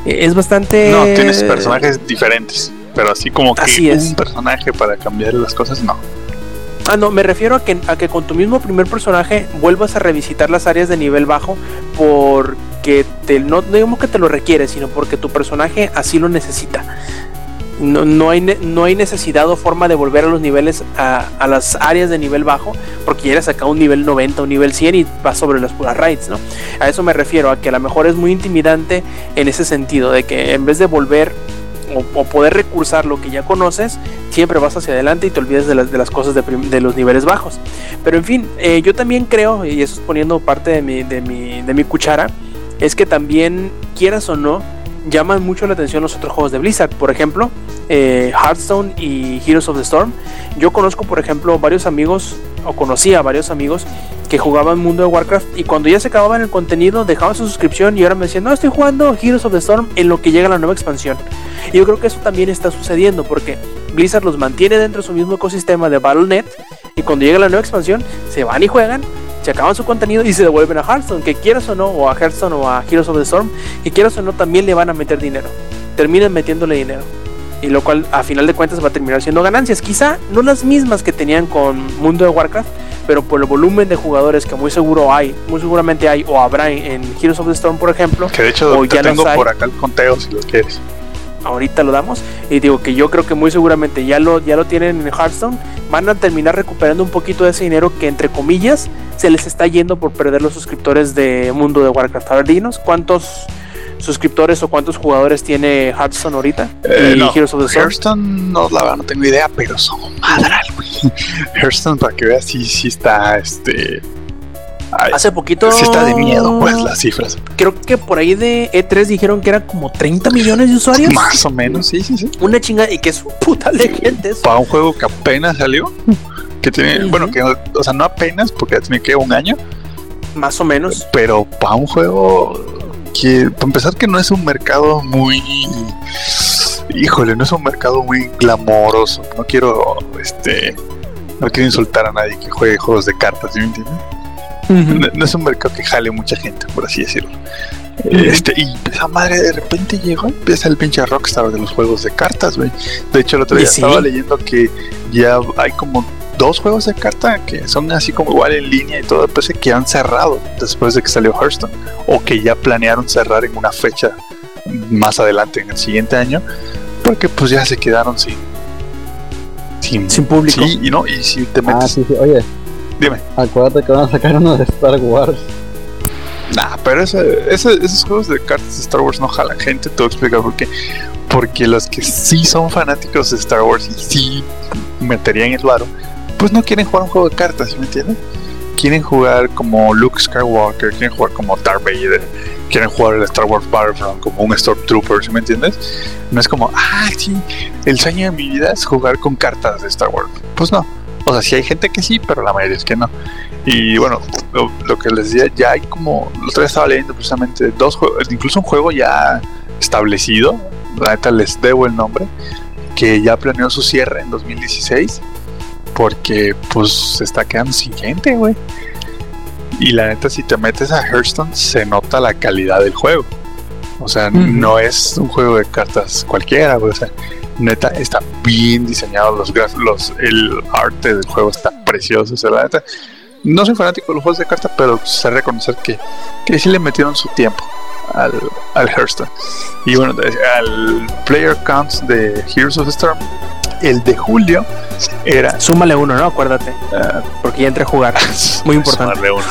eh, es bastante... No, tienes personajes diferentes, pero así como que Así es. un personaje para cambiar las cosas, no. Ah, no, me refiero a que, a que con tu mismo primer personaje vuelvas a revisitar las áreas de nivel bajo porque te, no, digamos que te lo requiere, sino porque tu personaje así lo necesita. No, no, hay, no hay necesidad o forma de volver a los niveles, a, a las áreas de nivel bajo, porque ya eres acá un nivel 90, un nivel 100 y vas sobre las puras raids, ¿no? A eso me refiero, a que a lo mejor es muy intimidante en ese sentido, de que en vez de volver o, o poder recursar lo que ya conoces, siempre vas hacia adelante y te olvidas de las, de las cosas de, de los niveles bajos. Pero en fin, eh, yo también creo, y eso es poniendo parte de mi, de, mi, de mi cuchara, es que también, quieras o no, llaman mucho la atención los otros juegos de Blizzard. Por ejemplo, eh, Hearthstone y Heroes of the Storm. Yo conozco, por ejemplo, varios amigos, o conocía a varios amigos que jugaban Mundo de Warcraft y cuando ya se acababan el contenido dejaban su suscripción y ahora me decían, no, estoy jugando Heroes of the Storm en lo que llega la nueva expansión. Y yo creo que eso también está sucediendo porque Blizzard los mantiene dentro de su mismo ecosistema de Battle.net y cuando llega la nueva expansión se van y juegan, se acaban su contenido y se devuelven a Hearthstone, que quieras o no, o a Hearthstone o a Heroes of the Storm, que quieras o no también le van a meter dinero. Terminan metiéndole dinero. y lo cual a final de cuentas va a terminar siendo ganancias. Quizá no las mismas que tenían con Mundo de Warcraft, pero por el volumen de jugadores que muy seguro hay, muy seguramente hay o habrá en Heroes of the Storm, por ejemplo. Que de hecho o te ya tengo por acá el conteo si lo quieres. Ahorita lo damos y digo que yo creo que muy seguramente ya lo ya lo tienen en Hearthstone van a terminar recuperando un poquito de ese dinero que entre comillas se les está yendo por perder los suscriptores de Mundo de Warcraft. A ver, dinos cuántos suscriptores o cuántos jugadores tiene Hearthstone ahorita Eh, y no, Heroes of the Storm. Hearthstone, no, la verdad no tengo idea, pero son madral, güey. Hearthstone, para que veas, sí, sí está, este... ay, Hace poquito sí está de miedo, pues, las cifras. creo que por ahí de E3 dijeron que eran como 30 millones de usuarios. Más o menos, sí, sí, sí. Una chingada y que es un putal de gente eso. Para un juego que apenas salió, que tiene, bueno, que, o sea, no apenas, porque ya tiene que un año, Más o menos. pero para un juego que, para empezar, que no es un mercado muy. Híjole, no es un mercado muy glamoroso. No quiero, este. No quiero insultar a nadie que juegue juegos de cartas, ¿sí me entiendes? No, no es un mercado que jale mucha gente, por así decirlo. Este, y esa madre de repente llegó, empieza el pinche rockstar de los juegos de cartas, güey. De hecho, el otro día sí. estaba leyendo que ya hay como dos juegos de carta que son así como igual en línea y todo, parece que han cerrado después de que salió Hearthstone, o que ya planearon cerrar en una fecha más adelante en el siguiente año, porque pues ya se quedaron sin. Sin, Sin público. Sí, y no, y si te Ah, metes. sí, sí. Oye, Dime. acuérdate que van a sacar uno de Star Wars. Nah, pero ese, ese- esos juegos de cartas de Star Wars no jalan gente. Te voy a explicar por qué. Porque los que sí son fanáticos de Star Wars y sí meterían el varo, pues no quieren jugar un juego de cartas, ¿sí me entienden? Quieren jugar como Luke Skywalker, quieren jugar como Darth Vader, quieren jugar el Star Wars Battlefront como un Stormtrooper, ¿sí me entiendes? No es como, ah, sí, el sueño de mi vida es jugar con cartas de Star Wars. Pues no. O sea, sí hay gente que sí, pero la mayoría es que no. Y bueno, lo, lo que les decía, ya hay como, otro día estaba leyendo precisamente dos juegos, incluso un juego ya establecido, la neta les debo el nombre, que ya planeó su cierre en 2016, porque pues se está quedando sin gente, güey. Y la neta, si te metes a Hearthstone, se nota la calidad del juego. O sea, no es un juego de cartas cualquiera, güey. O sea, neta, está bien diseñado. Los graf- los, el arte del juego está precioso. O sea, la neta, no soy fanático de los juegos de cartas, pero sé reconocer que, que sí le metieron su tiempo al, al Hearthstone. Y bueno, al player counts de Heroes of the Storm, el de julio era. Súmale uno, ¿no? Acuérdate. ah, Porque ya entré a jugar. Muy importante. sumarle uno.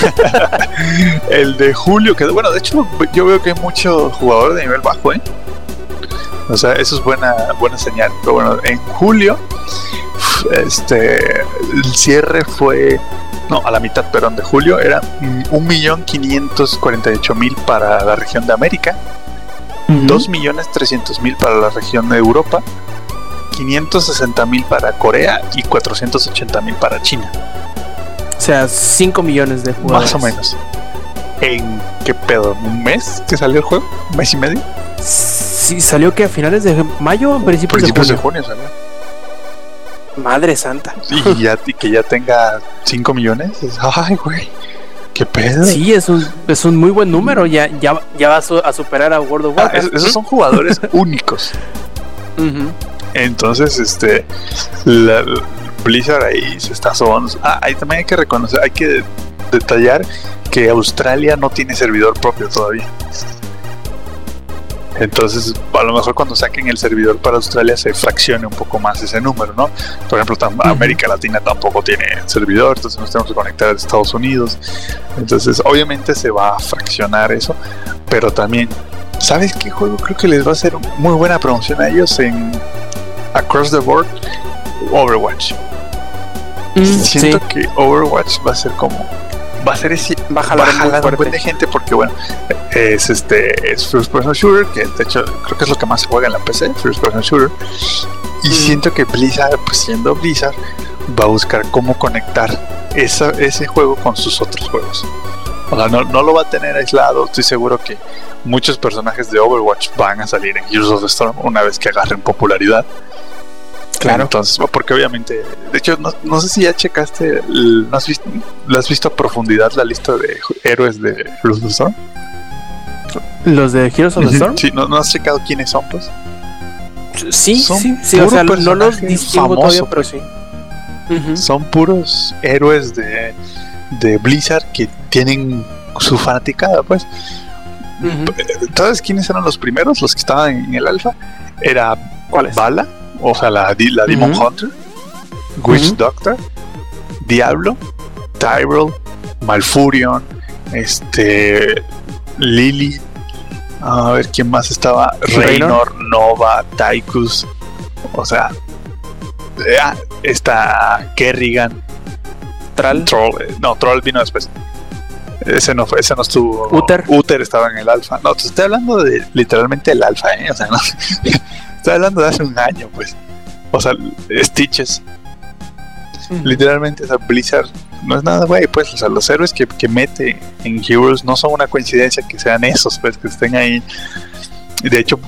el de julio, que bueno, de hecho, yo veo que hay mucho jugador de nivel bajo, ¿eh? O sea, eso es buena, buena señal. Pero bueno, en julio, este, el cierre fue, no, a la mitad, perdón, de julio era mm, 1.548.000 para la región de América, Ujú. 2.300.000 para la región de Europa, 560.000 para Corea y 480.000 para China. O sea, 5 millones de jugadores. Más o menos. ¿En qué pedo? ¿Un mes que salió el juego? ¿Un mes y medio? Sí, salió que a finales de mayo o principios, Principios de de junio. junio salió. Madre santa. Y ya, que ya tenga 5 millones. es- Ay, güey. ¿Qué pedo? Sí, es un, es un muy buen número. Ya, ya, ya va a, su- a superar a World of Ah, Warcraft. es- esos son jugadores únicos. Entonces, este. la- Blizzard ahí se está sobando. Ah, ahí también hay que reconocer, hay que detallar que Australia no tiene servidor propio todavía. Entonces, a lo mejor cuando saquen el servidor para Australia se fraccione un poco más ese número, ¿no? Por ejemplo, tam-. América Latina tampoco tiene servidor, entonces nos tenemos que conectar a Estados Unidos. Entonces, obviamente se va a fraccionar eso, pero también, ¿sabes qué juego creo que les va a hacer muy buena promoción a ellos en Across the Board? Overwatch. Mm, sí, Siento que Overwatch va a ser como. Va a ser ese. Va a jalar va a muy jalar un fuerte. buen de gente porque, bueno, es este. Es First Person Shooter, que de hecho creo que es lo que más se juega en la PC, First Person Shooter. Y Mm. siento que Blizzard, pues siendo Blizzard, va a buscar cómo conectar esa, ese juego con sus otros juegos. O sea, no, no lo va a tener aislado. Estoy seguro que muchos personajes de Overwatch van a salir en Heroes of the Storm una vez que agarren popularidad. Claro. Entonces, porque obviamente, de hecho, no, no sé si ya checaste, ¿no has visto, ¿lo has visto a profundidad la lista de héroes de Heroes of the Storm? Los de Heroes of the Storm. Sí, ¿no, no has checado quiénes son, pues? Sí, Son sí, sí, o sea, no los distingo famoso, todavía, pero sí. Ujú. Son puros héroes de, de Blizzard que tienen su fanaticada, pues. Ujú. ¿Sabes quiénes eran los primeros? Los que estaban en el alfa. Era ¿Cuáles? Bala, o sea, la, la Demon. Hunter, Witch. Doctor, Diablo, Tyrell, Malfurion, este, Lily, a ver quién más estaba. Reynor, Nova, Tychus, o sea, está Kerrigan. Troll, eh, no, Troll vino después. Ese no fue, ese no estuvo. Uther. Uther estaba en el alfa. No, te estoy hablando de literalmente el alfa, ¿eh? O sea, no. estoy hablando de hace un año, pues. O sea, Stitches. Literalmente, o sea, Blizzard no es nada, güey. Pues, o sea, los héroes que, que mete en Heroes no son una coincidencia que sean esos, pues, que estén ahí. De hecho,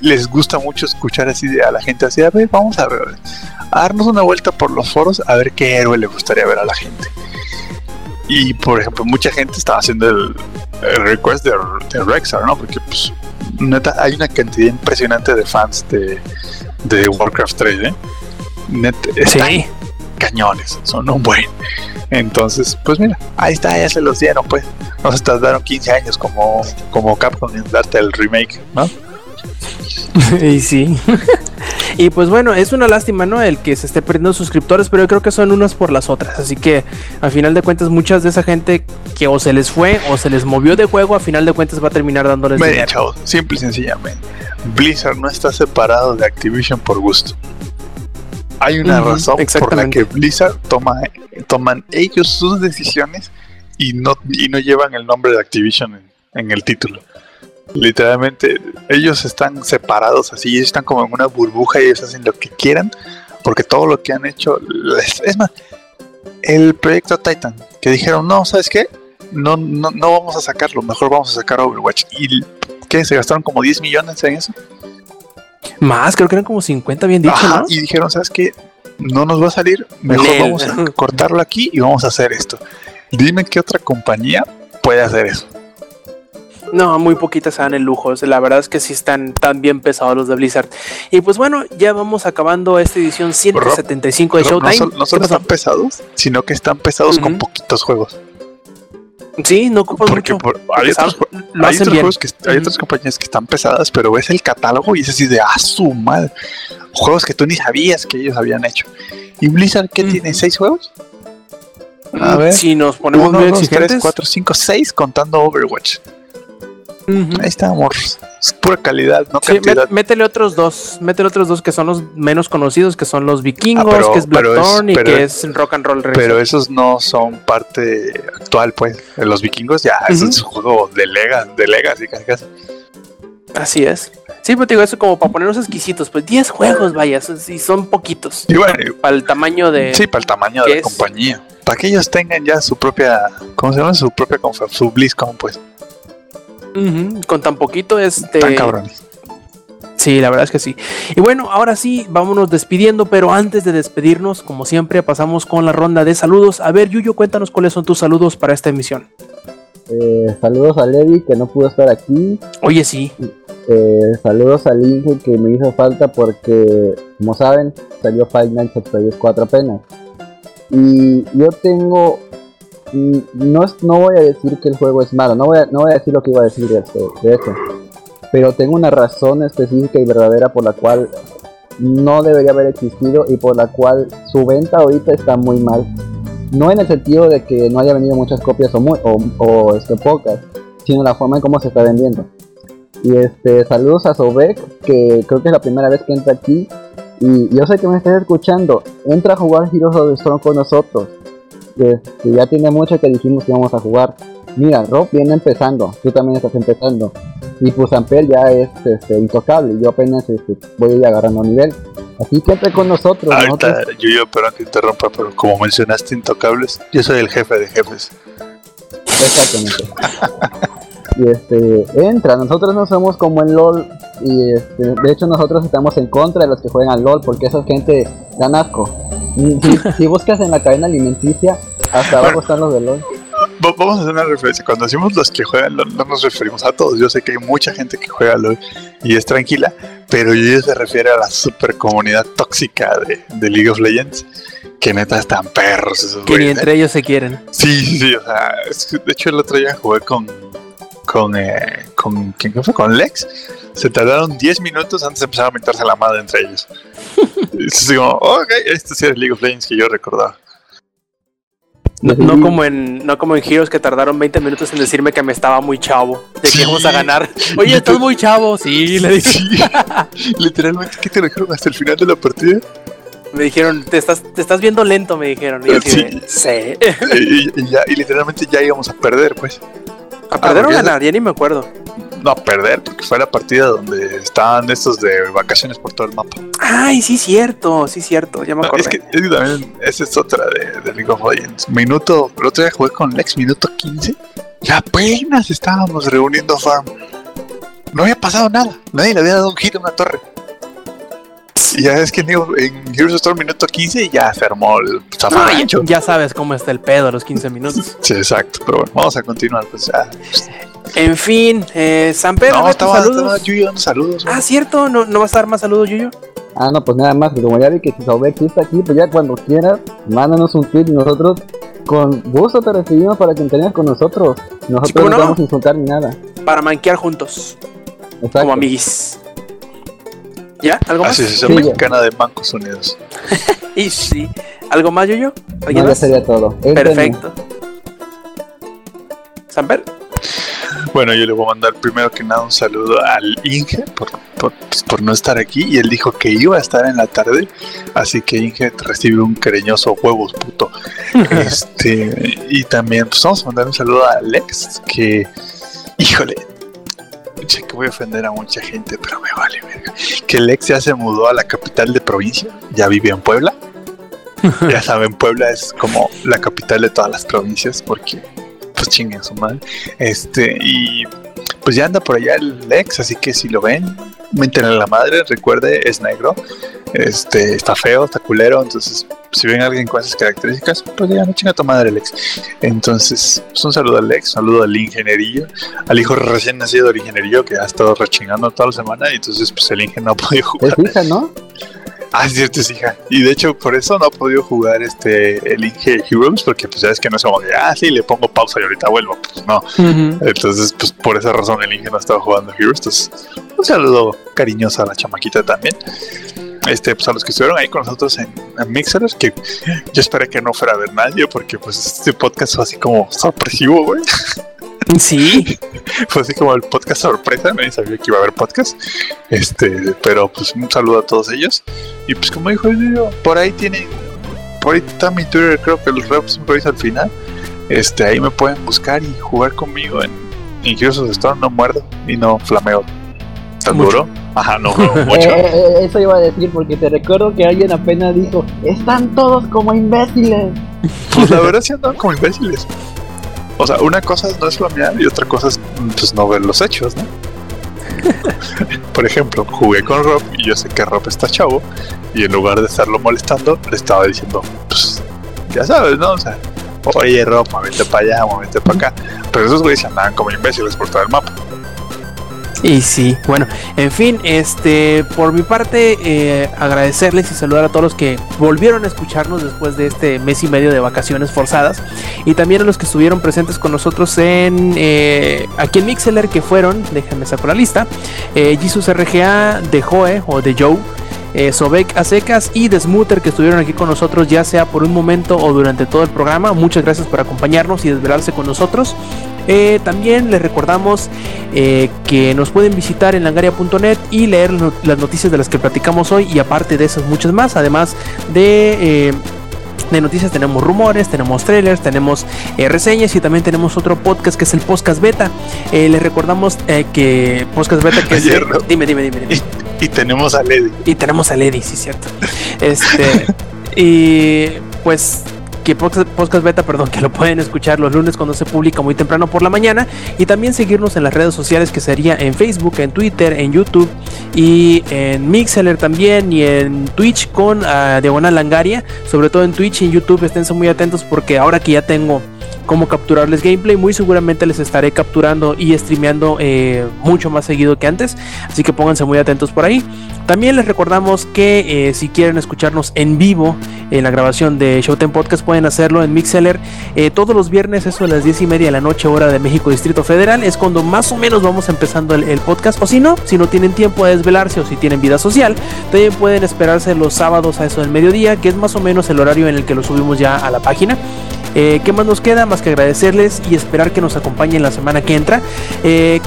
les gusta mucho escuchar así a la gente así, a ver, vamos a ver, a darnos una vuelta por los foros a ver qué héroe le gustaría ver a la gente. Y por ejemplo, mucha gente estaba haciendo el, el request de, de Rexar, ¿no? Porque pues neta hay una cantidad impresionante de fans de, de Warcraft 3, ¿eh? Neta, están Sí. cañones, son un buen. Entonces, pues mira, ahí está, ya se los dieron, pues. No se tardaron 15 años como, como Capcom en darte el remake, ¿no? Y sí. y pues bueno, es una lástima, ¿no? El que se esté perdiendo suscriptores, pero yo creo que son unas por las otras. Así que, a final de cuentas, muchas de esa gente que o se les fue o se les movió de juego, a final de cuentas va a terminar dándoles dinero. chavos, simple y sencillamente. Blizzard no está separado de Activision por gusto. Hay una Ujú, razón por la que Blizzard toma, toman ellos sus decisiones y no, y no llevan el nombre de Activision en, en el título. Literalmente, ellos están separados así, ellos están como en una burbuja y ellos hacen lo que quieran, porque todo lo que han hecho, les- es más, el proyecto Titan, que dijeron, no, ¿sabes qué? No, no, no vamos a sacarlo, mejor vamos a sacar Overwatch. ¿Y qué? ¿Se gastaron como 10 millones en eso? Más, creo que eran como 50 bien dicho, Ajá, ¿no? y dijeron, ¿sabes qué? No nos va a salir, mejor vamos a cortarlo aquí y vamos a hacer esto. Dime qué otra compañía puede hacer eso. No, muy poquitas se dan el lujo. La verdad es que sí están tan bien pesados los de Blizzard. Y pues bueno, ya vamos acabando esta edición 175 de No, no Showtime. no ¿Qué solo están pesados, sino que están pesados con poquitos juegos. Sí, no ocupan Porque mucho. por- hay, otros, hay juegos que hay otras compañías que están pesadas, pero ves el catálogo y es así de ah, su madre. Juegos que tú ni sabías que ellos habían hecho. ¿Y Blizzard qué tiene? ¿Seis juegos? A ver. Si nos ponemos Uno, dos, tres, cuatro, cinco, seis contando Overwatch. Ujú. Ahí estamos. Es pura calidad, no Sí, cantidad. métele otros dos, métele otros dos que son los menos conocidos, que son los vikingos, Ah, pero- que es Blackthorn y pero que es- es Rock and Roll Pero Racing. esos no son parte actual, pues. Los vikingos ya, eso Ujú. es un juego de Lega, de Legacy, casi casi. Así es. Sí, pero te digo eso como para ponernos exquisitos, pues 10 juegos, vaya, y son poquitos. Y bueno, Para el tamaño de... sí, para el tamaño de ¿qué la es? compañía. Para que ellos tengan ya su propia, ¿cómo se llama? Su propia su BlizzCon, pues. Con tan poquito, este... Tan cabrones. Sí, la verdad es que sí. Y bueno, ahora sí, vámonos despidiendo, pero antes de despedirnos, como siempre, pasamos con la ronda de saludos. A ver, Yuyo, cuéntanos cuáles son tus saludos para esta emisión. Eh, saludos a Levi que no pudo estar aquí. Oye, sí. Eh, saludos al Inge que me hizo falta porque, como saben, salió Five Nights at Freddy's 4 apenas. Y yo tengo. Mm, No, no voy a decir que el juego es malo, no voy a, no voy a decir lo que iba a decir de, este- de eso. Pero tengo una razón específica y verdadera por la cual no debería haber existido y por la cual su venta ahorita está muy mal. No en el sentido de que no haya vendido muchas copias o, muy, o, o, este, pocas, sino la forma en cómo se está vendiendo. Y este, saludos a Sobek, que creo que es la primera vez que entra aquí. Y yo sé que me estás escuchando. Entra a jugar Heroes of the Storm con nosotros. Este, ya tiene mucho que dijimos que íbamos a jugar. Mira, Rob viene empezando. Tú también estás empezando. Y pues Amper ya es este, intocable. Yo apenas este, voy a ir agarrando nivel. Así que entre con nosotros. Ahorita, nosotros- Yuyo, perdón que interrumpa, pero como mencionaste Intocables, yo soy el jefe de jefes. Exactamente. y este, entra, nosotros no somos como en LOL. Y este, de hecho, nosotros estamos en contra de los que juegan LOL porque esa gente dan asco. Si, si buscas en la cadena alimenticia, hasta abajo están los de LOL. Va- Vamos a hacer una referencia. Cuando decimos los que juegan LOL, no nos referimos a todos. Yo sé que hay mucha gente que juega LOL y es tranquila, pero Yuyo se refiere a la super comunidad tóxica de, de League of Legends. Que neta están perros esos Que ni entre ellos se quieren. Sí, sí, sí, o sea, es que, de hecho el otro día jugué con, con, eh, con, ¿quién fue? Con Lex. Se tardaron 10 minutos antes de empezar a mentarse la madre entre ellos. es como, ok, esto sí es League of Legends que yo recordaba. No, Sí. no como en, no como en Heroes que tardaron 20 minutos en decirme que me estaba muy chavo, de que Sí. íbamos a ganar. Oye, estás muy chavo, sí, le dije. Sí, literalmente, ¿qué te lo dijeron hasta el final de la partida? Me dijeron, te estás, te estás viendo lento, me dijeron. Y yo sí. y, y ya, y literalmente ya íbamos a perder, pues. ¿A perder o ganar? Ya ni me acuerdo. No, a perder, porque fue la partida donde estaban estos de vacaciones por todo el mapa. Ay, sí, cierto, sí, cierto, ya me No, acordé. es, que, es que también esa es otra de, de League of Legends. Minuto, el otro día jugué con Lex, minuto 15. Y apenas estábamos reuniendo farm. No había pasado nada. Nadie le había dado un hit a una torre. Y ya es que en, en Heroes of Storm, minuto 15, ya se armó el No, ya, zafarrancho. ya sabes cómo está el pedo a los 15 minutos. Sí, exacto. Pero bueno, vamos a continuar. Pues ya. En fin, eh, No, tus estaba, saludos. estaba Yuyo dando saludos. Ah, cierto, ¿No, ¿no vas a dar más saludos, Yuyo? Ah, no, pues nada más, que como ya vi que si Saubex sí está aquí, pues ya cuando quieras, mándanos un tweet y nosotros con gusto te recibimos para que entrenes con nosotros. Nosotros ¿cómo no no? vamos a insultar ni nada. Para manquear juntos, Exacto. como amiguis. ¿Ya? ¿Algo más? Asociación Sí, ya. Mexicana de Bancos Unidos. Y sí. ¿Algo más, Yuyo? No, ¿Alguien más? sería todo. Perfecto. Samper, Bueno, yo le voy a mandar primero que nada un saludo al Inge por, por, pues, por no estar aquí. Y él dijo que iba a estar en la tarde. Así que Inge recibe un cariñoso huevos, puto. este, y también pues, vamos a mandar un saludo a Alex. Que, híjole, sé que voy a ofender a mucha gente, pero me vale verga. Que Lex ya se mudó a la capital de provincia. Ya vive en Puebla. ya saben, Puebla es como la capital de todas las provincias porque pues chinguen su madre. Este, y pues ya anda por allá el Lex, así que si lo ven, méntenle la madre, recuerde, es negro, este, está feo, está culero, entonces si ven a alguien con esas características, pues ya no chinga tu madre Lex. Entonces, pues un saludo al Lex, un saludo al ingenierillo, al hijo recién nacido del ingenierillo que ha estado rechingando toda la semana, y entonces pues el Inge no ha podido jugar. Es hija, ¿no? Ah, es cierto, es hija. Y de hecho, por eso no ha podido jugar este el Inge Heroes, porque pues ya es que no es como que, ah, sí, le pongo pausa y ahorita vuelvo. Pues no. Entonces, pues por esa razón el Inge no estaba jugando Heroes. Entonces, un saludo cariñoso a la chamaquita también. Este, pues a los que estuvieron ahí con nosotros en, en Mixers, que yo esperé que no fuera a ver nadie, porque pues este podcast fue así como sorpresivo, güey. Sí. Fue así como el podcast sorpresa, nadie sabía que iba a haber podcast. Este, pero pues un saludo a todos ellos. Y pues como dijo yo, por ahí tienen, por ahí está mi Twitter, creo que los reps siempre al final. Este, ahí me pueden buscar y jugar conmigo en, en Heroes of Storm, no muerdo y no flameo tan Mucho. duro. Ajá, no muevo Eh, mucho. eh, eh, eso iba a decir porque te recuerdo que alguien apenas dijo, están todos como imbéciles. Pues la verdad sí andan como imbéciles. O sea, una cosa no es flamear y otra cosa es pues no ver los hechos, ¿no? Por ejemplo, jugué con Rob y yo sé que Rob está chavo y en lugar de estarlo molestando, le estaba diciendo, pues, ya sabes, ¿no? O sea, oye Rob, muévete para allá, muévete para acá. Pero esos güeyes andaban como imbéciles por todo el mapa. Y sí, bueno, en fin, este, por mi parte, eh, agradecerles y saludar a todos los que volvieron a escucharnos después de este mes y medio de vacaciones forzadas y también a los que estuvieron presentes con nosotros en eh, aquí en Mixeler que fueron, déjenme sacar la lista, eh, Jesus RGA de Joe o de Joe. Eh, Sobek a secas y Desmuter que estuvieron aquí con nosotros ya sea por un momento o durante todo el programa. Muchas gracias por acompañarnos y desvelarse con nosotros. Eh, también les recordamos eh, que nos pueden visitar en langaria.net y leer las noticias de las que platicamos hoy y aparte de esas muchas más, además de... eh, de noticias tenemos rumores, tenemos trailers, tenemos eh, reseñas y también tenemos otro podcast que es el podcast beta. Eh, les recordamos eh, que podcast beta que es Ayer, ¿no? dime, dime, dime, dime. Y tenemos a Lady. Y tenemos a Lady, sí, cierto. Este, y pues que podcast, beta, perdón, que lo pueden escuchar los lunes cuando se publica muy temprano por la mañana. Y también seguirnos en las redes sociales que sería en Facebook, en Twitter, en YouTube y en Mixeler también y en Twitch con ah, Diagonal Langaria, sobre todo en Twitch y en YouTube esténse muy atentos porque ahora que ya tengo cómo capturarles gameplay. Muy seguramente les estaré capturando y streameando eh, mucho más seguido que antes. Así que pónganse muy atentos por ahí. También les recordamos que eh, si quieren escucharnos en vivo en la grabación de Showtime Podcast pueden hacerlo en Mixeller eh, todos los viernes, eso a las 10 y media de la noche, hora de México Distrito Federal. Es cuando más o menos vamos empezando el, el podcast. O si no, si no tienen tiempo de desvelarse o si tienen vida social, también pueden esperarse los sábados a eso del mediodía, que es más o menos el horario en el que lo subimos ya a la página. Eh, ¿Qué más nos queda? Que agradecerles y esperar que nos acompañen la semana que entra. Eh,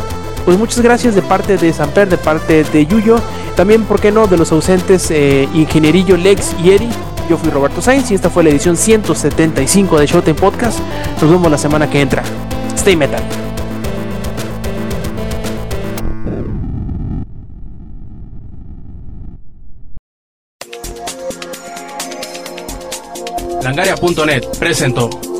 pues muchas gracias de parte de Samper, de parte de Yuyo, también, ¿por qué no?, de los ausentes eh, Ingenierillo, Lex y Eri. Yo fui Roberto Sainz y esta fue la edición 175 de Showtime Podcast. Nos vemos la semana que entra. Stay metal. Langaria.net presentó.